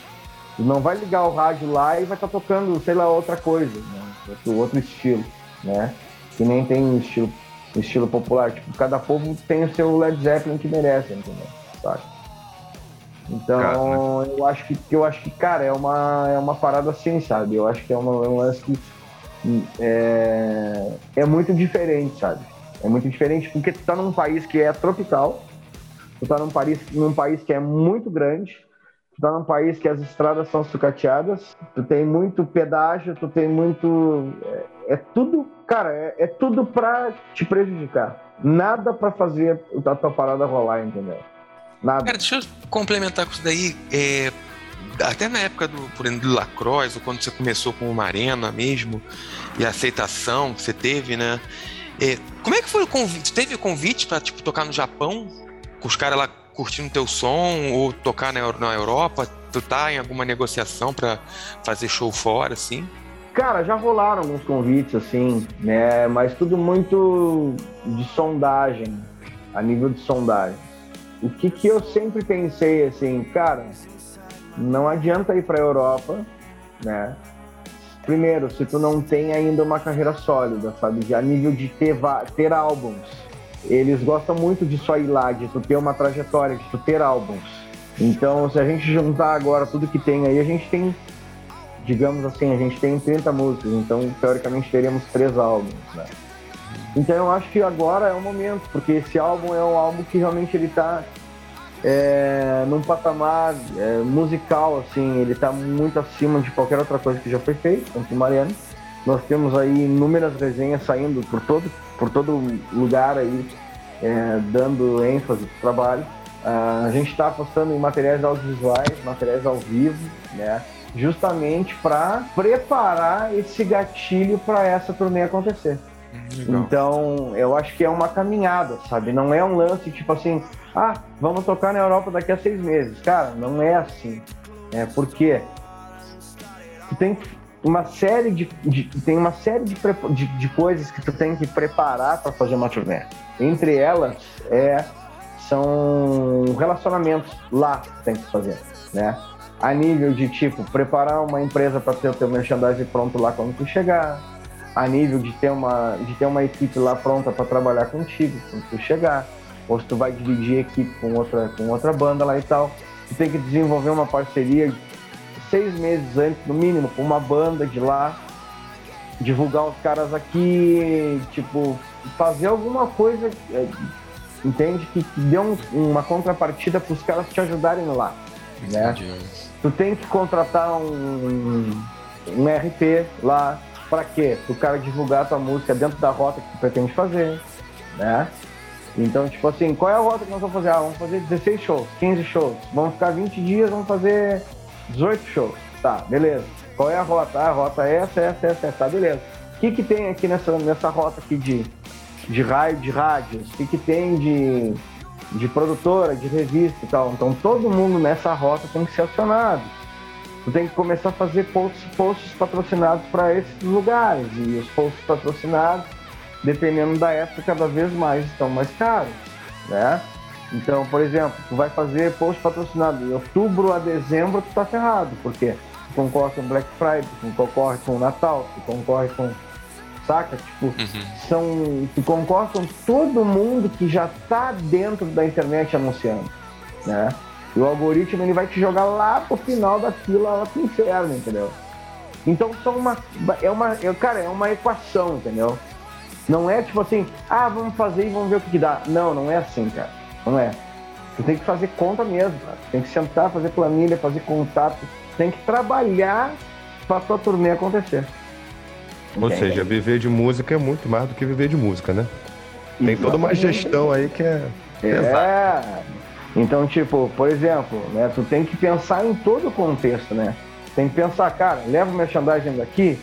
não vai ligar o rádio lá e vai estar tocando, sei lá, outra coisa, né? outro, outro estilo, né? Que nem tem estilo, estilo popular. Tipo, cada povo tem o seu Led Zeppelin que merece, entendeu? Sabe? Então, eu acho que eu acho que, cara, é uma, é uma parada assim, sabe? Eu acho que é, uma, é um lance que é, é muito diferente, sabe? É muito diferente porque tu tá num país que é tropical, tu tá num país, num país que é muito grande, tu tá num país que as estradas são sucateadas, tu tem muito pedágio, tu tem muito. É, tudo, cara, é, é tudo pra te prejudicar. Nada pra fazer a tua parada rolar, entendeu? Nada. Cara, deixa eu complementar com isso daí. é, até na época do, por exemplo, do Lacroix, ou quando você começou com uma arena mesmo, e a aceitação que você teve, né? É, como é que foi o convite? Teve convite pra tipo, tocar no Japão? Com os caras lá curtindo teu som, ou tocar na, na Europa? Tu tá em alguma negociação pra fazer show fora, assim? Cara, já rolaram alguns convites, assim, né? Mas tudo muito de sondagem, a nível de sondagem. O que, que eu sempre pensei, assim, cara, não adianta ir pra Europa, né? Primeiro, se tu não tem ainda uma carreira sólida, sabe? A nível de ter, ter álbuns. Eles gostam muito de só ir lá, de tu ter uma trajetória, de tu ter álbuns. Então, se a gente juntar agora tudo que tem aí, a gente tem digamos assim, a gente tem 30 músicas, então teoricamente teríamos três álbuns, né? Então eu acho que agora é o momento, porque esse álbum é um álbum que realmente ele tá é, num patamar é, musical, assim, ele tá muito acima de qualquer outra coisa que já foi feita, tanto o Mariano. Nós temos aí inúmeras resenhas saindo por todo, por todo lugar aí, é, dando ênfase pro trabalho. Ah, a gente está apostando em materiais audiovisuais, materiais ao vivo, né? Justamente para preparar esse gatilho para essa turnê acontecer. Legal. Então, eu acho que é uma caminhada, sabe? Não é um lance tipo assim, ah, vamos tocar na Europa daqui a seis meses. Cara, não é assim. É porque tu tem uma série de, de- tem uma série de, de, de coisas que tu tem que preparar para fazer uma turnê. Entre elas é são relacionamentos lá que tu tem que fazer, né? A nível de tipo preparar uma empresa para ter o teu merchandising pronto lá quando tu chegar, a nível de ter uma de ter uma equipe lá pronta para trabalhar contigo quando tu chegar, ou se tu vai dividir a equipe com outra com outra banda lá e tal, tu tem que desenvolver uma parceria seis meses antes, no mínimo, com uma banda de lá, divulgar os caras aqui, tipo, fazer alguma coisa, é, entende? Que que dê um- uma contrapartida para os caras te ajudarem lá, né? Entendi. Tu tem que contratar um, um RP lá, para quê? Para o cara divulgar a tua música dentro da rota que tu pretende fazer, né? Então, tipo assim, qual é a rota que nós vamos fazer? Ah, vamos fazer 16 shows, 15 shows. Vamos ficar 20 dias, vamos fazer 18 shows. Tá, beleza. Qual é a rota? Ah, a rota é essa, essa, essa, essa. Tá, beleza. O que, que tem aqui nessa, nessa rota aqui de, de raio, de rádios? O que, que tem de, de produtora, de revista e tal? Então, todo mundo nessa rota tem que ser acionado. Tu tem que começar a fazer posts, posts patrocinados para esses lugares. E os posts patrocinados, dependendo da época, cada vez mais estão mais caros, né? Então, por exemplo, tu vai fazer post patrocinado em outubro a dezembro, tu tá ferrado, porque tu concorre com Black Friday, tu concorre com o Natal, tu concorre com. Saca? Tipo, Uhum. são. Tu concorre com todo mundo que já tá dentro da internet anunciando, né? E o algoritmo ele vai te jogar lá pro final da fila, lá pro inferno, entendeu? Então são uma. É uma. é- Cara, é uma equação, entendeu? Não é tipo assim, ah, vamos fazer e vamos ver o que, que dá. Não, não é assim, cara. Não é. Tu tem que fazer conta mesmo, cara. Tem que sentar, fazer planilha, fazer contato. Tem que trabalhar pra tua turnê acontecer. Ou seja, viver de música é muito mais do que viver de música, né? Tem toda uma gestão aí que é. pesada. É. Então, tipo, por exemplo, né, tu tem que pensar em todo o contexto, né? Tem que pensar, cara, leva o merchandising daqui,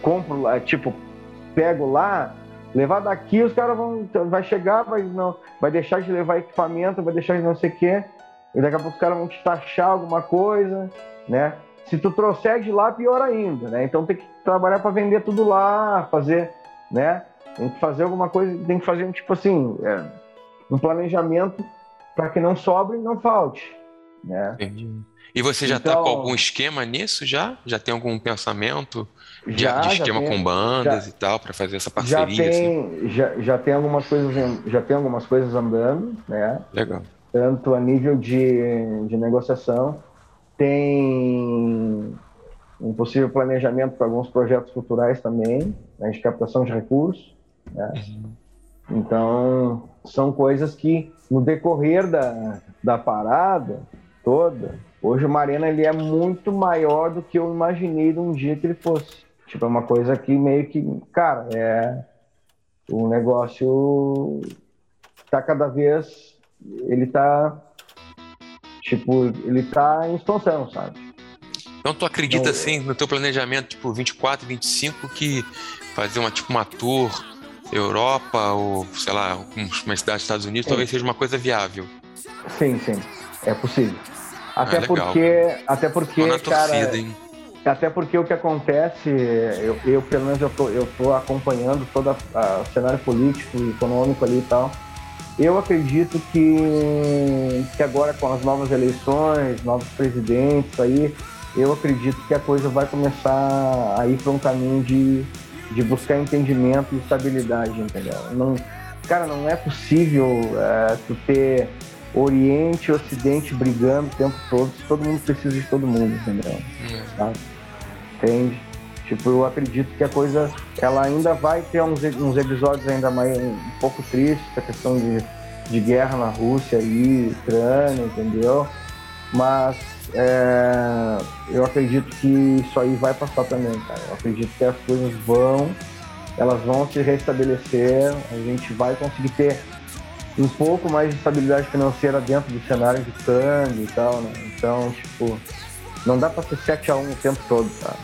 compro lá, tipo, pego lá, levar daqui, os caras vão. Vai chegar, vai, não, vai deixar de levar equipamento, vai deixar de não sei o quê, e daqui a pouco os caras vão te taxar alguma coisa, né? Se tu trouxer de lá, pior ainda, né? Então tem que trabalhar para vender tudo lá, fazer, né? Tem que fazer alguma coisa, tem que fazer, tipo assim, é, um planejamento para que não sobre e não falte, né? Entendi. E você já tá Então- com algum esquema nisso já? Já tem algum pensamento de, Já, de já esquema tem- com bandas já- e tal, pra fazer essa Já parceria? assim? tem, já, já tem algumas coisas, já tem algumas coisas andando, né? Legal. Tanto a nível de, de negociação, tem um possível planejamento para alguns projetos culturais também, né, de captação de recursos, né? Então, são coisas que no decorrer da, da parada toda, hoje o Marena ele é muito maior do que eu imaginei de um dia que ele fosse. Tipo, é uma coisa que meio que, cara, é o negócio tá cada vez ele tá tipo, ele tá em expansão, sabe? Então tu acredita Não, assim no teu planejamento, tipo 24, 25, que fazer uma tipo uma tour Europa ou sei lá, uma cidade dos Estados Unidos É. talvez seja uma coisa viável. Sim, sim, é possível. Até Ah, porque, até porque, na cara, torcida, hein? Até porque o que acontece, eu, eu pelo menos eu tô, eu tô acompanhando todo o cenário político e econômico ali e tal. Eu acredito que, que agora com as novas eleições, novos presidentes aí, eu acredito que a coisa vai começar a ir para um caminho de, de buscar entendimento e estabilidade, entendeu? Não, cara, não é possível é, tu ter Oriente e Ocidente brigando o tempo todo, se todo mundo precisa de todo mundo, entendeu? Hum. Sabe? Entende? Tipo, eu acredito que a coisa, ela ainda vai ter uns, uns episódios ainda mais um pouco tristes, a questão de, de guerra na Rússia e Ucrânia, entendeu? Mas é, eu acredito que isso aí vai passar também, cara. Eu acredito que as coisas vão, elas vão se restabelecer, a gente vai conseguir ter um pouco mais de estabilidade financeira dentro do cenário de câmbio e tal, né? Então, tipo, Não dá pra ser 7x1 o tempo todo, tá?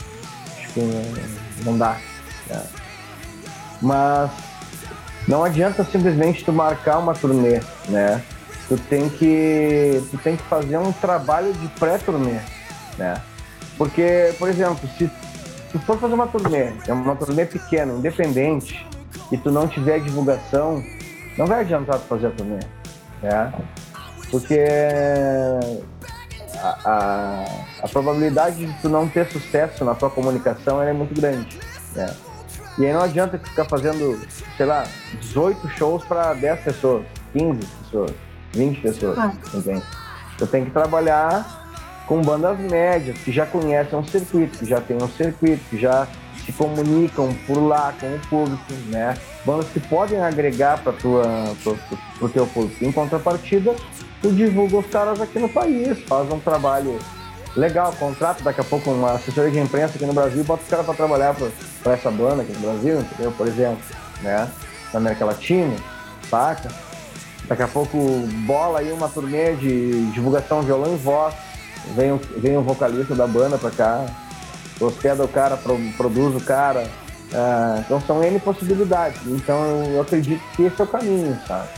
Que não, não dá. né? Mas não adianta simplesmente tu marcar uma turnê, né? Tu tem que, tu tem que fazer um trabalho de pré-turnê, né? Porque, por exemplo, se tu for fazer uma turnê, é uma turnê pequena, independente, e tu não tiver divulgação, não vai adiantar tu fazer a turnê, né? Porque a, a, a probabilidade de tu não ter sucesso na tua comunicação é muito grande, né? E aí não adianta ficar fazendo, sei lá, 18 shows para 10 pessoas, 15 pessoas, 20 pessoas, Ah. entende? Tu tem que trabalhar com bandas médias, que já conhecem um circuito, que já tem um circuito, que já se comunicam por lá com o público, né? Bandas que podem agregar para tua pro, pro, pro teu público. Em contrapartida, tu divulga os caras aqui no país, faz um trabalho legal, contrato daqui a pouco uma assessoria de imprensa aqui no Brasil e bota os caras para trabalhar para essa banda aqui no Brasil, entendeu? Por exemplo, né? Na América Latina, saca? Daqui a pouco bola aí uma turnê de divulgação violão e voz. Vem, o- vem um vocalista da banda pra cá, hospeda o cara, pro- produz o cara. Ah, então são N possibilidades. Então eu acredito que esse é o caminho, sabe?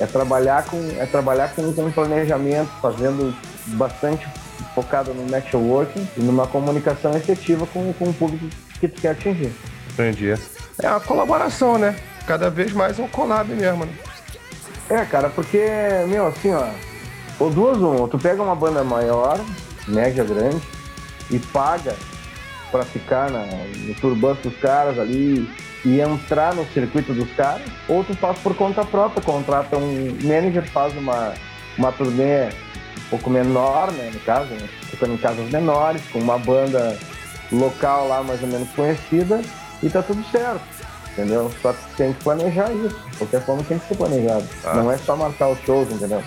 É trabalhar com, é trabalhar com, com planejamento, fazendo bastante focado no networking e numa comunicação efetiva com, com o público que tu quer atingir. Entendi. É uma colaboração, né? Cada vez mais um collab mesmo, né? É, cara, porque, meu, assim, ó, ou duas uma, ou tu pega uma banda maior, média grande, e paga pra ficar na, no turbante dos caras ali e entrar no circuito dos caras, ou tu faz por conta própria, contrata um manager, faz uma, uma turnê um pouco menor, né, no caso, né, ficando em casas menores, com uma banda local lá mais ou menos conhecida, e tá tudo certo. Entendeu? Só que tem que planejar isso. De qualquer forma tem que ser planejado. Ah. Não é só marcar os shows, entendeu?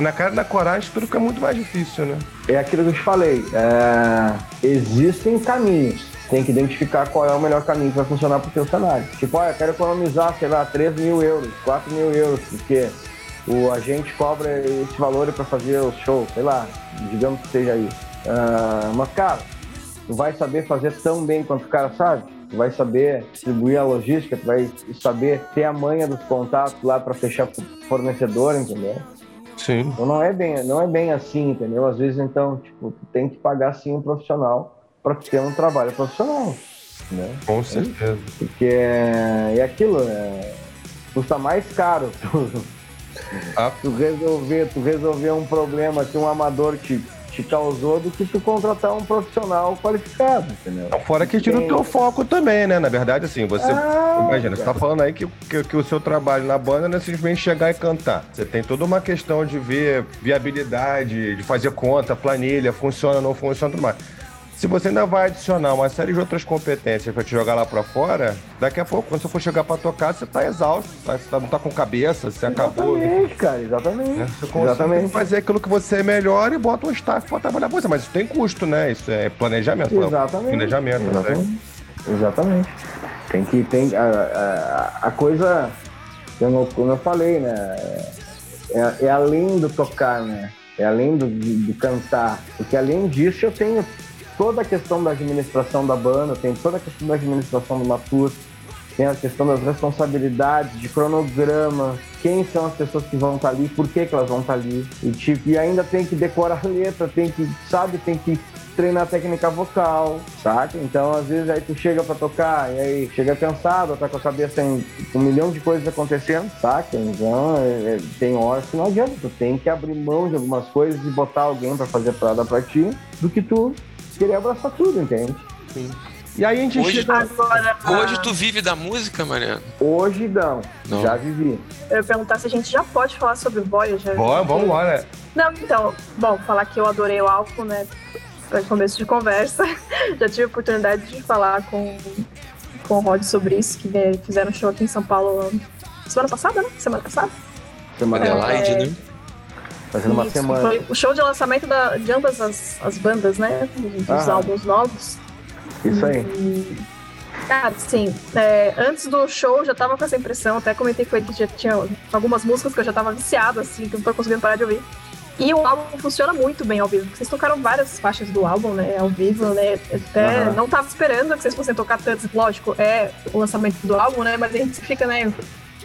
Na cara na coragem tudo fica muito mais difícil, né? É aquilo que eu te falei. é, Existem caminhos. Tem que identificar qual é o melhor caminho que vai funcionar pro teu cenário. Tipo, olha, eu quero economizar, sei lá, 3 mil euros, 4 mil euros, porque o agente cobra esse valor para fazer o show, sei lá, digamos que seja isso. Ah, mas, cara, tu vai saber fazer tão bem quanto o cara sabe? Tu vai saber distribuir a logística, tu vai saber ter a manha dos contatos lá para fechar fornecedor, entendeu? Sim. Então não é bem, não é bem assim, entendeu? Às vezes então, tipo, tu tem que pagar sim um profissional para ter um trabalho profissional, né? Com certeza. Porque é, é aquilo, é, custa mais caro tu, Ah. tu resolver, tu resolver um problema que um amador te, te causou do que tu contratar um profissional qualificado, entendeu? Fora que tira o teu foco também, né? Na verdade, assim, você. Ah, imagina, você tá falando aí que, que, que o seu trabalho na banda não é simplesmente chegar e cantar. Você tem toda uma questão de ver viabilidade, de fazer conta, planilha, funciona, não funciona, tudo mais. Se você ainda vai adicionar uma série de outras competências pra te jogar lá pra fora, daqui a pouco, quando você for chegar pra tocar, você tá exausto, tá? você tá- não tá com cabeça, você acabou. Exatamente, cara, exatamente. né? Você consegue Exatamente. fazer aquilo que você é melhor e bota um staff pra trabalhar com você. Mas isso tem custo, né? Isso é planejamento. Exatamente. Planejamento, né? Exatamente. Exatamente. Tem que. Tem, a, a, a coisa, como eu, como eu falei, né? É, é além do tocar, né? É além do, de, de cantar. Porque além disso eu tenho toda a questão da administração da banda, tenho toda a questão da administração do Matur, tem a questão das responsabilidades, de cronograma, quem são as pessoas que vão estar ali, por que, que elas vão estar ali. E, tipo, e ainda tem que decorar a letra, tem que, sabe, tem que treinar técnica vocal, saca? Então, às vezes, aí tu chega pra tocar e aí chega cansado, tá com a cabeça em um milhão de coisas acontecendo, saca? Então, é- é- tem horas que não adianta, tu tem que abrir mão de algumas coisas e botar alguém pra fazer parada pra ti, do que tu querer abraçar tudo, entende? E aí a gente Hoje- chega. Agora, Hoje tu vive da música, Mariano? Hoje não, Não. já vivi. eu ia perguntar se a gente já pode falar sobre o Voyager. Bora, vamos embora. Não, então, bom, falar que eu adorei o álbum, né? Para começo de conversa. Já tive a oportunidade de falar com, com o Rod sobre isso, que né, fizeram um show aqui em São Paulo semana passada, né? Semana passada. Semana Adelaide, É. né? Fazendo uma Isso, semana. Foi o show de lançamento da- de ambas as, as bandas, né? Dos Aham. álbuns novos. Isso aí. E, Cara, sim. é, antes do show eu já tava com essa impressão, até comentei com ele que já tinha algumas músicas que eu já tava viciado, assim, que eu não tô conseguindo parar de ouvir. E o álbum funciona muito bem ao vivo. Vocês tocaram várias faixas do álbum, né? Ao vivo, né? Até Aham. não tava esperando que vocês fossem tocar tantos. Lógico, é o lançamento do álbum, né? Mas a gente fica, né?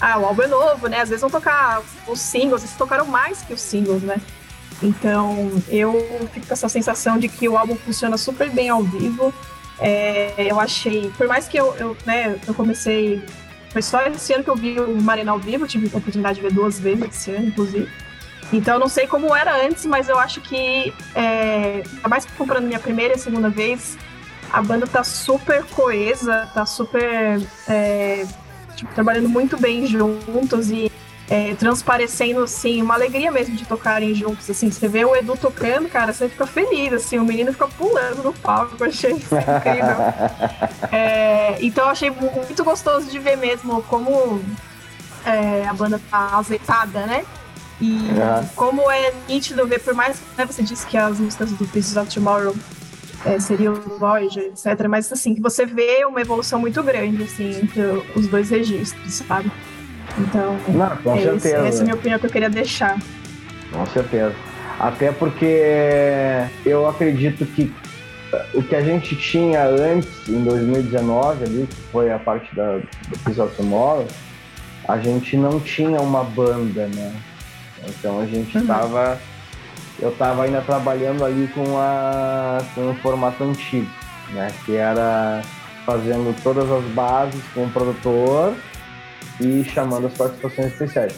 Ah, o álbum é novo, né? Às vezes vão tocar os singles. Vocês tocaram mais que os singles, né? Então, eu fico com essa sensação de que o álbum funciona super bem ao vivo. É, eu achei, por mais que eu, eu, né, eu comecei. Foi só esse ano que eu vi o Marina ao vivo, tive a oportunidade de ver duas vezes esse ano, inclusive. Então, eu não sei como era antes, mas eu acho que, é, ainda mais que comprando minha primeira e segunda vez, a banda tá super coesa, tá super. é, tipo, trabalhando muito bem juntos e é, transparecendo, assim, uma alegria mesmo de tocarem juntos, assim, você vê o Edu tocando, cara, você fica feliz, assim, o menino fica pulando no palco, eu achei isso incrível. É, então eu achei muito gostoso de ver mesmo como é, a banda tá azeitada, né? E Aham. como é nítido ver, por mais que né, você disse que as músicas do Pieces of Tomorrow é, seriam Voyager, etc. Mas assim, que você vê uma evolução muito grande, assim, entre os dois registros, sabe? Então, Não, com é esse- certeza. essa é a minha opinião que eu queria deixar. Com certeza. Até porque eu acredito que eh, o que a gente tinha antes, em 2019, ali, que foi a parte da, do of Tomorrow, a gente não tinha uma banda, né? Então a gente Uhum. Eu estava ainda trabalhando ali com, a, com o formato antigo, né? Que era fazendo todas as bases com o produtor e chamando as participações especiais.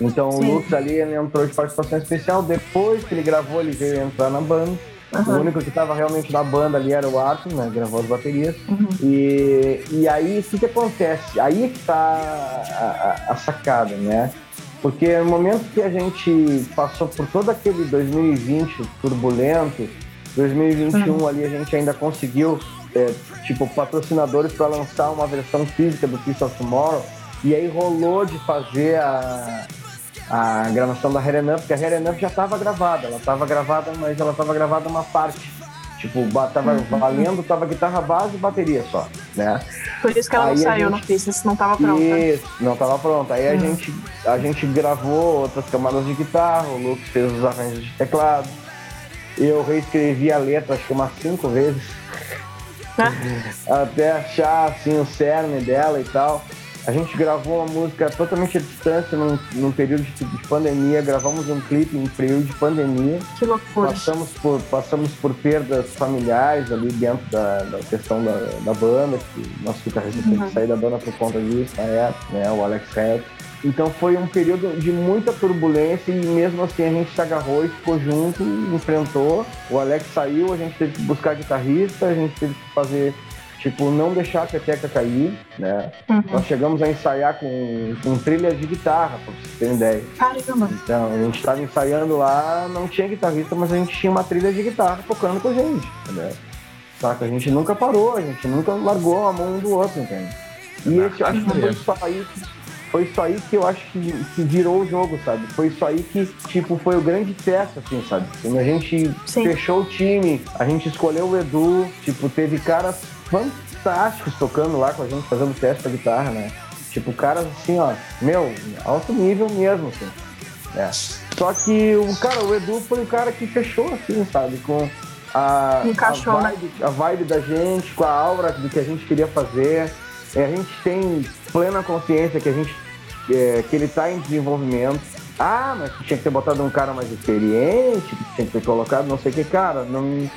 Então Sim. o Lux ali ele entrou de participação especial, depois que ele gravou, ele veio entrar na banda. O Aham. único que estava realmente na banda ali era o Arthur, né? Gravou as baterias. Uhum. E, e aí, o que, que acontece? Aí é que tá a, a- a sacada, né? Porque no momento que a gente passou por todo aquele 2020 turbulento, 2021 ali a gente ainda conseguiu, é, tipo, patrocinadores para lançar uma versão física do Piece of Tomorrow. E aí rolou de fazer a, a gravação da Heren Up, porque a Heren Up já estava gravada, ela estava gravada, mas ela estava gravada uma parte. Tipo, tava valendo, tava guitarra base e bateria só, né? Por isso que ela Aí não saiu gente- no Pisces, não tava pronta. Isso, não tava pronta. Aí a, Hum. gente, a gente gravou outras camadas de guitarra, o Lucas fez os arranjos de teclado. Eu reescrevi a letra acho que umas cinco vezes, até achar assim o cerne dela e tal. A gente gravou uma música totalmente à distância num, num período de, de pandemia, gravamos um clipe em período de pandemia. Que loucura. Passamos por, passamos por perdas familiares ali dentro da, da questão da, da banda, que nosso guitarrista teve que sair da banda por conta disso na época, né? O Alex Red. Então foi um período de muita turbulência e mesmo assim a gente se agarrou e ficou junto, enfrentou. O Alex saiu, a gente teve que buscar guitarrista, a gente teve que fazer, tipo, não deixar a peteca cair, né? Uhum. Nós chegamos a ensaiar com, com trilhas de guitarra, pra vocês terem ideia. Caramba. Então, a gente estava ensaiando lá, não tinha guitarrista, mas a gente tinha uma trilha de guitarra tocando com a gente, entendeu? Saca? A gente nunca parou, a gente nunca largou a mão um do outro, entende? E esse, acho que foi só aí, foi só aí que eu acho que, que virou o jogo, sabe? Foi isso aí que, tipo, foi o grande teste, assim, sabe? Quando a gente Sim. fechou o time, a gente escolheu o Edu, tipo, teve caras fantásticos tocando lá com a gente, fazendo teste da guitarra, né? Tipo, caras assim, ó, meu, alto nível mesmo, assim. É. Só que o cara, o Edu foi o cara que fechou, assim, sabe? Com a, Encaixou, a, né? vibe, a vibe da gente, com a aura do que a gente queria fazer. É, a gente tem plena consciência que a gente é, que ele tá em desenvolvimento. Ah, mas que tinha que ter botado um cara mais experiente, que tinha que ter colocado não sei o que, cara, não,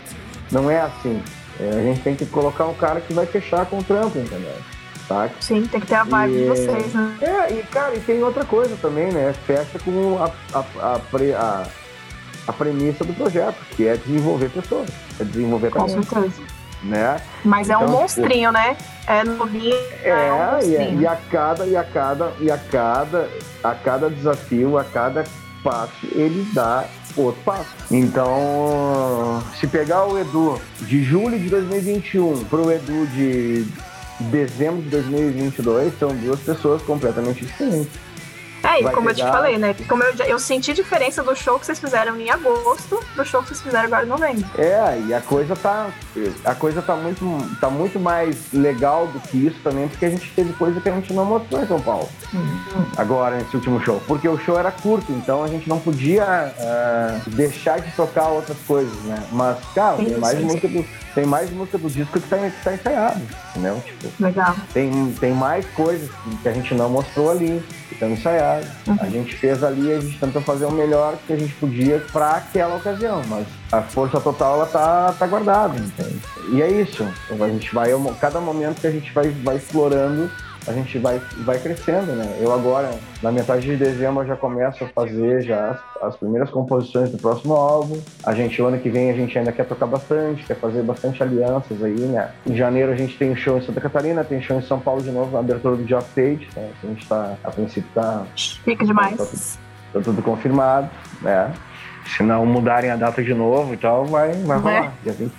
não é assim. É, a gente tem que colocar um cara que vai fechar com o trampo, entendeu? Saca? Sim, tem que ter a vibe de E- vocês, né? É, e cara, e tem outra coisa também, né? Fecha com a, a, a, a- a premissa do projeto, que é desenvolver pessoas, é desenvolver Com certeza. né? Mas é um Então, monstrinho, né? É novinho, é, um É, e, é- monstrinho. e a cada, e a cada, e a cada, a cada desafio, a cada passo, ele dá outro passo. Então, se pegar o Edu de julho de 2021 pro Edu de dezembro de 2022, são duas pessoas completamente diferentes. É, e como eu te pegar- falei, né? Como eu, eu senti diferença do show que vocês fizeram em agosto pro show que vocês fizeram agora em novembro. É, e a coisa tá. A coisa tá muito, tá muito mais legal do que isso também, porque a gente teve coisa que a gente não mostrou em São Paulo. Agora, nesse último show. Porque o show era curto, então a gente não podia ah, deixar de tocar outras coisas, né? Mas, cara, tem mais, música do, tem mais música do disco que tá, que tá ensaiado, entendeu? Tipo, Legal. tem, tem mais coisas que a gente não mostrou ali, que estão ensaiadas. A gente fez ali, a gente tentou fazer o melhor que a gente podia para aquela ocasião, mas a força total ela tá, tá guardada, entende? E é isso. A gente vai, cada momento que a gente vai, vai explorando, a gente vai, vai crescendo, né? Eu agora, na metade de dezembro, eu já começo a fazer já as, as primeiras composições do próximo álbum. A gente, o ano que vem, a gente ainda quer tocar bastante, quer fazer bastante alianças aí, né? Em janeiro a gente tem um show em Santa Catarina, tem show em São Paulo de novo, na abertura do Job Page, né? A gente tá, a princípio tá, Fica demais. tá tudo confirmado, né? Se não mudarem a data de novo e tal, vai, vai Né? rolar. Dia 20,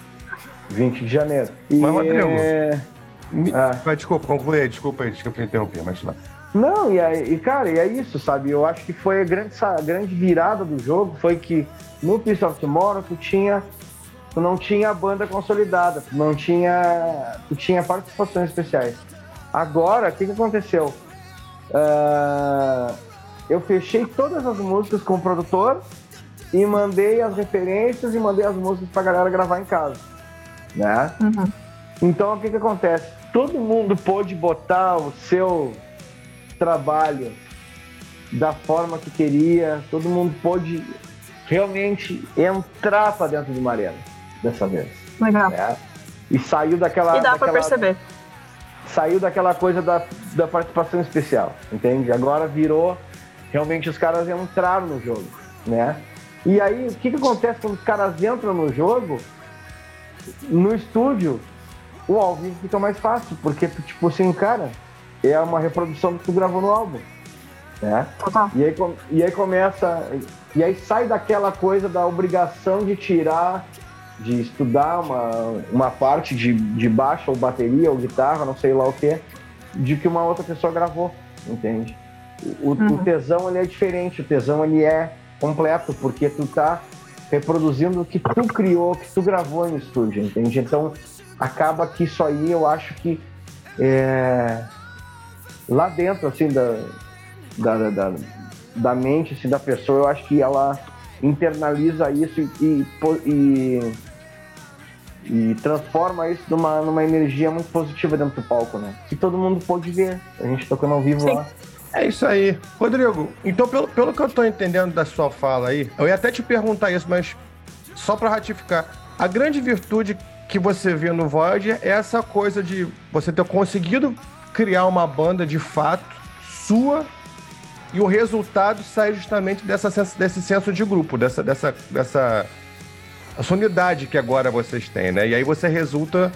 20 de janeiro. E, Mas, Rodrigo, é, Me- Ah. Desculpa, conclui aí, desculpa aí, desculpa te interromper, mas lá. Não, e, aí, e, cara, e é isso, sabe? Eu acho que foi a grande, a grande virada do jogo, foi que no Piece of Tomorrow tu tinha. Tu não tinha a banda consolidada, tu não tinha. Tu tinha participações especiais. Agora, o que, que aconteceu? Ah, eu fechei todas as músicas com o produtor e mandei as referências e mandei as músicas pra galera gravar em casa. Né? Uhum. Então o que, que acontece? Todo mundo pôde botar o seu trabalho da forma que queria, todo mundo pôde realmente entrar para dentro de uma arena dessa vez. Legal. Né? E saiu daquela. E dá pra perceber. Saiu daquela coisa da, da participação especial, entende? Agora virou. Realmente os caras entraram no jogo, né? E aí, o que, que acontece quando os caras entram no jogo? No estúdio, o ao vivo fica mais fácil, porque, tu, tipo assim, cara, é uma reprodução que tu gravou no álbum, né? Total. E aí, e aí começa. E aí sai daquela coisa da obrigação de tirar, de estudar uma, uma parte de, de baixo ou bateria ou guitarra, não sei lá o que, de que uma outra pessoa gravou, entende? O, o Uhum. tesão ele é diferente, o tesão ele é completo, porque tu tá reproduzindo o que tu criou, o que tu gravou no estúdio, entende? Então acaba que isso aí eu acho que é, lá dentro assim da, da, da, da, mente assim, da pessoa, eu acho que ela internaliza isso e, e, e, transforma isso numa, numa energia muito positiva dentro do palco, né? Que todo mundo pode ver. A gente tocando ao vivo Sim. lá. É isso aí. Rodrigo, então pelo, pelo que eu tô entendendo da sua fala aí, eu ia até te perguntar isso, mas só pra ratificar. A grande virtude que você vê no Voyager é essa coisa de você ter conseguido criar uma banda de fato sua e o resultado sai justamente dessa, desse senso de grupo, dessa, dessa, dessa essa unidade que agora vocês têm, né? E aí você resulta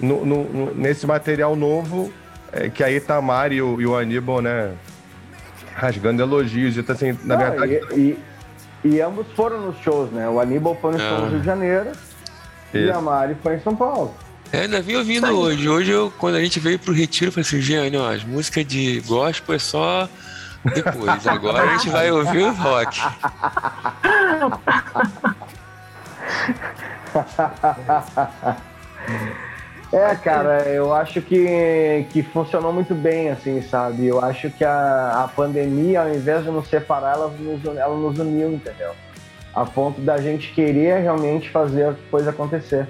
no- no- no- nesse material novo é, que aí tá a Mari e o, e o Aníbal, né? Rasgando elogios. Então, assim, na Não, verdade. e, e- e ambos foram nos shows, né? O Aníbal foi no show no Ah. Rio de Janeiro e Isso. a Mari foi em São Paulo. É, ainda vim ouvindo hoje. Hoje, eu, quando a gente veio pro retiro, eu falei assim, Giane, ó, as músicas de gospel é só depois. Agora a gente vai ouvir o rock. É, cara, eu acho que, que funcionou muito bem, assim, sabe? Eu acho que a, a pandemia, ao invés de nos separar, ela nos, ela nos uniu, entendeu? A ponto da gente querer realmente fazer a coisa acontecer,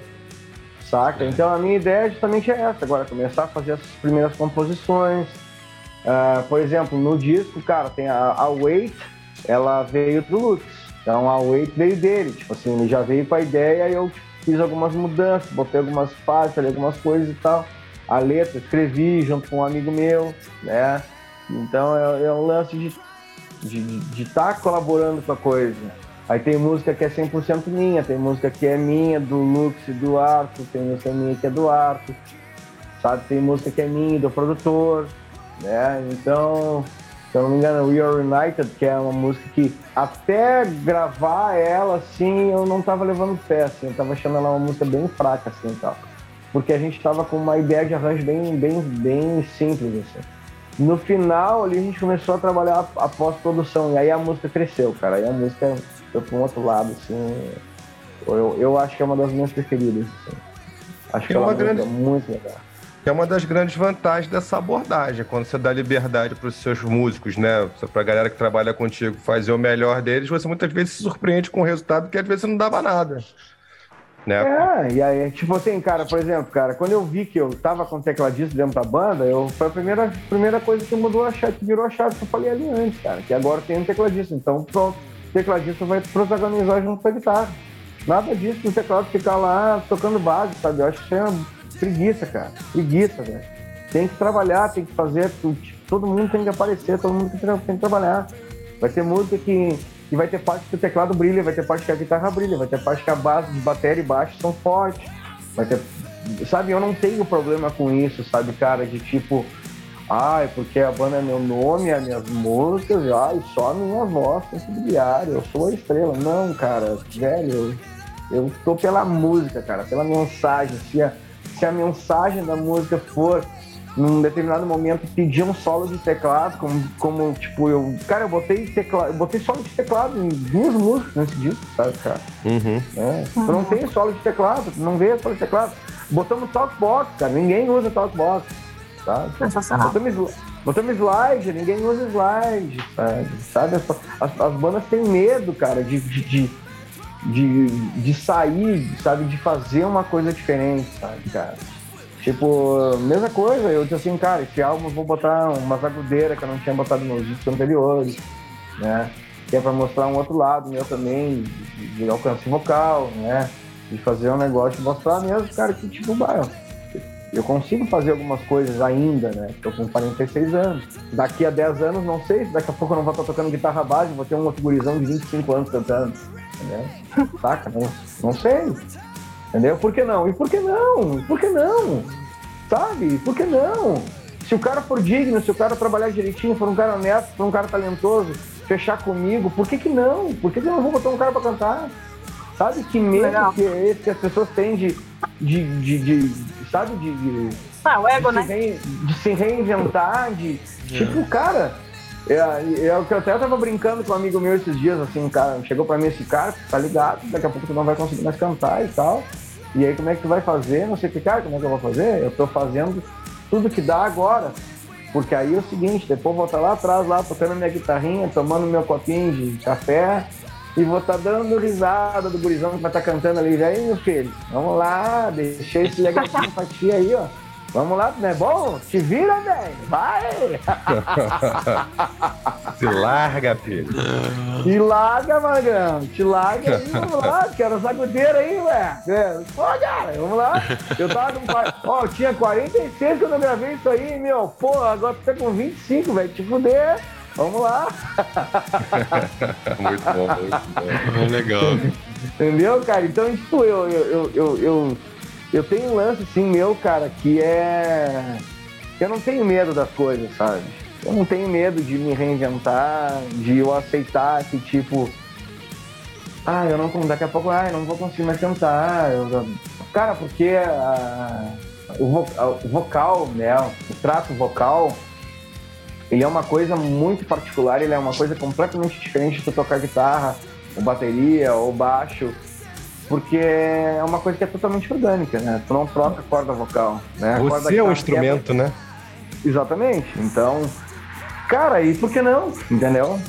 saca? Então a minha ideia justamente é essa, agora, começar a fazer essas primeiras composições. Ah, por exemplo, no disco, cara, tem a, a Wait, ela veio do Lutz. Então a Wait veio dele, tipo assim, ele já veio com a ideia e eu tipo, fiz algumas mudanças, botei algumas partes, falei algumas coisas e tal. A letra, escrevi junto com um amigo meu, né? Então é, é um lance de estar de, de tá colaborando com a coisa. Aí tem música que é 100% minha, tem música que é minha, do Lux e do Arthur, tem música minha que é do Arthur, sabe? Tem música que é minha, do produtor, né? Então, se eu não me engano, We Are United, que é uma música que até gravar ela, assim, eu não tava levando fé, assim, eu tava achando ela uma música bem fraca, assim, tal. Porque a gente tava com uma ideia de arranjo bem, bem, bem simples, assim. no final ali a gente começou a trabalhar a pós-produção. E aí a música cresceu, cara. Aí a música foi para um outro lado, assim. Eu, eu acho que é uma das minhas preferidas. assim. Acho que É é uma, grande- muito legal. Que é uma das grandes vantagens dessa abordagem, quando você dá liberdade para os seus músicos, né? Para a galera que trabalha contigo fazer o melhor deles, você muitas vezes se surpreende com o resultado que às vezes não dava nada. Né? É, e aí, tipo assim, cara, por exemplo, cara, quando eu vi que eu tava com tecladista dentro da banda, eu, foi a primeira, primeira coisa que mudou a chave, que virou a chave que eu falei ali antes, cara, que agora tem um tecladista. Então, pronto, tecladista vai protagonizar junto com a guitarra. Nada disso do teclado ficar lá tocando base, sabe? Eu acho que isso é uma preguiça, cara. Preguiça, velho. Tem que trabalhar, tem que fazer, tu- todo mundo tem que aparecer, todo mundo tem que trabalhar. Vai ter música que, que vai ter parte que o teclado brilha, vai ter parte que a guitarra brilha, vai ter parte que a base de bateria e baixo são fortes. Vai ter. Sabe, eu não tenho problema com isso, sabe, cara? De tipo, ai, porque a banda é meu nome, as minhas músicas, ai, só a minha voz tem que brilhar, eu sou a estrela. Não, cara, velho, eu, eu tô pela música, cara, pela mensagem. Se a, se a mensagem da música for num determinado momento pedir um solo de teclado, como, como tipo, eu. Cara, eu botei teclado, eu botei solo de teclado em duas músicas nesse disco, sabe, cara? Uhum. É. Tu não tem solo de teclado, não vê solo de teclado. Botamos talkbox, cara, ninguém usa talkbox, sabe? Sensacional. Botamos, sli- botamos slide, ninguém usa slide, sabe? sabe? As, as- as bandas têm medo, cara, de, de, de, de, sair, sabe? De fazer uma coisa diferente, sabe, cara? Tipo, mesma coisa, eu disse assim, cara, esse álbum eu vou botar umas agudeiras que eu não tinha botado nos discos anteriores, né? Que é pra mostrar um outro lado meu também, de, de alcance vocal, né? De fazer um negócio, mostrar mesmo, cara, que tipo, bah, eu- consigo fazer algumas coisas ainda, né? Tô com 46 anos. Daqui a 10 anos, não sei, daqui a pouco eu não vou estar tocando guitarra base, vou ter um outro gurizão de 25 anos cantando, entendeu? Saca? Não, não sei. Entendeu? Por que não? E por que não? Por que não? Sabe? Por que não? Se o cara for digno, se o cara trabalhar direitinho, for um cara honesto, for um cara talentoso, fechar comigo, por que que não? Por que que eu não vou botar um cara pra cantar? Sabe que medo Legal. que é esse que as pessoas têm de, de, de, de- sabe, de, de, Ah, o ego, de, né? se rein- de se reinventar, de. Tipo, cara. É, é o que eu até tava brincando com um amigo meu esses dias, assim, cara, chegou pra mim esse cara, tá ligado, daqui a pouco tu não vai conseguir mais cantar e tal. E aí como é que tu vai fazer? Não sei o que, cara, como é que eu vou fazer? Eu tô fazendo tudo que dá agora. Porque aí é o seguinte, depois eu vou estar lá atrás, lá, tocando minha guitarrinha, tomando meu copinho de café, e vou estar dando risada do gurizão que vai estar cantando ali. E aí, meu filho, vamos lá, deixei esse legalzinho pra ti aí, ó. Vamos lá, não é bom? Te vira, velho. Vai! Se larga, filho. Te larga, Magrão. Te larga aí, vamos lá. Quero sacudeira aí, ué. É, Pô, cara, vamos lá. Eu tava com. Ó, eu tinha 46 quando eu gravei isso aí, meu. Pô, agora tu tá com 25, velho. Te fuder. Vamos lá. Muito bom, muito bom. Ah, legal. Entendeu, cara? Então, tipo, eu, eu, eu, eu, eu, tenho um lance, assim, meu, cara, que é. Eu não tenho medo das coisas, sabe? Eu não tenho medo de me reinventar, de eu aceitar que, tipo. Ah, eu não. Daqui a pouco, ah, eu não vou conseguir mais cantar. eu- cara, porque o, vo- ah, o vocal, né? O trato vocal, ele é uma coisa muito particular, ele é uma coisa completamente diferente de tu tocar guitarra, ou bateria, ou baixo, porque é uma coisa que é totalmente orgânica, né? Tu não troca a corda vocal, né? A corda Você é um guitarra instrumento, né? quebra- Exatamente. Então, cara, e por que não? Entendeu?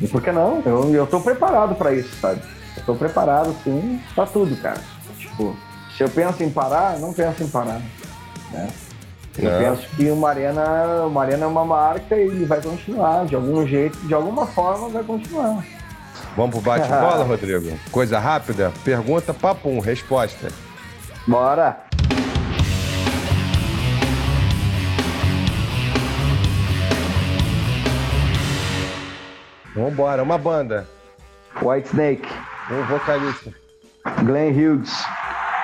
E por que não? Eu, eu tô preparado pra isso, sabe? Eu tô preparado, sim, pra tudo, cara. Tipo, se eu penso em parar, não penso em parar, né? Eu Não. penso que uma arena, uma arena é uma marca e ele vai continuar, de algum jeito, de alguma forma vai continuar. Vamos pro bate-bola, Rodrigo? Coisa rápida? Pergunta, papum, resposta. Bora! Vambora, uma banda, White Snake, um vocalista, Glenn Hughes,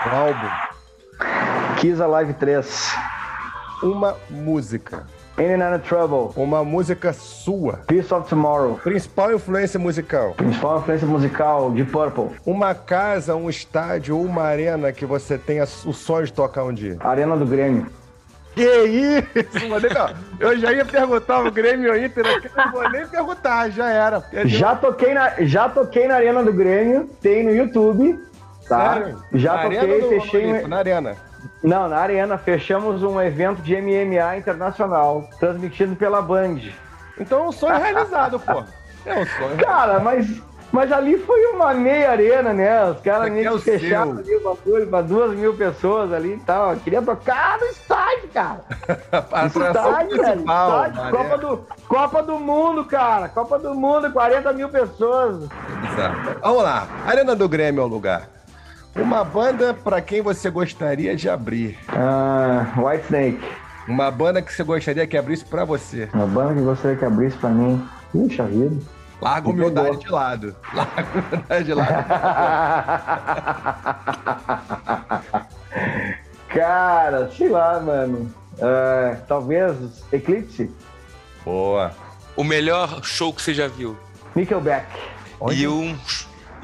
um álbum, Kiss Alive 3, uma música, In and Out of Trouble, uma música sua. Peace of Tomorrow, Principal influência musical. principal influência musical de Purple, Uma casa, um estádio ou uma arena que você tenha o sonho de tocar um dia. Arena do Grêmio. Que isso, mano. Eu já ia perguntar o Grêmio ou Inter, não vou nem perguntar, já era. Já toquei, na, já toquei na Arena do Grêmio, tem no YouTube, tá? Sério? Já Na toquei, fechei. Olímpico? Na arena. Não, na Arena, fechamos um evento de MMA internacional, transmitido pela Band. Então é um sonho realizado, pô. É um sonho. Cara, mas, mas ali foi uma meia arena, né? Os caras aqui nem é fecharam ali o bagulho pra duas mil pessoas ali e tal. Eu queria tocar no estádio, cara. A Estádio, velho. Estádio. Copa, do, Copa do Mundo, cara. Copa do Mundo, 40 mil pessoas. Bizarro. Vamos lá. Arena do Grêmio é o lugar. Uma banda pra quem você gostaria de abrir. Ah, White Snake. Uma banda que você gostaria que abrisse pra você. Uma banda que gostaria que abrisse pra mim. Puxa vida. Larga humildade de lado. Larga a humildade de lado. Cara, sei lá, mano. Ah, talvez Eclipse, Boa. O melhor show que você já viu. Nickelback. E um,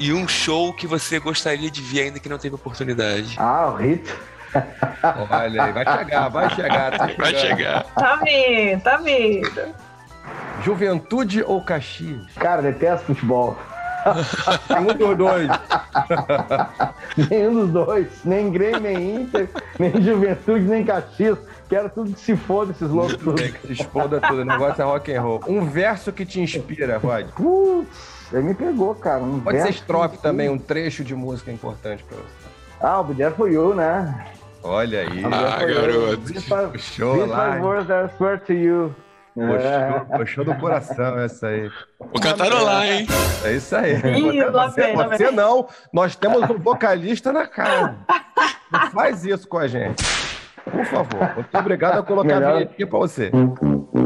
e um show que você gostaria de ver ainda que não teve oportunidade. Ah, o Rito. Olha aí, vai chegar, vai chegar. Tá Vai chegar. Tá vindo, tá vindo. Juventude ou Caxias? Cara, detesto futebol. Um dos dois. Nenhum dos dois. Nem Grêmio, nem Inter, nem Juventude, nem Caxias. Quero tudo que se foda, esses loucos tudo. Tem que se exploda tudo. O negócio é rock and roll. Um verso que te inspira, Rod. Putz, aí me pegou, cara. Um Pode ser estrofe que- também, um trecho de música importante pra você. Ah, o Be There For You, né? Olha aí. Ah, garoto. Puxou this lá. words I swear to you. É. Puxou, puxou do coração essa aí. Vou cantarolar, hein? É isso aí. Ih, lá Você, lá você não. Nós temos um vocalista na casa. Não faz isso com a gente. Por favor. Muito obrigado a colocar Melhor- a vinhetinha pra você.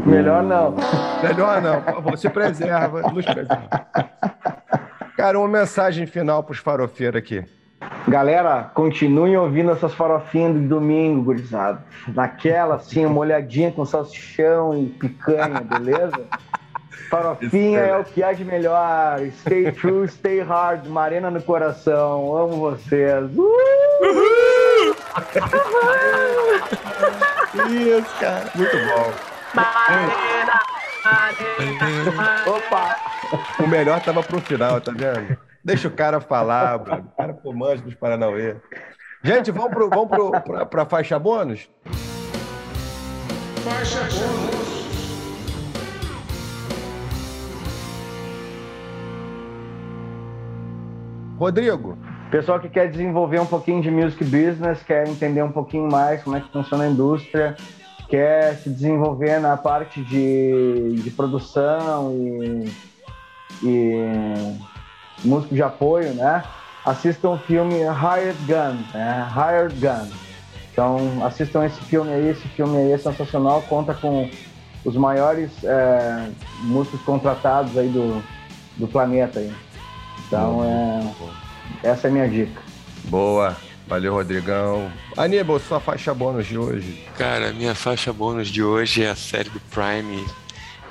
Melhor não. Melhor não, por favor. Se preserva, nos preserva. Cara, uma mensagem final pros farofeiros aqui. Galera, continuem ouvindo essas farofinhas do domingo, gurizada. Naquela, assim, uma olhadinha com salsichão e picanha, beleza? Farofinha Isso, é o que há de melhor. Stay true, stay hard. Marena no coração. Amo vocês. Uh! Isso, cara. Muito bom. Marena, marena. Opa! O melhor tava pro final, tá vendo? Deixa o cara falar. O cara pô, manja dos Paranauê. Gente, vamos, pro, vamos pro, pra, pra faixa bônus? Rodrigo, Pessoal que quer desenvolver um pouquinho de music business, quer entender um pouquinho mais como é que funciona a indústria, quer se desenvolver na parte de, de produção e, e músico de apoio, né? Assistam o filme Hired Gun, né? Hired Gun. Então, assistam esse filme aí, esse filme aí é sensacional, conta com os maiores é, músicos contratados aí do, do planeta aí. Então, é, essa é a minha dica. boa. Valeu, Rodrigão. Aníbal, sua faixa bônus de hoje. Cara, minha faixa bônus de hoje é a série do Prime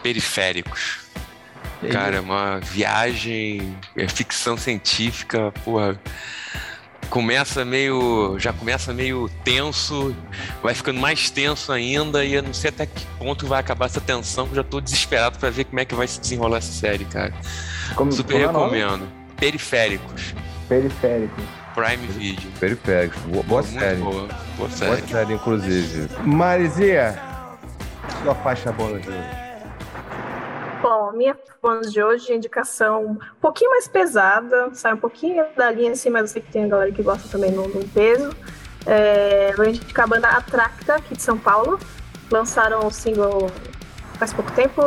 Periféricos. Cara, é uma viagem, é ficção científica, porra. Começa meio. Já começa meio tenso, vai ficando mais tenso ainda, e eu não sei até que ponto vai acabar essa tensão, que eu já tô desesperado pra ver como é que vai se desenrolar essa série, cara. Como, Super como é recomendo. Periféricos, Periféricos. Prime Video. Periféricos. Boa, boa série. boa, boa Boa série. série, inclusive. Marizia, sua faixa bônus de hoje. Bom, a minha bônus de hoje é indicação um pouquinho mais pesada, sai um pouquinho da linha assim, mas eu sei que tem a galera que gosta também no, no peso. É, vou indicar a banda Atracta, aqui de São Paulo. Lançaram o single faz pouco tempo,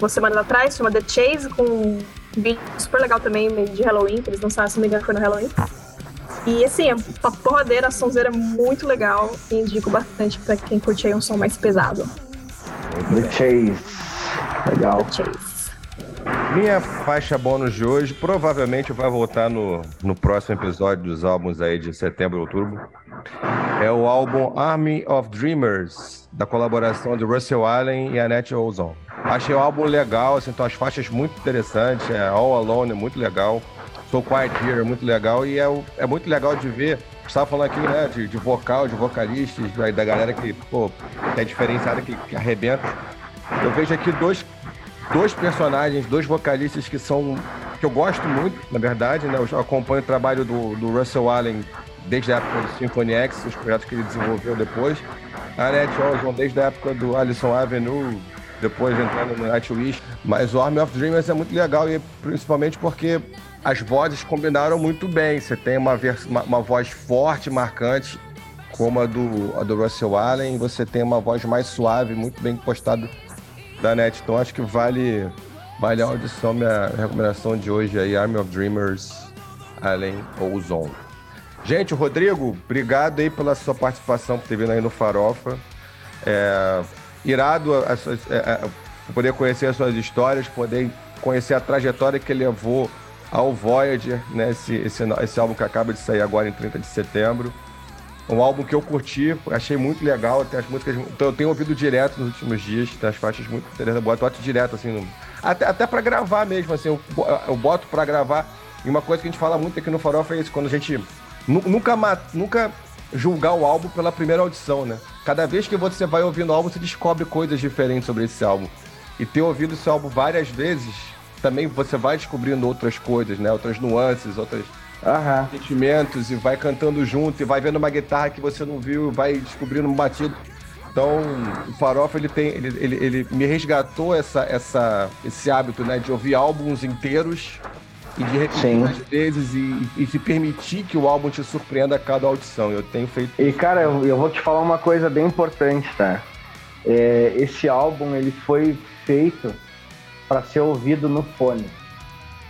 uma semana atrás, chama The Chase, com um vídeo super legal também, meio de Halloween, que eles lançaram, se não me engano, foi no Halloween. E assim, é uma porradeira, a sonzeira é muito legal e indico bastante pra quem curte aí um som mais pesado. The Chase. Legal. The Chase. Minha faixa bônus de hoje provavelmente vai voltar no, no próximo episódio dos álbuns aí de setembro e outubro. É o álbum Army of Dreamers, da colaboração de Russell Allen e Annette Ozon. Achei o álbum legal, assim, as faixas muito interessantes, é All Alone é muito legal, So Quiet Here é muito legal e é, é muito legal de ver gente tava falando aqui, né, de, de vocal, de vocalistas, da, da galera que, pô, é diferenciada, que, que arrebenta. Eu vejo aqui dois, dois personagens, dois vocalistas que são. que eu gosto muito, na verdade, né? Eu acompanho o trabalho do, do Russell Allen desde a época do Symphony X, os projetos que ele desenvolveu depois. A Annette Osborne desde a época do Allison Avenue, depois entrando no Nightwish. Mas o Army of Dreamers é muito legal, e principalmente porque as vozes combinaram muito bem. Você tem uma, uma, uma voz forte, marcante, como a do, a do Russell Allen, e você tem uma voz mais suave, muito bem postada da Net. Então acho que vale, vale a audição, minha recomendação de hoje aí, Army of Dreamers, Allen Ozone. Gente, Rodrigo, obrigado aí pela sua participação, por ter vindo aí no Farofa. É, irado suas- é, é, poder conhecer as suas histórias, poder conhecer a trajetória que levou ao Voyager, né? Esse, esse, esse álbum que acaba de sair agora em 30 de setembro. Um álbum que eu curti, achei muito legal, tem as músicas. Então eu tenho ouvido direto nos últimos dias, tem as faixas muito interessantes. Eu boto direto, assim, no- até, até pra gravar mesmo, assim, eu, eu boto pra gravar. E uma coisa que a gente fala muito aqui no Farofa é isso, quando a gente nu- nunca, nunca julgar o álbum pela primeira audição, né? Cada vez que você vai ouvindo o álbum, você descobre coisas diferentes sobre esse álbum. E ter ouvido esse álbum várias vezes, também você vai descobrindo outras coisas, né? Outras nuances, outras Aham. sentimentos e vai cantando junto e vai vendo uma guitarra que você não viu, vai descobrindo um batido. Então, o Farofa ele tem, ele, ele, ele me resgatou essa, essa, esse hábito, né, de ouvir álbuns inteiros e de repetir às vezes e, e se permitir que o álbum te surpreenda a cada audição. Eu tenho feito E cara, eu, eu vou te falar uma coisa bem importante, tá? É, esse álbum ele foi feito para ser ouvido no fone,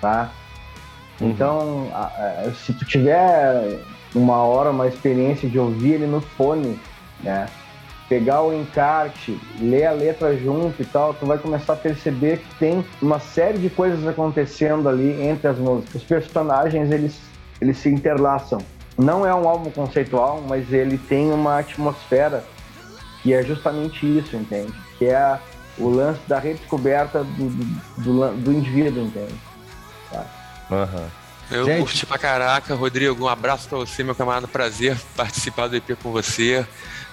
tá? Então, a- a- se tu tiver uma hora, uma experiência de ouvir ele no fone, né? Pegar o encarte, ler a letra junto e tal, tu vai começar a perceber que tem uma série de coisas acontecendo ali entre as músicas. Os personagens, eles, eles se interlaçam. Não é um álbum conceitual, mas ele tem uma atmosfera que é justamente isso, entende? Que é o lance da redescoberta do, do, do do indivíduo, entende? Eu Gente. curti pra caraca, Rodrigo. Um abraço pra você, meu camarada. Prazer participar do EP com você.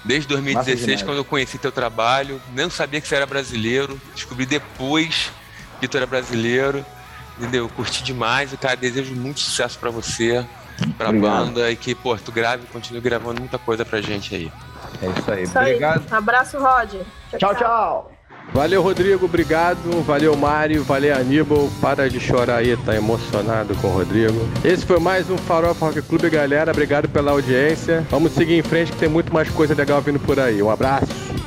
Desde 2016, demais. quando eu conheci teu trabalho, nem sabia que você era brasileiro. Descobri depois que tu era brasileiro. Entendeu? Curti demais. E, cara, desejo muito sucesso pra você, pra Obrigado. banda. E que, pô, tu grave e continue gravando muita coisa pra gente aí. É isso aí. Isso aí. Obrigado. Abraço, Rod. Tchau, tchau! Valeu, Rodrigo. Obrigado. Valeu, Mário. Valeu, Aníbal. Para de chorar aí, tá emocionado com o Rodrigo. Esse foi mais um Farofa Rock Clube, galera. Obrigado pela audiência. Vamos seguir em frente que tem muito mais coisa legal vindo por aí. Um abraço.